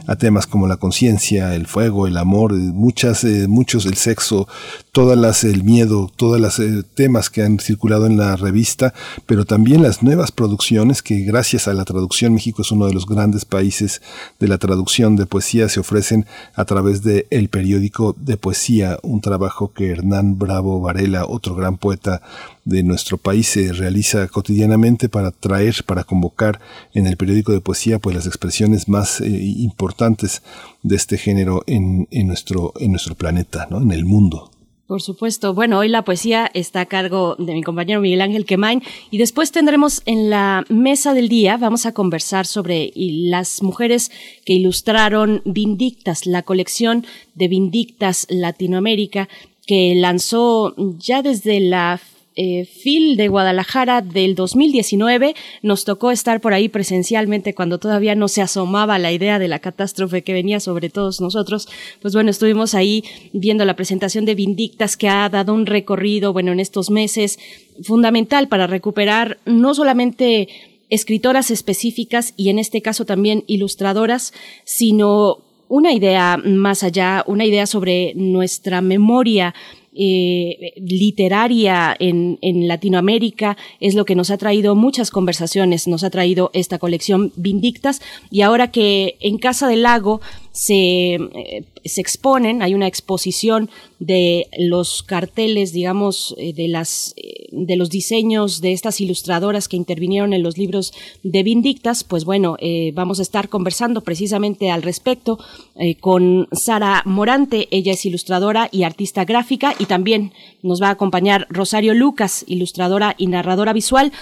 Speaker 1: a temas como la conciencia, el fuego, el amor, muchas, muchos, el sexo, todas las, el miedo, todos los temas que han circulado en la revista, pero también las nuevas producciones que gracias a la traducción México es uno de los grandes países de la traducción de poesía, se ofrecen a través de El Periódico de Poesía, un trabajo que Hernán Bravo Varela, otro gran poeta de nuestro país, se realiza cotidianamente para traer, para convocar en el periódico de poesía, pues las expresiones más eh, importantes de este género en, en, nuestro, en nuestro planeta, ¿no? en el mundo.
Speaker 2: Por supuesto. Bueno, hoy la poesía está a cargo de mi compañero Miguel Ángel Quemain y después tendremos en la mesa del día, vamos a conversar sobre las mujeres que ilustraron Vindictas, la colección de Vindictas Latinoamérica que lanzó ya desde la eh, FIL de Guadalajara del 2019. Nos tocó estar por ahí presencialmente cuando todavía no se asomaba la idea de la catástrofe que venía sobre todos nosotros. Pues bueno, estuvimos ahí viendo la presentación de Vindictas que ha dado un recorrido, bueno, en estos meses fundamental para recuperar no solamente escritoras específicas y en este caso también ilustradoras, sino una idea más allá, una idea sobre nuestra memoria eh, literaria en, en, Latinoamérica es lo que nos ha traído muchas conversaciones, nos ha traído esta colección Vindictas. Y ahora que en Casa del Lago se, eh, se exponen, hay una exposición de los carteles, digamos, eh, de, las, eh, de los diseños de estas ilustradoras que intervinieron en los libros de Vindictas, pues bueno, vamos a estar conversando precisamente al respecto con Sara Morante, ella es ilustradora y artista gráfica y también nos va a acompañar Rosario Lucas, ilustradora y narradora visual.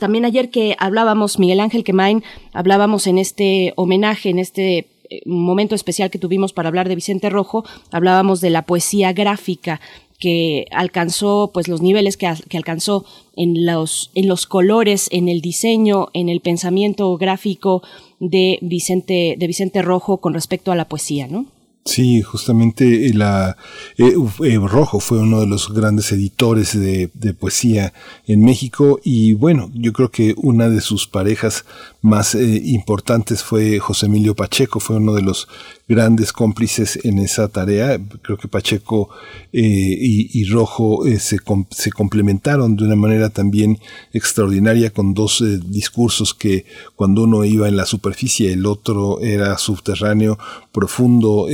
Speaker 2: También ayer que hablábamos, Miguel Ángel Quemain, hablábamos en este homenaje, en este eh, momento especial que tuvimos para hablar de Vicente Rojo, hablábamos de la poesía gráfica que alcanzó pues los niveles que, que, alcanzó en los en los colores en el diseño en el pensamiento gráfico de Vicente de Vicente Rojo con respecto a la poesía no
Speaker 1: Sí, justamente la eh, eh, Rojo fue uno de los grandes editores de, poesía en México y bueno, yo creo que una de sus parejas más eh, importantes fue José Emilio Pacheco, fue uno de los grandes cómplices en esa tarea. Creo que Pacheco eh, y, Rojo eh, se, se, complementaron de una manera también extraordinaria con dos eh, discursos que cuando uno iba en la superficie, el otro era subterráneo, profundo,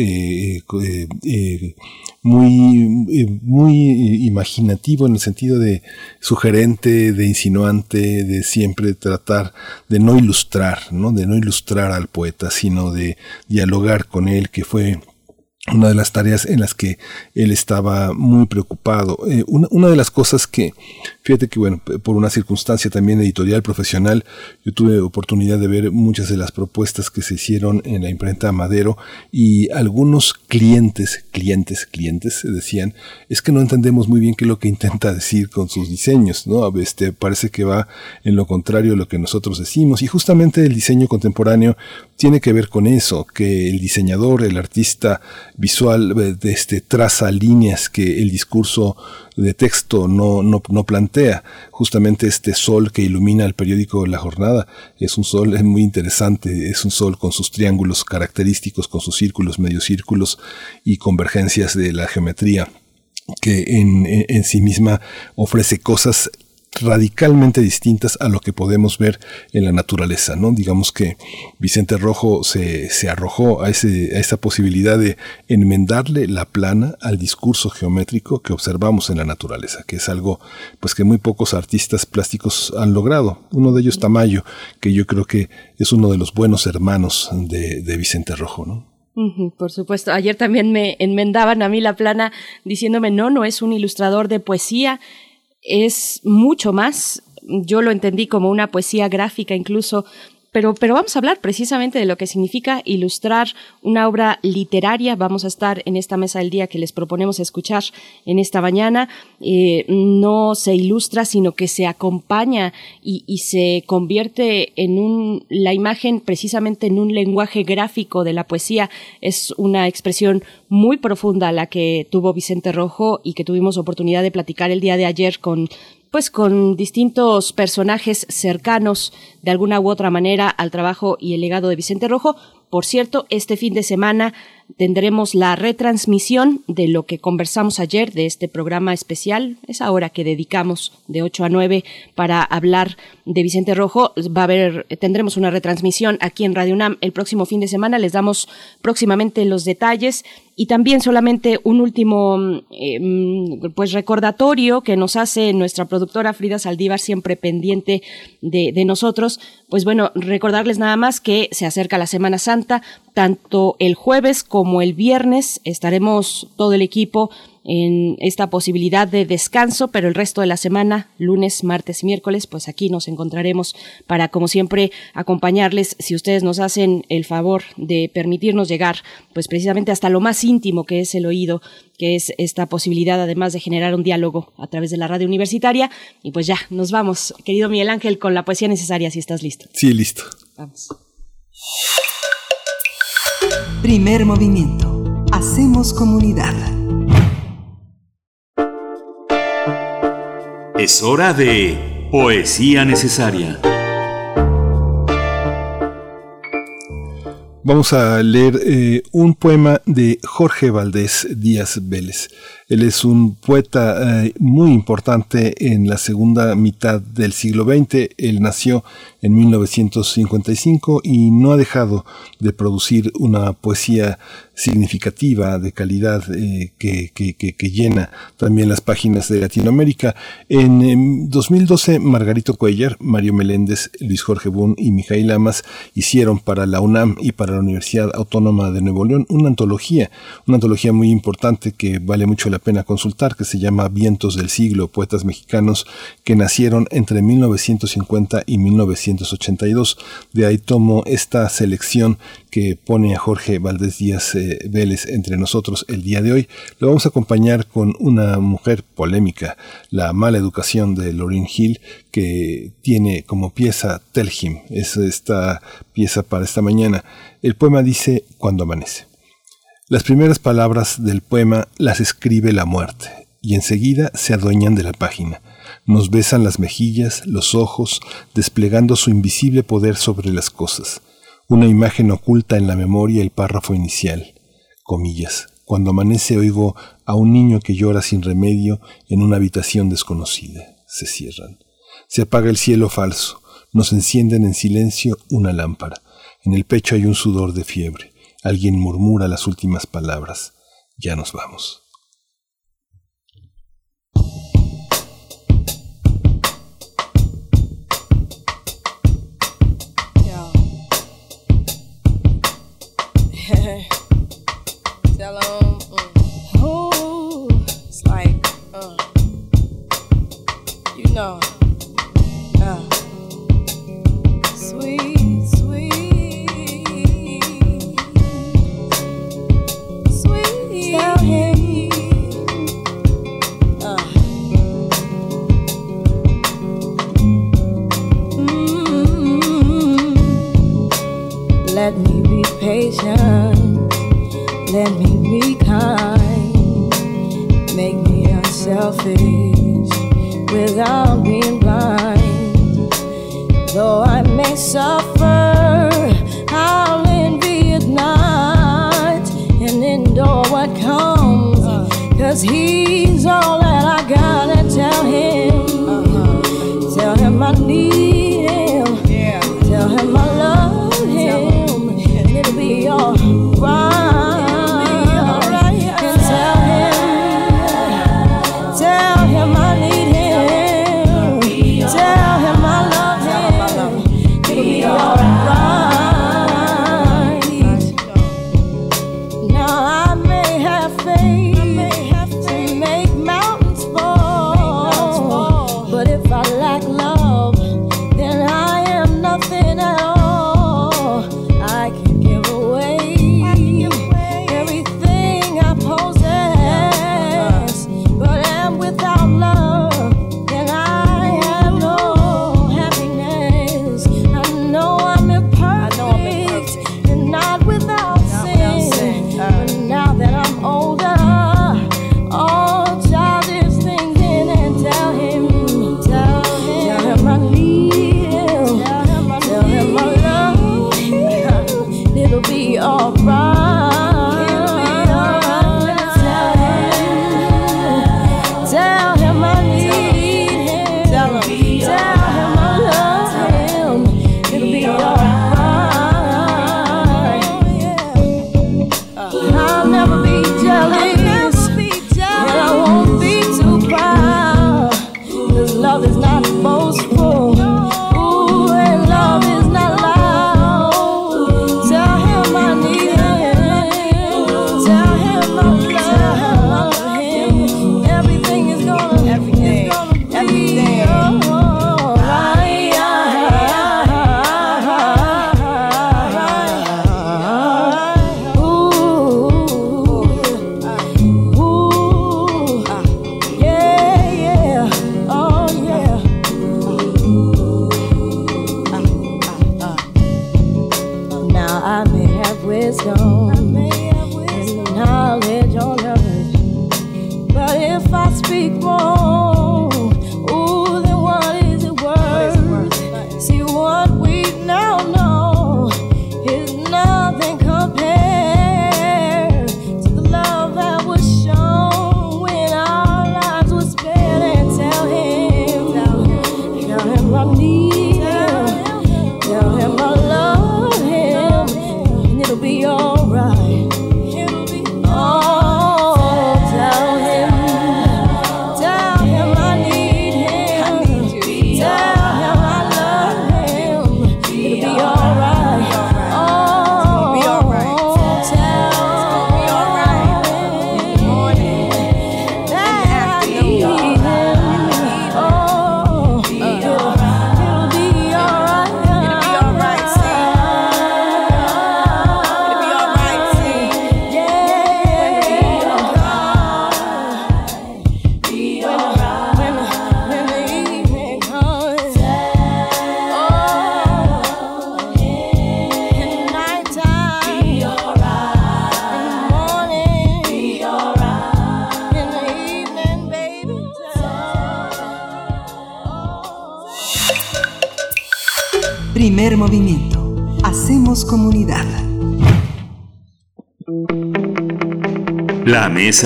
Speaker 1: muy, muy imaginativo en el sentido de sugerente, de insinuante, de siempre tratar de no ilustrar, ¿no? de no ilustrar al poeta, sino de dialogar con él, que fue una de las tareas en las que él estaba muy preocupado. Eh, una, una, de las cosas que, fíjate que bueno, por una circunstancia también editorial profesional, yo tuve oportunidad de ver muchas de las propuestas que se hicieron en la imprenta Madero y algunos clientes, clientes, clientes decían, es que no entendemos muy bien qué es lo que intenta decir con sus diseños, ¿no? Este, parece que va en lo contrario a lo que nosotros decimos y justamente el diseño contemporáneo tiene que ver con eso, que el diseñador, el artista, visual de este, traza líneas que el discurso de texto no, no, plantea. Justamente este sol que ilumina el periódico La Jornada es un sol es muy interesante, es un sol con sus triángulos característicos, con sus círculos, círculos y convergencias de la geometría que en, en, sí misma ofrece cosas radicalmente distintas a lo que podemos ver en la naturaleza, ¿no? Digamos que Vicente Rojo se, se arrojó a, ese, a esa posibilidad de enmendarle la plana al discurso geométrico que observamos en la naturaleza, que es algo pues que muy pocos artistas plásticos han logrado. Uno de ellos Tamayo, que yo creo que es uno de los buenos hermanos de, de Vicente Rojo, ¿no?
Speaker 2: por supuesto. Ayer también me enmendaban a mí la plana diciéndome, no, no es un ilustrador de poesía, es mucho más. Yo lo entendí como una poesía gráfica incluso pero, pero vamos a hablar precisamente de lo que significa ilustrar una obra literaria. Vamos a estar en esta mesa del día que les proponemos escuchar en esta mañana. Eh, no se ilustra, sino que se acompaña y, y, se convierte en un, la imagen precisamente en un lenguaje gráfico de la poesía. Es una expresión muy profunda la que tuvo Vicente Rojo y que tuvimos oportunidad de platicar el día de ayer con pues con distintos personajes cercanos de alguna u otra manera al trabajo y el legado de Vicente Rojo. Por cierto, este fin de semana tendremos la retransmisión de lo que conversamos ayer de este programa especial, esa hora que dedicamos de 8 a 9 para hablar de Vicente Rojo. Va a haber, tendremos una retransmisión aquí en Radio UNAM el próximo fin de semana. Les damos próximamente los detalles y también solamente un último eh, pues recordatorio que nos hace nuestra productora Frida Saldívar siempre pendiente de nosotros. Pues bueno recordarles nada más que se acerca la Semana Santa. Tanto el jueves como el viernes estaremos todo el equipo en esta posibilidad de descanso, pero el resto de la semana, lunes, martes y miércoles, pues aquí nos encontraremos para, como siempre, acompañarles si ustedes nos hacen el favor de permitirnos llegar, pues precisamente hasta lo más íntimo que es el oído, que es esta posibilidad además de generar un diálogo a través de la radio universitaria. Y pues ya, nos vamos, querido Miguel Ángel, con la poesía necesaria, si estás listo.
Speaker 1: Sí, listo.
Speaker 2: Vamos.
Speaker 4: Primer movimiento. Hacemos comunidad.
Speaker 21: Es hora de Poesía Necesaria.
Speaker 1: Vamos a leer eh, un poema de Jorge Valdés Díaz Vélez. Él es un poeta eh, muy importante en la segunda mitad del siglo XX. Él nació en 1955 y no ha dejado de producir una poesía significativa, de calidad, eh, que, llena también las páginas de Latinoamérica. En 2012, Margarito Cuellar, Mario Meléndez, Luis Jorge Bun y Mijail Lamas hicieron para la UNAM y para la Universidad Autónoma de Nuevo León una antología, una antología muy importante que vale mucho la pena consultar, que se llama Vientos del Siglo, Poetas Mexicanos que nacieron entre 1950 y 1982. De ahí tomo esta selección que pone a Jorge Valdés Díaz eh, Vélez entre nosotros el día de hoy. Lo vamos a acompañar con una mujer polémica, la mala educación de Lauryn Hill, que tiene como pieza Telhim, es esta pieza para esta mañana. El poema dice Cuando amanece.
Speaker 22: Las primeras palabras del poema las escribe la muerte y enseguida se adueñan de la página. Nos besan las mejillas, los ojos, desplegando su invisible poder sobre las cosas. Una imagen oculta en la memoria el párrafo inicial comillas. Cuando amanece oigo a un niño que llora sin remedio en una habitación desconocida. Se cierran. Se apaga el cielo falso. Nos encienden en silencio una lámpara. En el pecho hay un sudor de fiebre. Alguien murmura las últimas palabras. Ya nos vamos.
Speaker 23: Mm. It's like, uh, you know.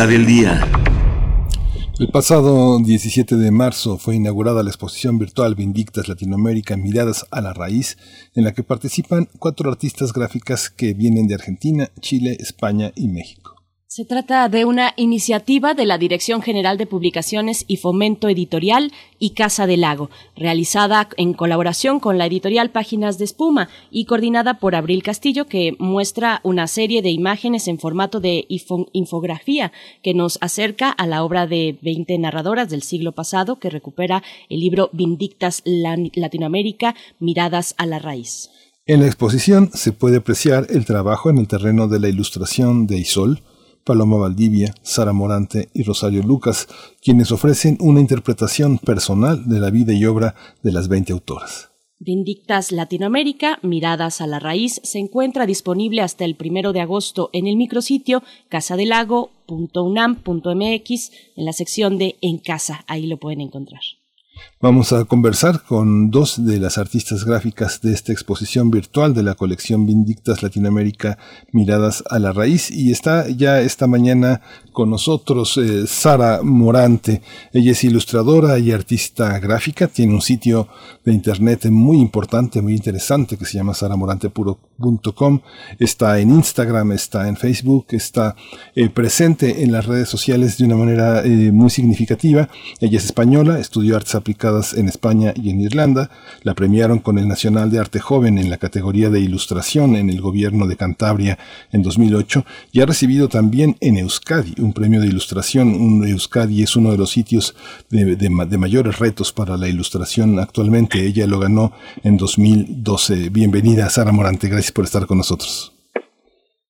Speaker 21: Del día.
Speaker 1: El pasado 17 de marzo fue inaugurada la exposición virtual Vindictas Latinoamérica Miradas a la Raíz, en la que participan cuatro artistas gráficas que vienen de Argentina, Chile, España y México.
Speaker 2: Se trata de una iniciativa de la Dirección General de Publicaciones y Fomento Editorial y Casa del Lago, realizada en colaboración con la editorial Páginas de Espuma y coordinada por Abril Castillo, que muestra una serie de imágenes en formato de infografía que nos acerca a la obra de 20 narradoras del siglo pasado que recupera el libro Vindictas Latinoamérica, Miradas a la Raíz.
Speaker 1: En la exposición se puede apreciar el trabajo en el terreno de la ilustración de Isol, Paloma Valdivia, Sara Morante y Rosario Lucas, quienes ofrecen una interpretación personal de la vida y obra de las 20 autoras.
Speaker 2: Vindictas Latinoamérica, Miradas a la Raíz, se encuentra disponible hasta el primero de agosto en el micrositio casadelago.unam.mx en la sección de En Casa. Ahí lo pueden encontrar.
Speaker 1: Vamos a conversar con dos de las artistas gráficas de esta exposición virtual de la colección Vindictas Latinoamérica Miradas a la Raíz y está ya esta mañana con nosotros eh, Sara Morante. Ella es ilustradora y artista gráfica, tiene un sitio de internet muy importante, muy interesante que se llama saramorantepuro.com. Está en Instagram, está en Facebook, está eh, presente en las redes sociales de una manera eh, muy significativa. Ella es española, estudió artes aplicadas en España y en Irlanda. La premiaron con el Nacional de Arte Joven en la categoría de ilustración en el gobierno de Cantabria en 2008 y ha recibido también en Euskadi un premio de ilustración. Un Euskadi es uno de los sitios de, de mayores retos para la ilustración actualmente. Ella lo ganó en 2012. Bienvenida, Sara Morante. Gracias por estar con nosotros.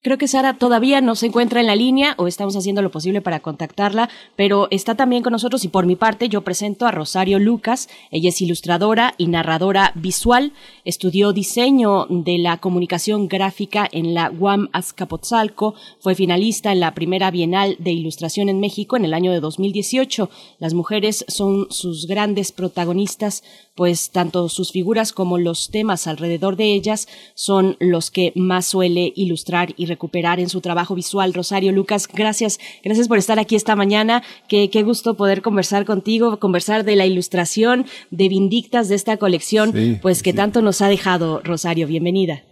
Speaker 2: Creo que Sara todavía no se encuentra en la línea o estamos haciendo lo posible para contactarla, pero está también con nosotros y por mi parte yo presento a Rosario Lucas. Ella es ilustradora y narradora visual. Estudió diseño de la comunicación gráfica en la UAM Azcapotzalco. Fue finalista en la primera Bienal de Ilustración en México en el año de 2018. Las mujeres son sus grandes protagonistas pues tanto sus figuras como los temas alrededor de ellas son los que más suele ilustrar y recuperar en su trabajo visual. Rosario Lucas, gracias, gracias por estar aquí esta mañana. Qué, qué gusto poder conversar contigo, conversar de la ilustración de Vindictas de esta colección, pues que tanto nos ha dejado, Rosario. Bienvenida.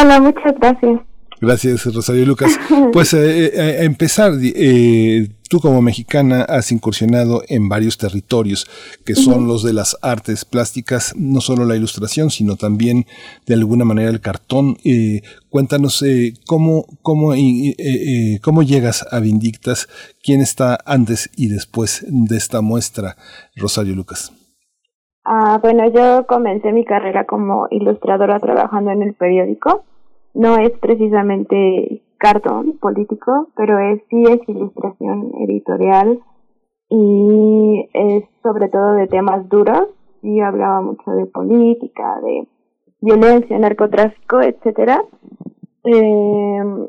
Speaker 24: Hola, muchas gracias.
Speaker 1: Gracias, Rosario Lucas. Pues eh, eh, a empezar, eh, tú como mexicana has incursionado en varios territorios que son los de las artes plásticas, no solo la ilustración, sino también de alguna manera el cartón. cuéntanos cómo, cómo, cómo llegas a Vindictas, quién está antes y después de esta muestra, Rosario Lucas.
Speaker 24: Ah, bueno, yo comencé mi carrera como ilustradora trabajando en el periódico no es precisamente cartón político, pero es sí es ilustración editorial y es sobre todo de temas duros. Y hablaba mucho de política, de violencia, narcotráfico, etcétera. Eh,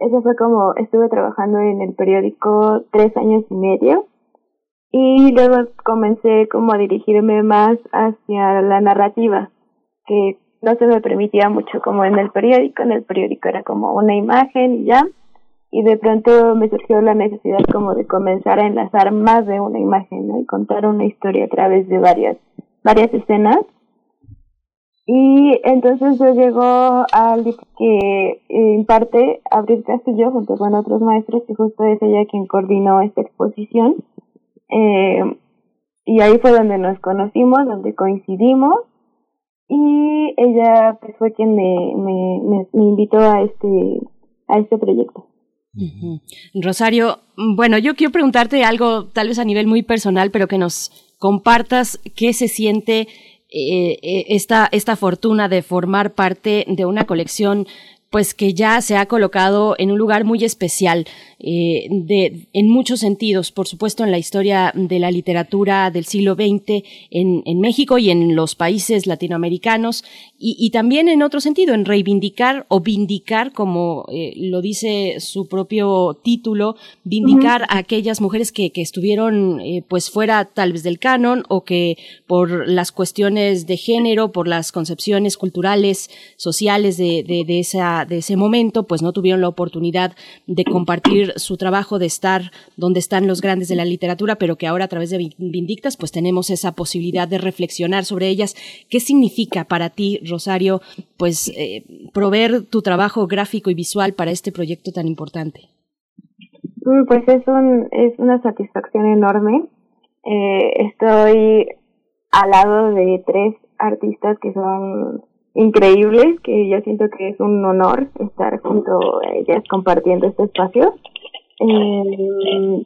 Speaker 24: eso fue como estuve trabajando en el periódico tres años y medio y luego comencé como a dirigirme más hacia la narrativa, que no se me permitía mucho como en el periódico, en el periódico era como una imagen y ya, y de pronto me surgió la necesidad como de comenzar a enlazar más de una imagen, ¿no? Y contar una historia a través de varias, varias escenas. Y entonces yo llego al que imparte Abril Castillo junto con otros maestros y justo es ella quien coordinó esta exposición. Eh, y ahí fue donde nos conocimos, donde coincidimos y ella pues fue quien me, me, me, invitó a este, a este proyecto.
Speaker 2: Rosario, bueno, yo quiero preguntarte algo tal vez a nivel muy personal, pero que nos compartas qué se siente eh, eh, esta, esta fortuna de formar parte de una colección pues que ya se ha colocado en un lugar muy especial. Eh, de, en muchos sentidos, por supuesto en la historia de la literatura del siglo XX en, en México y en los países latinoamericanos y, y, también en otro sentido, en reivindicar o vindicar, como eh, lo dice su propio título, vindicar uh -huh. a aquellas mujeres que, que estuvieron eh, pues fuera tal vez del canon o que por las cuestiones de género, por las concepciones culturales, sociales de, de, de, esa, de ese momento, pues no tuvieron la oportunidad de compartir su trabajo, de estar donde están los grandes de la literatura, pero que ahora a través de Vindictas pues tenemos esa posibilidad de reflexionar sobre ellas. ¿Qué significa para ti, Rosario, pues eh, proveer tu trabajo gráfico y visual para este proyecto tan importante?
Speaker 24: Pues es, un, es una satisfacción enorme. Eh, estoy al lado de tres artistas que son increíbles, que yo siento que es un honor estar junto a ellas compartiendo este espacio. Eh,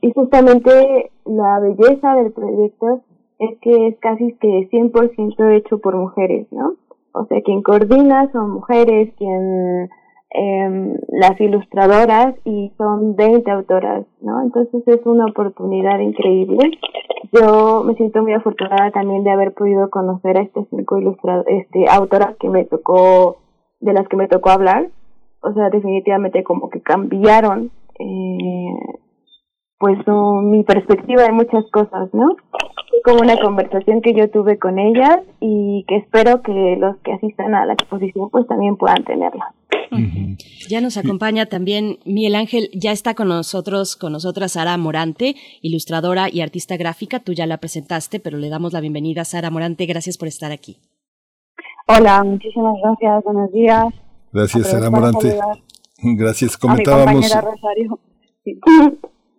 Speaker 24: y, justamente la belleza del proyecto es que es casi que 100% hecho por mujeres, ¿no? O sea, quien coordina son mujeres, quien eh, las ilustradoras y son 20 autoras, ¿no? Entonces es una oportunidad increíble. Yo me siento muy afortunada también de haber podido conocer a estas cinco este, autoras que me tocó, de las que me tocó hablar. O sea, definitivamente como que cambiaron eh, pues no, mi perspectiva de muchas cosas, ¿no? Fue como una conversación que yo tuve con ellas y que espero que los que asistan a la exposición pues también puedan tenerla.
Speaker 2: Uh -huh. Ya nos acompaña también Miguel Ángel, ya está con nosotros, con nosotras Sara Morante, ilustradora y artista gráfica, tú ya la presentaste, pero le damos la bienvenida a Sara Morante, gracias por estar aquí.
Speaker 25: Hola, muchísimas gracias, buenos días.
Speaker 1: Gracias, Sara Morante. Gracias, comentábamos.
Speaker 25: A mi Rosario. Sí.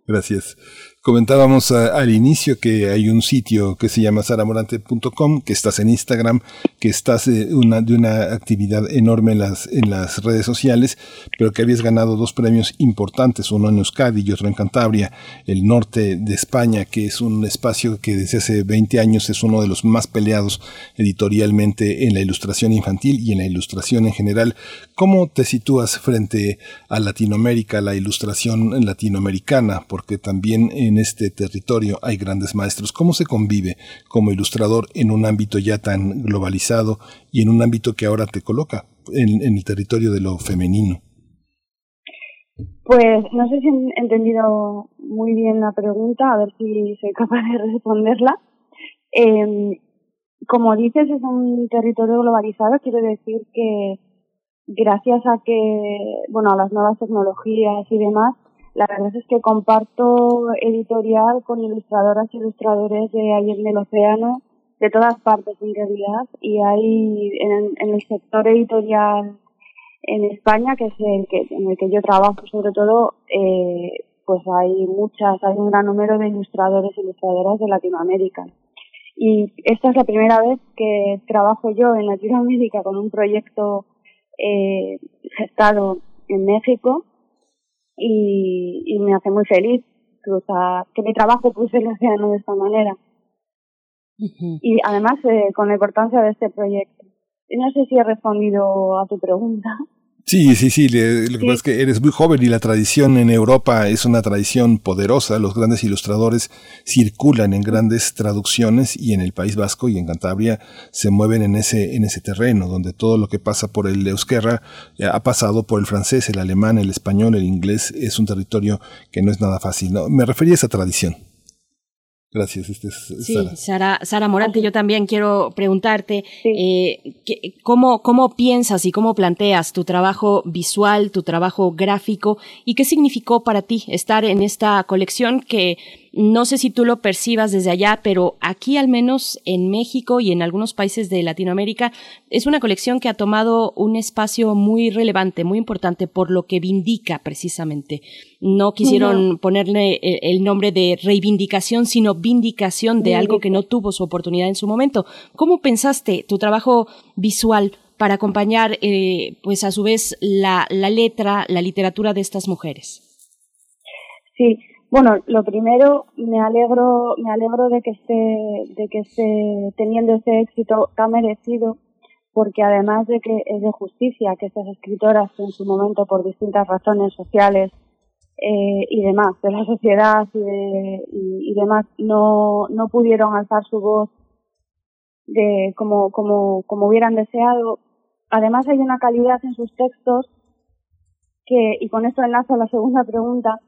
Speaker 1: Gracias. Comentábamos a, al inicio que hay un sitio que se llama saramorante.com, que estás en Instagram, que estás de una, de una actividad enorme en las, en las redes sociales, pero que habías ganado dos premios importantes, uno en Euskadi y otro en Cantabria, el norte de España, que es un espacio que desde hace 20 años es uno de los más peleados editorialmente en la ilustración infantil y en la ilustración en general. ¿Cómo te sitúas frente a Latinoamérica, la ilustración latinoamericana? Porque también en este territorio hay grandes maestros. ¿Cómo se convive como ilustrador en un ámbito ya tan globalizado y en un ámbito que ahora te coloca en, en el territorio de lo femenino?
Speaker 25: Pues no sé si he entendido muy bien la pregunta, a ver si soy capaz de responderla. Eh, como dices, es un territorio globalizado, quiere decir que gracias a que, bueno, a las nuevas tecnologías y demás, la verdad es que comparto editorial con ilustradoras y ilustradores de ahí en el océano, de todas partes en realidad, y hay en, el sector editorial en España, que es el que, en el que yo trabajo sobre todo, eh, pues hay muchas, hay un gran número de ilustradores y ilustradoras de Latinoamérica. Y esta es la primera vez que trabajo yo en Latinoamérica con un proyecto eh, gestado en México y, y me hace muy feliz cruzar, que mi trabajo cruce el océano de esta manera. Uh -huh. Y además eh, con la importancia de este proyecto. No sé si he respondido a tu pregunta.
Speaker 1: Sí, sí, sí. Lo que pasa es que eres muy joven y la tradición en Europa es una tradición poderosa. Los grandes ilustradores circulan en grandes traducciones y en el País Vasco y en Cantabria se mueven en ese, en ese terreno, donde todo lo que pasa por el euskera ha pasado por el francés, el alemán, el español, el inglés. Es un territorio que no es nada fácil. ¿no? Me refería a esa tradición. Gracias, este es
Speaker 2: sí, Sara. Sara, Sara Morante, yo también quiero preguntarte sí. eh, que, cómo, cómo piensas y cómo planteas tu trabajo visual, tu trabajo gráfico y qué significó para ti estar en esta colección que no sé si tú lo percibas desde allá, pero aquí al menos en México y en algunos países de Latinoamérica es una colección que ha tomado un espacio muy relevante, muy importante por lo que vindica precisamente. No quisieron ponerle el nombre de reivindicación, sino vindicación de algo que no tuvo su oportunidad en su momento. ¿Cómo pensaste tu trabajo visual para acompañar, eh, pues a su vez, la, la letra, la literatura de estas mujeres?
Speaker 25: Sí, bueno, lo primero, me alegro, me alegro de que esté, de que esté teniendo ese éxito tan merecido, porque además de que es de justicia que estas escritoras en su momento por distintas razones sociales eh, y demás, de la sociedad y, de, y, y demás, no, no pudieron alzar su voz de como, como, como hubieran deseado. Además hay una calidad en sus textos que, y con esto enlazo a la segunda pregunta,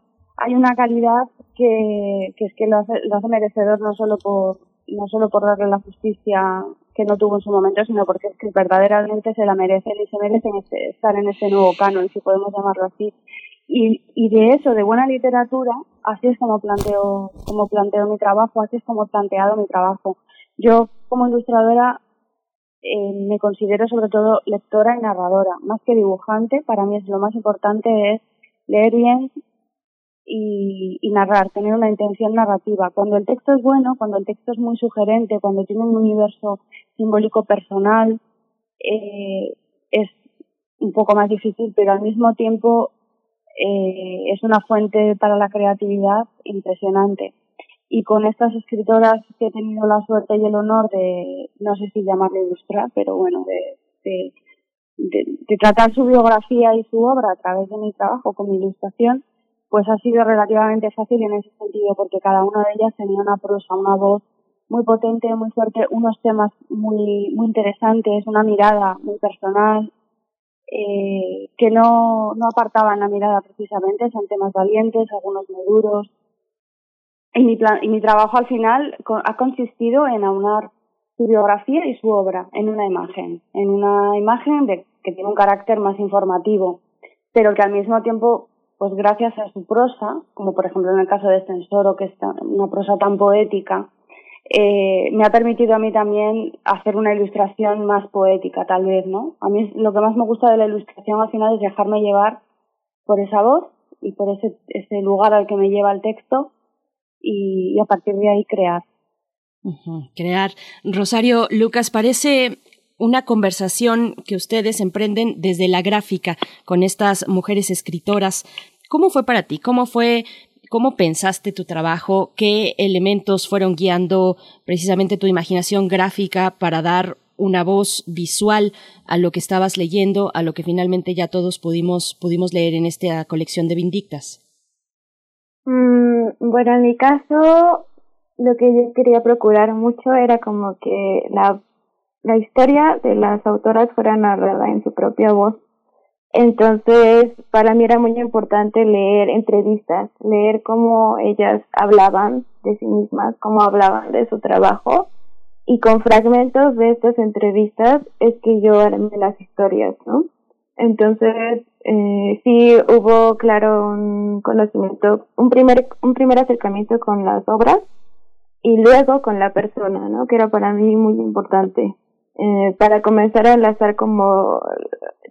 Speaker 25: hay una calidad que, es que lo hace, lo hace merecedor no solo por, no solo por darle la justicia que no tuvo en su momento, sino porque es que verdaderamente se la merecen y se merecen este, estar en este nuevo canon, si podemos llamarlo así. Y, y de eso, de buena literatura, así es como planteo, como planteo mi trabajo, así es como he planteado mi trabajo. Yo, como ilustradora, eh, me considero sobre todo lectora y narradora, más que dibujante. Para mí es lo más importante es leer bien y, y narrar, tener una intención narrativa. Cuando el texto es bueno, cuando el texto es muy sugerente, cuando tiene un universo simbólico personal, eh, es un poco más difícil, pero al mismo tiempo eh, es una fuente para la creatividad impresionante. Y con estas escritoras que he tenido la suerte y el honor de, no sé si llamarle ilustrar, pero bueno, de, de, de, de tratar su biografía y su obra a través de mi trabajo con mi ilustración, pues ha sido relativamente fácil en ese sentido, porque cada una de ellas tenía una prosa, una voz muy potente, muy fuerte, unos temas muy, muy interesantes, una mirada muy personal, eh, que no, no apartaban la mirada precisamente, son temas valientes, algunos muy duros. Y mi, plan, y mi trabajo al final ha consistido en aunar su biografía y su obra en una imagen, en una imagen que tiene un carácter más informativo, pero que al mismo tiempo, pues gracias a su prosa, como por ejemplo en el caso de Censoro, que es una prosa tan poética, eh, me ha permitido a mí también hacer una ilustración más poética, tal vez, ¿no? A mí lo que más me gusta de la ilustración al final es dejarme llevar por esa voz y por ese, ese lugar al que me lleva el texto y, a partir de ahí crear.
Speaker 2: Crear. Rosario Lucas, parece una conversación que ustedes emprenden desde la gráfica con estas mujeres escritoras. ¿Cómo fue para ti? ¿Cómo fue ¿Cómo pensaste tu trabajo? ¿Qué elementos fueron guiando precisamente tu imaginación gráfica para dar una voz visual a lo que estabas leyendo, a lo que finalmente ya todos pudimos, pudimos leer en esta colección de Vindictas?
Speaker 24: Mm, bueno, en mi caso, lo que yo quería procurar mucho era como que la, la historia de las autoras fuera narrada en su propia voz entonces, para mí era muy importante leer entrevistas, leer cómo ellas hablaban de sí mismas, cómo hablaban de su trabajo. Y con fragmentos de estas entrevistas es que yo armé las historias, ¿no? Entonces, eh, sí hubo, claro, un conocimiento, un primer, un primer acercamiento con las obras y luego con la persona, ¿no? Que era para mí muy importante. Eh, para comenzar a enlazar como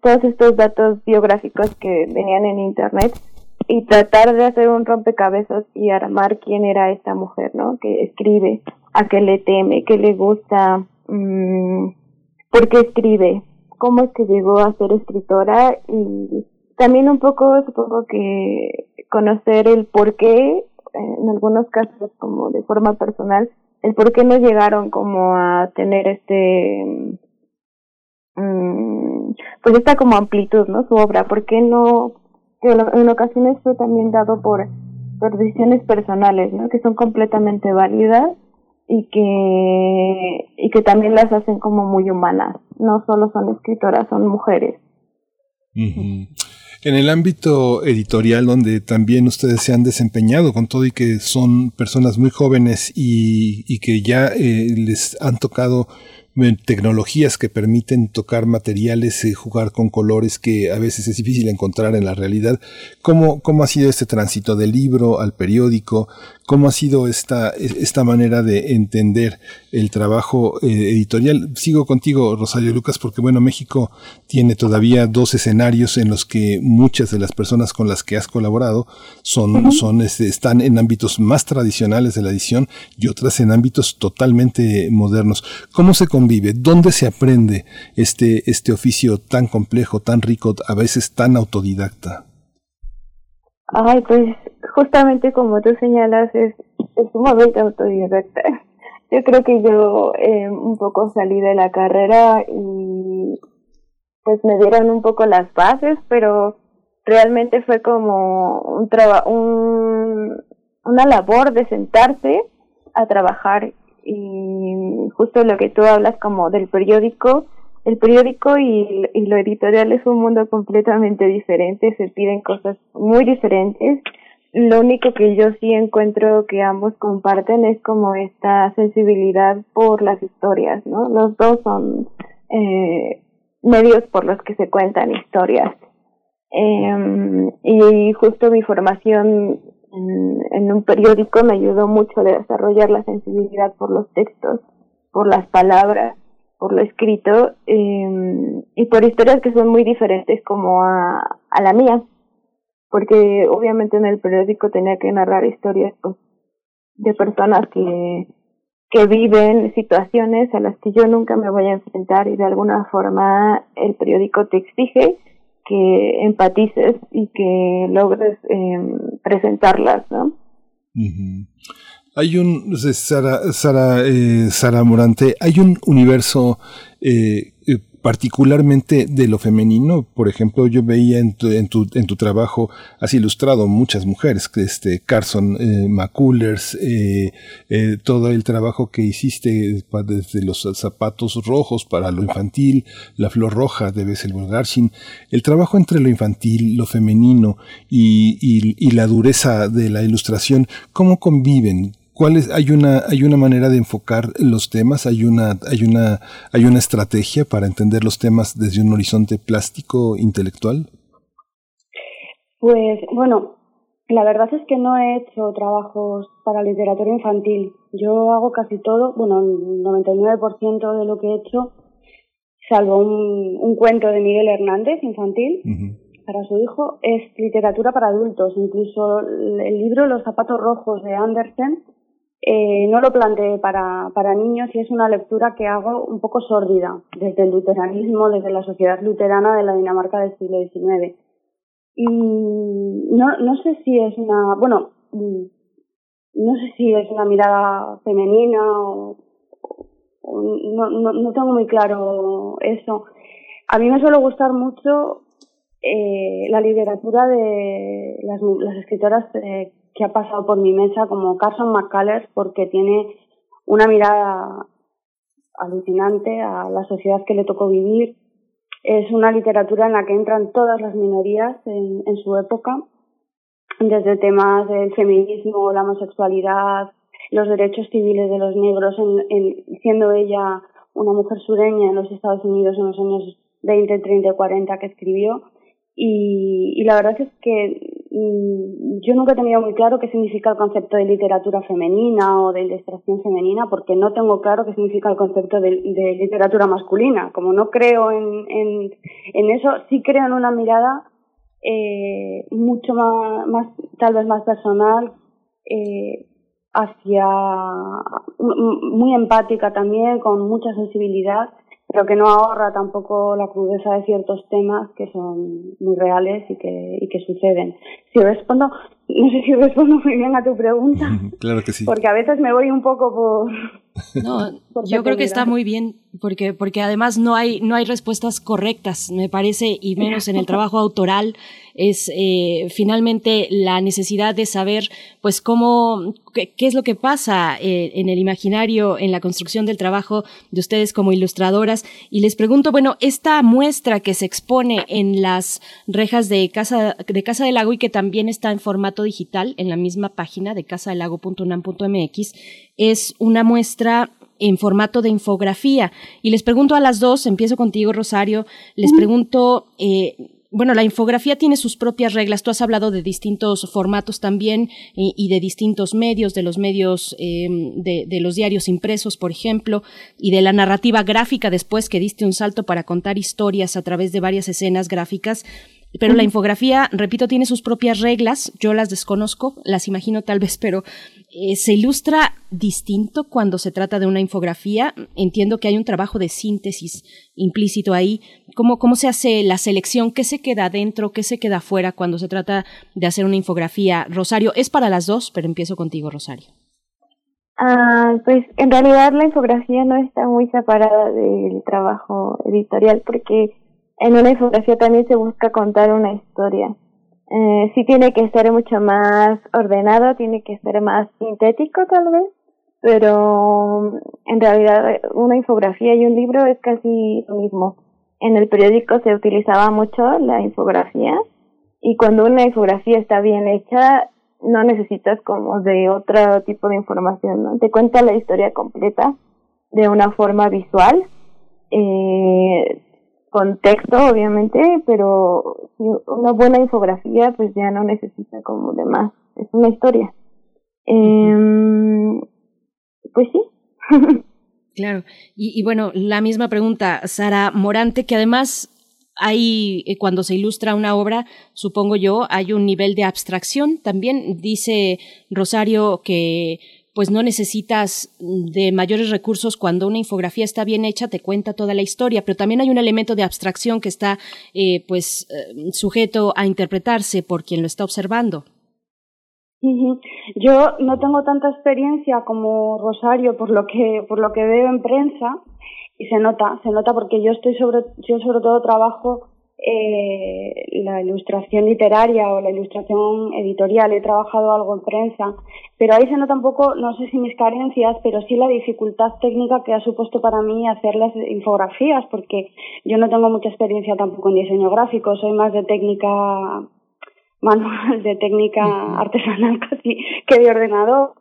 Speaker 24: todos estos datos biográficos que venían en internet y tratar de hacer un rompecabezas y armar quién era esta mujer, ¿no? Que escribe, a qué le teme, qué le gusta, mmm, por qué escribe, cómo es que llegó a ser escritora y también un poco supongo que conocer el por qué, en algunos casos como de forma personal, el por qué no llegaron como a tener este mmm, pues esta como amplitud, ¿no? Su obra, ¿por qué no? En ocasiones fue también dado por, por decisiones personales, ¿no? Que son completamente válidas y que, y que también las hacen como muy humanas. No solo son escritoras, son mujeres.
Speaker 1: Uh. En el ámbito editorial, donde también ustedes se han desempeñado con todo y que son personas muy jóvenes y, y que ya eh, les han tocado tecnologías que permiten tocar materiales, eh, jugar con colores que a veces es difícil encontrar en la realidad. ¿Cómo, cómo ha sido este tránsito del libro al periódico? ¿Cómo ha sido esta, esta manera de entender el trabajo eh, editorial? Sigo contigo, Rosario Lucas, porque bueno, México tiene todavía dos escenarios en los que muchas de las personas con las que has colaborado son, uh -huh. son este, están en ámbitos más tradicionales de la edición y otras en ámbitos totalmente modernos. ¿Cómo se convive? ¿Dónde se aprende este, este oficio tan complejo, tan rico, a veces tan autodidacta?
Speaker 24: Ay, pues justamente como tú señalas, es, es sumamente autodidacta. Yo creo que yo eh, un poco salí de la carrera y pues me dieron un poco las bases, pero realmente fue como un traba un, una labor de sentarse a trabajar y justo lo que tú hablas como del periódico, el periódico y, y lo editorial es un mundo completamente diferente, se piden cosas muy diferentes. Lo único que yo sí encuentro que ambos comparten es como esta sensibilidad por las historias, ¿no? Los dos son eh, medios por los que se cuentan historias. Eh, y justo mi formación en, un periódico me ayudó mucho a desarrollar la sensibilidad por los textos, por las palabras, por lo escrito eh, y por historias que son muy diferentes como a, a la mía, porque obviamente en el periódico tenía que narrar historias pues, de personas que, que viven situaciones a las que yo nunca me voy a enfrentar y de alguna forma el periódico te exige que empatices y que logres eh, presentarlas, ¿no?
Speaker 1: Hay un, Sara, Sara, eh, Sara Morante, hay un universo eh, particularmente de lo femenino. Por ejemplo, yo veía en tu, trabajo, has ilustrado muchas mujeres, este Carson eh, McCullers, eh, eh, todo el trabajo que hiciste desde los zapatos rojos para lo infantil, la flor roja de Bessel Garshin, el trabajo entre lo infantil, lo femenino y la dureza de la ilustración, ¿cómo conviven? ¿Cuál es, hay una hay una manera de enfocar los temas, hay una hay una hay una estrategia para entender los temas desde un horizonte plástico intelectual?
Speaker 25: Pues bueno, la verdad es que no he hecho trabajos para literatura infantil. Yo hago casi todo, bueno, el 99% de lo que he hecho, salvo un, un cuento de Miguel Hernández infantil. Uh -huh para su hijo es literatura para adultos. Incluso el libro Los zapatos rojos de Andersen eh, no lo planteé para, para niños y es una lectura que hago un poco sórdida desde el luteranismo, desde la sociedad luterana de la Dinamarca del siglo XIX. Y no, no sé si es una, bueno, no sé si es una mirada femenina o, o no, no, no tengo muy claro eso. A mí me suele gustar mucho eh, la literatura de las, las escritoras eh, que ha pasado por mi mesa como Carson McCullers porque tiene una mirada alucinante a la sociedad que le tocó vivir. Es una literatura en la que entran todas las minorías en, en su época, desde temas del feminismo, la homosexualidad, los derechos civiles de los negros, en, en, siendo ella una mujer sureña en los Estados Unidos en los años 20, 30 y 40 que escribió. Y, y la verdad es que yo nunca he tenido muy claro qué significa el concepto de literatura femenina o de ilustración femenina, porque no tengo claro qué significa el concepto de, literatura masculina. Como no creo en, en, en, eso, sí creo en una mirada eh, mucho más, más, tal vez más personal, eh, hacia, muy empática también, con mucha sensibilidad pero que no ahorra tampoco la crudeza de ciertos temas que son muy reales y que, y que suceden. Si respondo, no sé si respondo muy bien a tu pregunta.
Speaker 1: claro que sí.
Speaker 25: Porque a veces me voy un poco por...
Speaker 2: No, yo creo que está muy bien, porque, porque además no hay, no hay respuestas correctas, me parece, y menos en el trabajo autoral, es eh, finalmente la necesidad de saber, pues, cómo, qué, qué es lo que pasa eh, en el imaginario, en la construcción del trabajo de ustedes como ilustradoras. Y les pregunto, bueno, esta muestra que se expone en las rejas de Casa, de Casa del Lago y que también está en formato digital en la misma página de casadelago.unam.mx, es una muestra en formato de infografía. Y les pregunto a las dos, empiezo contigo, Rosario, les pregunto, eh, bueno, la infografía tiene sus propias reglas. Tú has hablado de distintos formatos también y, y de distintos medios, de los medios eh, de, de, los diarios impresos, por ejemplo, y de la narrativa gráfica después que diste un salto para contar historias a través de varias escenas gráficas. Pero la infografía, repito, tiene sus propias reglas. Yo las desconozco, las imagino tal vez, pero eh, se ilustra distinto cuando se trata de una infografía. Entiendo que hay un trabajo de síntesis implícito ahí. ¿Cómo, cómo se hace la selección? ¿Qué se queda dentro? ¿Qué se queda afuera cuando se trata de hacer una infografía? Rosario, es para las dos, pero empiezo contigo, Rosario.
Speaker 24: Ah, pues en realidad la infografía no está muy separada del trabajo editorial porque en una infografía también se busca contar una historia. Eh, sí tiene que ser mucho más ordenado, tiene que ser más sintético tal vez, pero en realidad una infografía y un libro es casi lo mismo. En el periódico se utilizaba mucho la infografía y cuando una infografía está bien hecha no necesitas como de otro tipo de información, ¿no? Te cuenta la historia completa de una forma visual, eh, con texto obviamente, pero una buena infografía pues ya no necesita como de más, es una historia. Eh, pues sí.
Speaker 2: claro, y, y bueno, la misma pregunta, Sara Morante, que además hay, eh, cuando se ilustra una obra, supongo yo, hay un nivel de abstracción. También dice Rosario que pues no necesitas de mayores recursos cuando una infografía está bien hecha, te cuenta toda la historia, pero también hay un elemento de abstracción que está eh, pues eh, sujeto a interpretarse por quien lo está observando.
Speaker 25: Yo no tengo tanta experiencia como Rosario por lo que por lo que veo en prensa, y se nota, se nota porque yo estoy sobre, yo sobre todo trabajo eh, la ilustración literaria o la ilustración editorial, he trabajado algo en prensa, pero ahí se nota un poco, no sé si mis carencias, pero sí la dificultad técnica que ha supuesto para mí hacer las infografías, porque yo no tengo mucha experiencia tampoco en diseño gráfico, soy más de técnica manual, de técnica artesanal casi que de ordenador.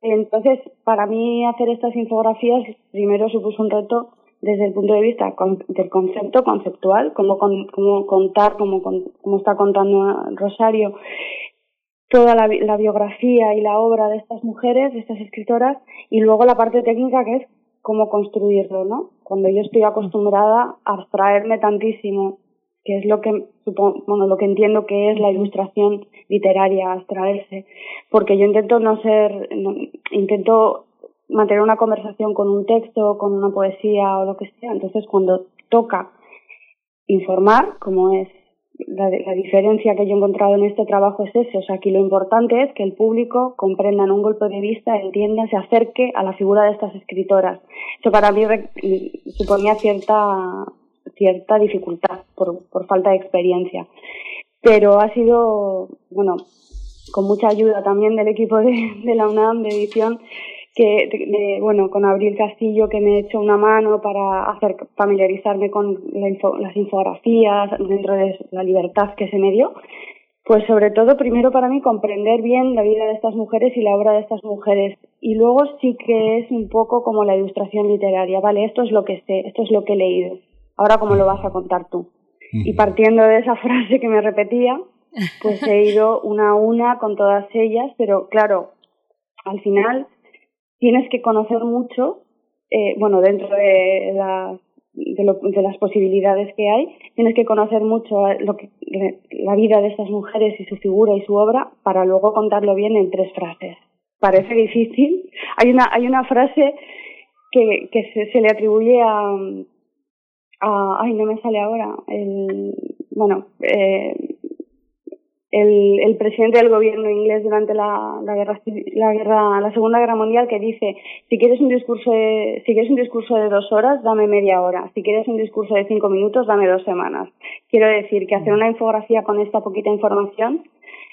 Speaker 25: Entonces, para mí hacer estas infografías primero supuso un reto desde el punto de vista del concepto conceptual, como, como contar, como, como está contando Rosario, toda la, la, biografía y la obra de estas mujeres, de estas escritoras, y luego la parte técnica que es cómo construirlo, ¿no? Cuando yo estoy acostumbrada a abstraerme tantísimo, que es lo que supongo, bueno, lo que entiendo que es la ilustración literaria, abstraerse, porque yo intento no ser, no, intento mantener una conversación con un texto, con una poesía o lo que sea. Entonces, cuando toca informar, como es la, la, diferencia que yo he encontrado en este trabajo es ese. O sea, aquí lo importante es que el público comprenda en un golpe de vista, entienda, se acerque a la figura de estas escritoras. Eso para mí suponía cierta, cierta dificultad por, por falta de experiencia. Pero ha sido, bueno, con mucha ayuda también del equipo de, de la UNAM de edición, que de, bueno con Abril Castillo que me he hecho una mano para hacer familiarizarme con la info, las infografías dentro de la libertad que se me dio. Pues sobre todo primero para mí comprender bien la vida de estas mujeres y la obra de estas mujeres. Y luego sí que es un poco como la ilustración literaria. Vale esto es lo que sé esto es lo que he leído. Ahora cómo lo vas a contar tú y partiendo de esa frase que me repetía pues he ido una a una con todas ellas pero claro al final tienes que conocer mucho, eh, bueno, dentro de, la, de, lo, de, las posibilidades que hay, tienes que conocer mucho lo que, la vida de estas mujeres y su figura y su obra para luego contarlo bien en tres frases. Parece difícil. Hay una, hay una frase que, que se, se le atribuye a, a, ay, no me sale ahora, el, bueno, eh, el, el presidente del gobierno inglés durante la, la guerra la guerra la segunda guerra mundial que dice si quieres un discurso de si quieres un discurso de dos horas dame media hora. Si quieres un discurso de cinco minutos dame dos semanas quiero decir que hacer una infografía con esta poquita información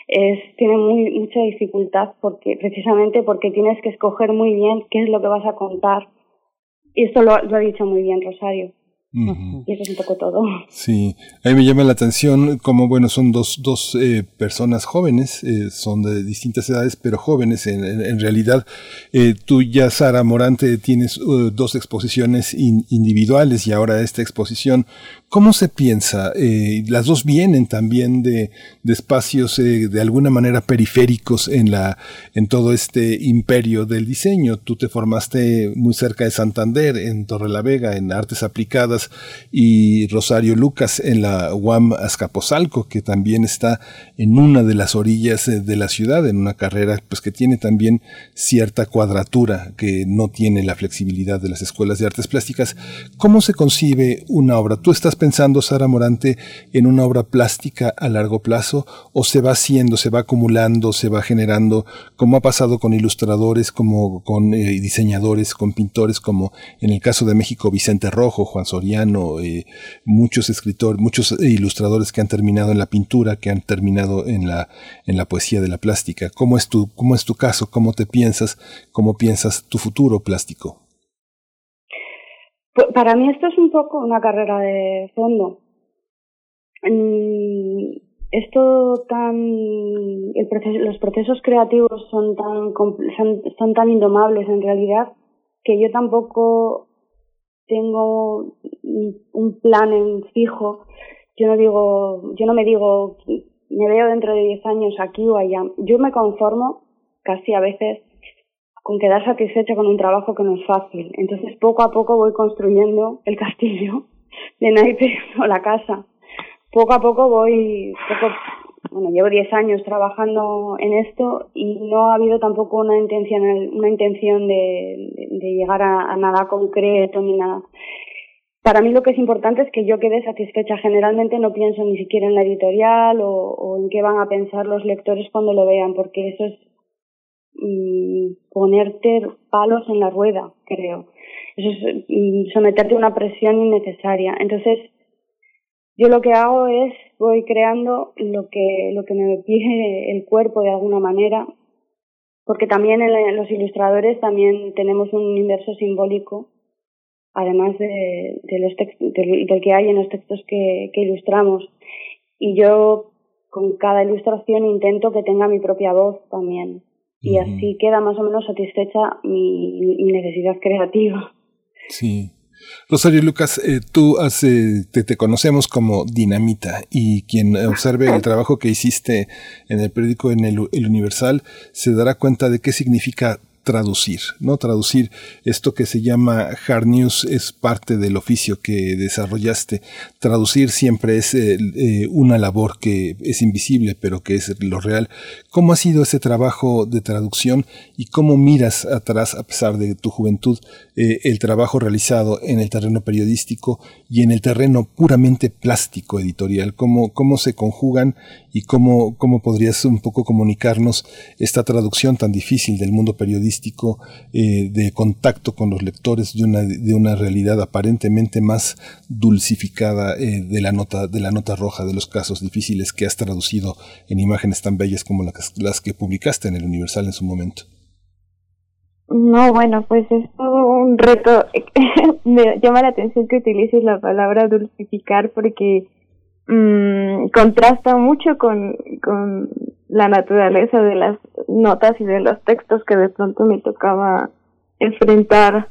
Speaker 25: es tiene muy mucha dificultad porque precisamente porque tienes que escoger muy bien qué es lo que vas a contar. Y esto lo, lo ha dicho muy bien Rosario y eso es un poco todo.
Speaker 1: Sí, a mí me llama la atención como, bueno, son dos, dos eh, personas jóvenes, eh, son de distintas edades, pero jóvenes en, en, en realidad. Eh, tú ya, Sara Morante, tienes uh, dos exposiciones in, individuales y ahora esta exposición. ¿Cómo se piensa? Eh, las dos vienen también de, espacios de alguna manera periféricos en, la, en todo este imperio del diseño. Tú te formaste muy cerca de Santander, en Torrelavega, en artes aplicadas y Rosario Lucas en la UAM Azcapotzalco, que también está en una de las orillas eh, de la ciudad, en una carrera pues que tiene también cierta cuadratura que no tiene la flexibilidad de las escuelas de artes plásticas. ¿Cómo se concibe una obra? Tú estás Sara Morante en una obra plástica a largo plazo o se va haciendo, se va acumulando, se va generando, como ha pasado con ilustradores, como con eh, diseñadores, con pintores, como en el caso de México Vicente Rojo, Juan Soriano, eh, muchos escritores, muchos ilustradores que han terminado en la pintura, que han terminado en la, en la poesía de la plástica. ¿Cómo es tu, cómo es tu caso? ¿Cómo te piensas? ¿Cómo piensas tu futuro plástico?
Speaker 25: Pues, para mí esto es un poco una carrera de fondo. Mm, esto tan, el proceso, los procesos creativos son tan, son, son tan indomables en realidad que yo tampoco tengo un plan en fijo. Yo no digo, yo no me digo, me veo dentro de 10 años aquí o allá. Yo me conformo casi a veces con quedar satisfecha con un trabajo que no es fácil. Entonces poco a poco voy construyendo el castillo de naipes o la casa. Poco a poco voy, poco, bueno, llevo 10 años trabajando en esto y no ha habido tampoco una intención, una intención de, llegar a, a nada concreto ni nada. Para mí lo que es importante es que yo quede satisfecha. Generalmente no pienso ni siquiera en la editorial o, o en qué van a pensar los lectores cuando lo vean, porque eso es mm, ponerte palos en la rueda, creo. Eso es mm, someterte a una presión innecesaria. Entonces, yo lo que hago es voy creando lo que lo que me pide el cuerpo de alguna manera, porque también en los ilustradores también tenemos un universo simbólico, además de, los textos, del, del que hay en los textos que ilustramos. Y yo con cada ilustración intento que tenga mi propia voz también y así queda más o menos satisfecha mi, mi necesidad creativa.
Speaker 1: Sí. Rosario Lucas, eh, tú hace, te, te, conocemos como Dinamita y quien observe el trabajo que hiciste en el periódico en el, el Universal se dará cuenta de qué significa traducir, ¿no? Traducir esto que se llama hard news es parte del oficio que desarrollaste. Traducir siempre es eh, eh, una labor que es invisible, pero que es lo real. ¿Cómo ha sido ese trabajo de traducción y cómo miras atrás, a pesar de tu juventud, eh, el trabajo realizado en el terreno periodístico y en el terreno puramente plástico editorial? ¿Cómo, cómo se conjugan y cómo, cómo podrías un poco comunicarnos esta traducción tan difícil del mundo periodístico eh, de contacto con los lectores de una, de una realidad aparentemente más dulcificada eh, de, la nota, de la nota roja de los casos difíciles que has traducido en imágenes tan bellas como las, las que publicaste en el Universal en su momento.
Speaker 24: No, bueno, pues es todo un reto. Me llama la atención que utilices la palabra dulcificar porque mmm, contrasta mucho con, con la naturaleza de las notas y de los textos que de pronto me tocaba enfrentar.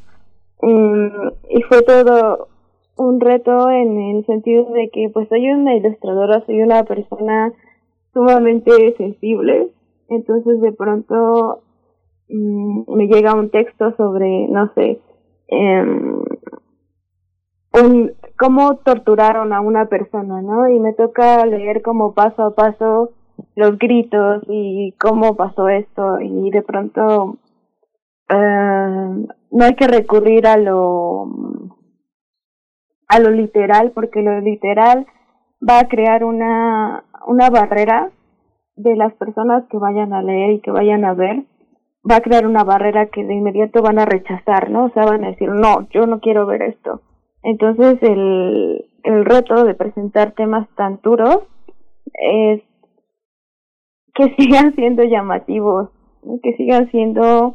Speaker 24: Um, y fue todo un reto en el sentido de que pues soy una ilustradora, soy una persona sumamente sensible, entonces de pronto um, me llega un texto sobre, no sé, um, un, cómo torturaron a una persona, ¿no? Y me toca leer como paso a paso los gritos y cómo pasó esto y de pronto uh, no hay que recurrir a lo a lo literal porque lo literal va a crear una una barrera de las personas que vayan a leer y que vayan a ver va a crear una barrera que de inmediato van a rechazar, ¿no? O sea, van a decir, no, yo no quiero ver esto. Entonces el, el reto de presentar temas tan duros es que sigan siendo llamativos, que sigan siendo,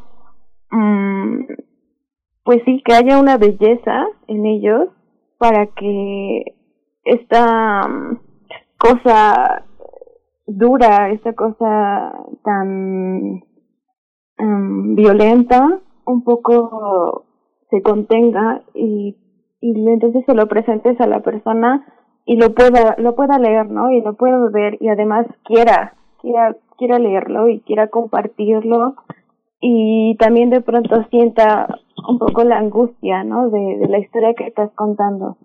Speaker 24: um, pues sí, que haya una belleza en ellos para que esta um, cosa dura, esta cosa tan um, violenta, un poco se contenga y y entonces se lo presentes a la persona y lo pueda lo pueda leer no y lo pueda ver y además quiera quiera quiera leerlo y quiera compartirlo y también de pronto sienta un poco la angustia no de, de la historia que estás contando.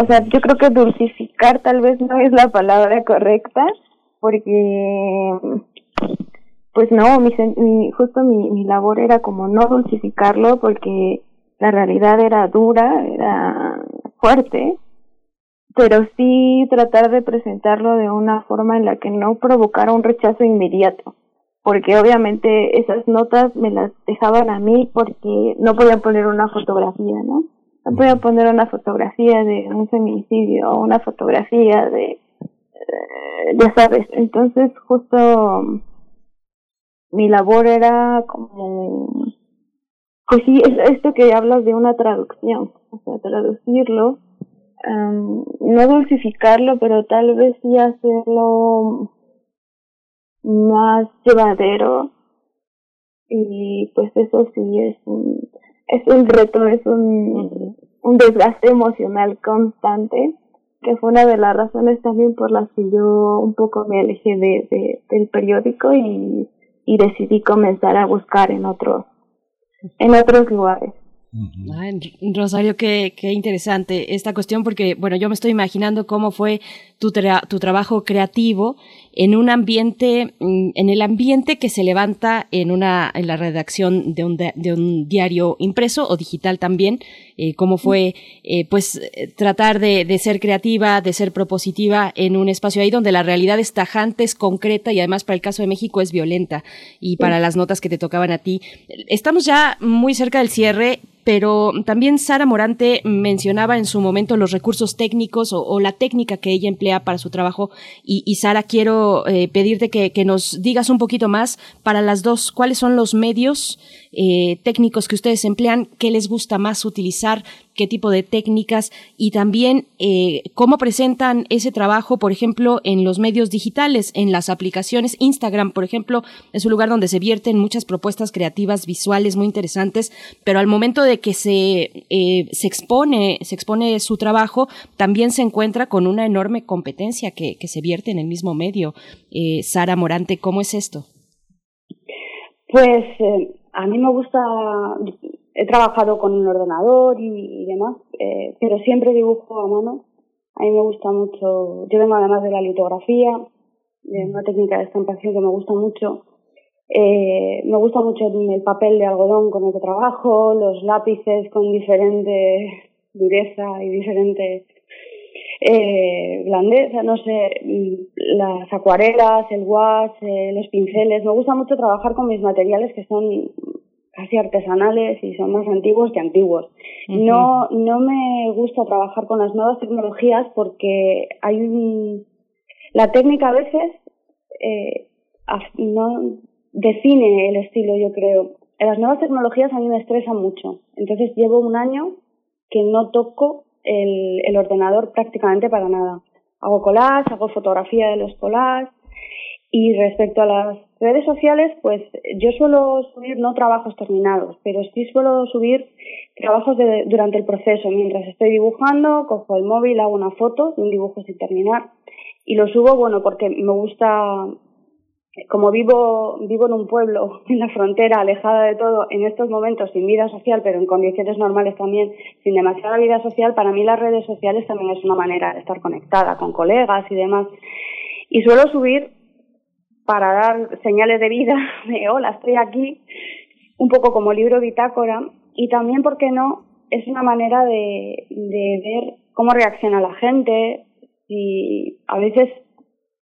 Speaker 24: O sea yo creo que dulcificar tal vez no es la palabra correcta porque pues no mi, mi justo mi, mi labor era como no dulcificarlo porque la realidad era dura, era fuerte, pero sí tratar de presentarlo de una forma en la que no provocara un rechazo inmediato, porque obviamente esas notas me las dejaban a mí porque no podían poner una fotografía, ¿no? No podían poner una fotografía de un feminicidio o una fotografía de, eh, ya sabes, entonces justo mi labor era como, pues sí, es esto que hablas de una traducción, o sea, traducirlo um, no dulcificarlo, pero tal vez sí hacerlo más llevadero. Y pues eso sí es un, es un reto, es un, un desgaste emocional constante, que fue una de las razones también por las que yo un poco me alejé de, de del periódico y, y decidí comenzar a buscar en otros, en otros lugares.
Speaker 2: Ay, Rosario, qué, qué interesante esta cuestión porque, bueno, yo me estoy imaginando cómo fue tu, tra tu trabajo creativo en un ambiente, mm, en el ambiente que se levanta en una, en la redacción de un, de un diario impreso o digital también, eh, cómo fue, eh, pues, tratar de, de, ser creativa, de ser propositiva en un espacio ahí donde la realidad es tajante, es concreta y además para el caso de México es violenta y para las notas que te tocaban a ti. Estamos ya muy cerca del cierre pero también Sara Morante mencionaba en su momento los recursos técnicos o, o la técnica que ella emplea para su trabajo. Y, Sara quiero eh, pedirte que, que, nos digas un poquito más para las dos cuáles son los medios eh, técnicos que ustedes emplean, qué les gusta más utilizar, qué tipo de técnicas y también eh, cómo presentan ese trabajo, por ejemplo, en los medios digitales, en las aplicaciones. Instagram, por ejemplo, es un lugar donde se vierten muchas propuestas creativas, visuales muy interesantes, pero al momento de que se, eh, se expone, se expone su trabajo, también se encuentra con una enorme competencia que, se vierte en el mismo medio. Eh, Sara Morante, ¿cómo es esto?
Speaker 25: Pues a mí me gusta, he trabajado con un ordenador y, y demás, eh, pero siempre dibujo a mano. A mí me gusta mucho, yo vengo además de la litografía, de una técnica de estampación que me gusta mucho. Eh, me gusta mucho el papel de algodón con el que trabajo, los lápices con diferente dureza y diferente eh, blandeza, no sé, las acuarelas, el wash, eh, los pinceles. Me gusta mucho trabajar con mis materiales que son casi artesanales y son más antiguos que antiguos. Uh -huh. No, no me gusta trabajar con las nuevas tecnologías porque hay un, la técnica a veces eh, no define el estilo, yo creo. Las nuevas tecnologías a mí me estresan mucho. Entonces llevo un año que no toco el, el ordenador prácticamente para nada. Hago collage, hago fotografía de los collages y respecto a las redes sociales, pues yo suelo subir no trabajos terminados, pero sí suelo subir trabajos durante el proceso. Mientras estoy dibujando, cojo el móvil, hago una foto de un dibujo sin terminar y lo subo, bueno, porque me gusta como vivo, vivo en un pueblo, en la frontera, alejada de todo, en estos momentos sin vida social, pero en condiciones normales también, sin demasiada vida social, para mí las redes sociales también es una manera de estar conectada con colegas y demás. Y suelo subir para dar señales de vida, de hola, estoy aquí, un poco como libro bitácora, y también, ¿por qué no?, es una manera de, de ver cómo reacciona la gente, y a veces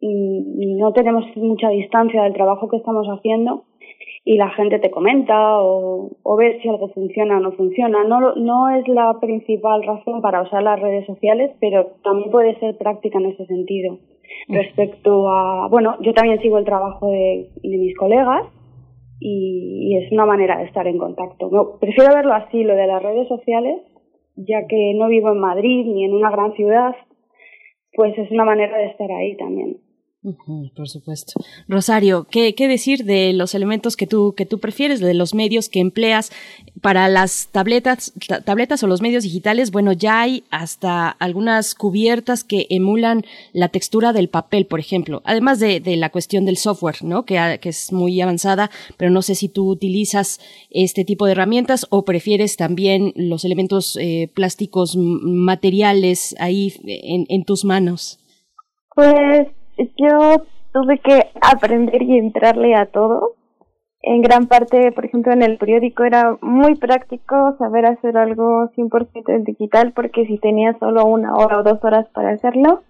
Speaker 25: no tenemos mucha distancia del trabajo que estamos haciendo y la gente te comenta o, o ves si algo funciona o no funciona. No, no es la principal razón para usar las redes sociales, pero también puede ser práctica en ese sentido. Respecto a, bueno, yo también sigo el trabajo de, de mis colegas y, y, es una manera de estar en contacto. Prefiero verlo así, lo de las redes sociales, ya que no vivo en Madrid ni en una gran ciudad, pues es una manera de estar ahí también.
Speaker 2: Por supuesto. Rosario, ¿qué, ¿qué, decir de los elementos que tú, que tú prefieres, de los medios que empleas para las tabletas, tabletas o los medios digitales? Bueno, ya hay hasta algunas cubiertas que emulan la textura del papel, por ejemplo, además de, de la cuestión del software, ¿no? Que, que, es muy avanzada, pero no sé si tú utilizas este tipo de herramientas o prefieres también los elementos eh, plásticos materiales ahí en, en tus manos.
Speaker 24: Pues yo tuve que aprender y entrarle a todo. en gran parte, por ejemplo, en el periódico era muy práctico saber hacer algo 100% en digital porque si tenías solo una hora o dos horas para hacerlo,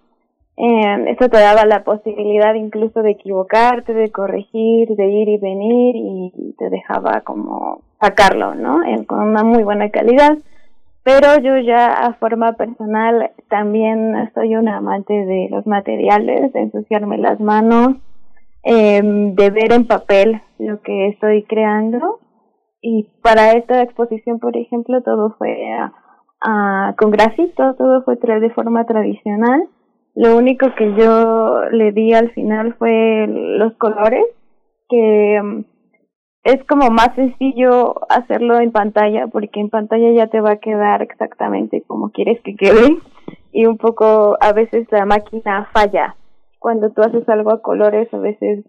Speaker 24: eh, te daba la posibilidad incluso de equivocarte, de corregir, de ir y venir y te dejaba como sacarlo, ¿no? con una muy buena calidad. Pero yo ya a forma personal también soy una amante de los materiales, de ensuciarme las manos, eh, de ver en papel lo que estoy creando. Y para esta exposición, por ejemplo, todo fue con grafito, todo fue de forma tradicional. Lo único que yo le di al final fue los colores, que em, es como más sencillo hacerlo en pantalla, porque en pantalla ya te va a quedar exactamente como quieres que quede. Y un poco a veces la máquina falla. Cuando tú haces algo a colores, a veces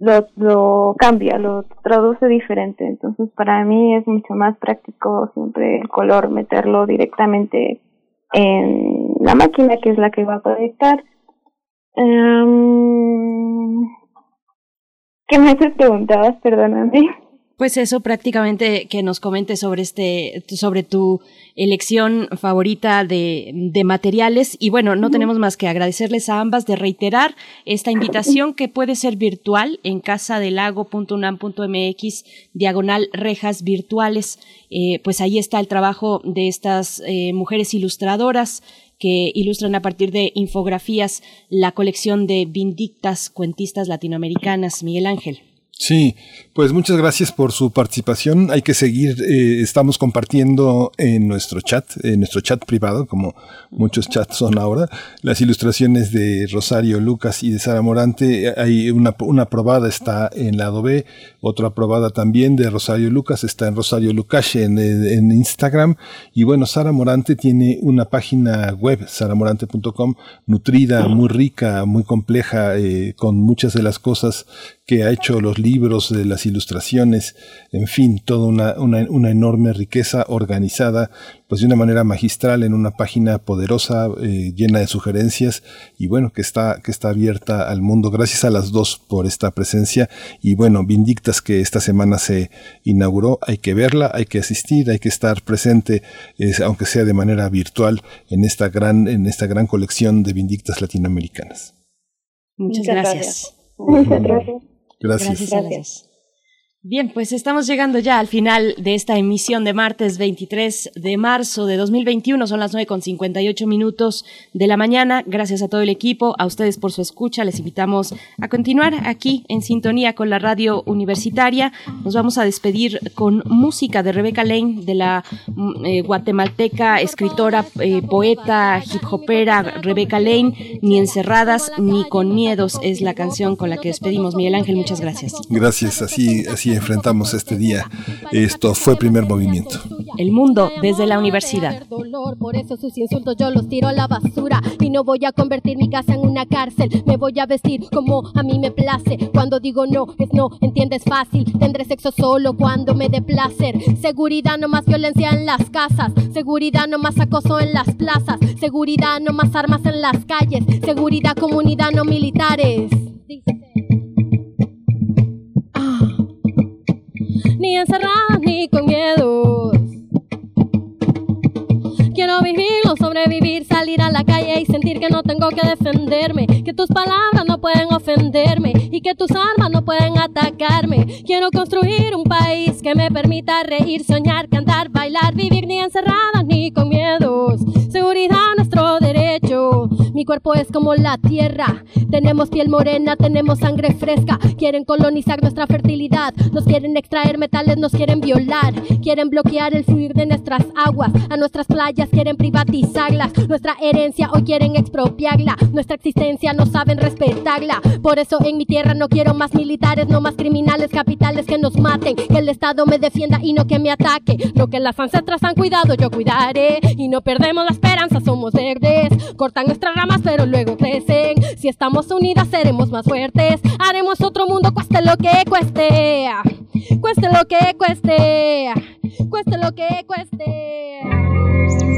Speaker 24: lo, lo cambia, lo traduce diferente. Entonces, para mí es mucho más práctico siempre el color, meterlo directamente en la máquina, que es la que va a proyectar. Um, ¿Qué me has preguntado? Perdóname.
Speaker 2: Pues eso prácticamente que nos comentes sobre este, sobre tu elección favorita de, de materiales. Y bueno, no tenemos más que agradecerles a ambas de reiterar esta invitación que puede ser virtual en casadelago.unam.mx, diagonal rejas virtuales. Eh, pues ahí está el trabajo de estas eh, mujeres ilustradoras que ilustran a partir de infografías la colección de Vindictas Cuentistas Latinoamericanas. Miguel Ángel.
Speaker 1: Sí, pues muchas gracias por su participación. Hay que seguir, eh, estamos compartiendo en nuestro chat, en nuestro chat privado, como muchos chats son ahora, las ilustraciones de Rosario Lucas y de Sara Morante. Hay una, una aprobada está en lado B, otra aprobada también de Rosario Lucas está en Rosario Lucas en, en Instagram. Y bueno, Sara Morante tiene una página web, saramorante.com, nutrida, muy rica, muy compleja, eh, con muchas de las cosas que ha hecho los libros, de las ilustraciones, en fin, toda una, una, una, enorme riqueza organizada, pues de una manera magistral en una página poderosa, eh, llena de sugerencias y bueno, que está, que está abierta al mundo. Gracias a las dos por esta presencia y bueno, Vindictas que esta semana se inauguró, hay que verla, hay que asistir, hay que estar presente, aunque sea de manera virtual, en esta gran, en esta gran colección de Vindictas latinoamericanas.
Speaker 2: Muchas, gracias.
Speaker 24: Muchas gracias.
Speaker 1: Gracias.
Speaker 2: Gracias. Bien, pues estamos llegando ya al final de esta emisión de martes 23 de marzo de 2021. Son las 9 con 58 minutos de la mañana. Gracias a todo el equipo, a ustedes por su escucha. Les invitamos a continuar aquí en sintonía con la radio universitaria. Nos vamos a despedir con música de Rebeca Lane, de la eh, guatemalteca, escritora, eh, poeta, hip hopera Rebeca Lane. Ni encerradas ni con miedos es la canción con la que despedimos. Miguel Ángel, muchas gracias.
Speaker 1: Gracias, así, así enfrentamos este día. Esto fue primer movimiento.
Speaker 2: El mundo desde la universidad.
Speaker 26: Por eso sus insultos yo los tiro a la basura y no voy a convertir mi casa en una cárcel. Me voy a vestir como a mí me place. Cuando digo no, es no, entiendes fácil. Tendré sexo solo cuando me dé placer. Seguridad, no más violencia en las casas. Seguridad, no más acoso en las plazas. Seguridad, no más armas en las calles. Seguridad, comunidad, no militares. Ni encerrada ni con miedos. Quiero vivir, no sobrevivir, salir a la calle y sentir que no tengo que defenderme, que tus palabras no pueden ofenderme y que tus armas no pueden atacarme. Quiero construir un país que me permita reír, soñar, cantar, bailar, vivir ni encerrada ni con miedos. Seguridad, nuestro derecho. Mi cuerpo es como la tierra. Tenemos piel morena, tenemos sangre fresca. Quieren colonizar nuestra fertilidad. Nos quieren extraer metales, nos quieren violar. Quieren bloquear el fluir de nuestras aguas. A nuestras playas quieren privatizarlas. Nuestra herencia hoy quieren expropiarla. Nuestra existencia no saben respetarla. Por eso en mi tierra no quiero más militares, no más criminales capitales que nos maten. Que el Estado me defienda y no que me ataque. Lo que las ancestras han cuidado, yo cuidaré. Y no perdemos la esperanza, somos verdes. Cortan nuestras ramas, pero luego crecen. Si estamos unidas, seremos más fuertes. Haremos otro mundo, cueste lo que cueste. Cueste lo que cueste. Cueste lo que cueste.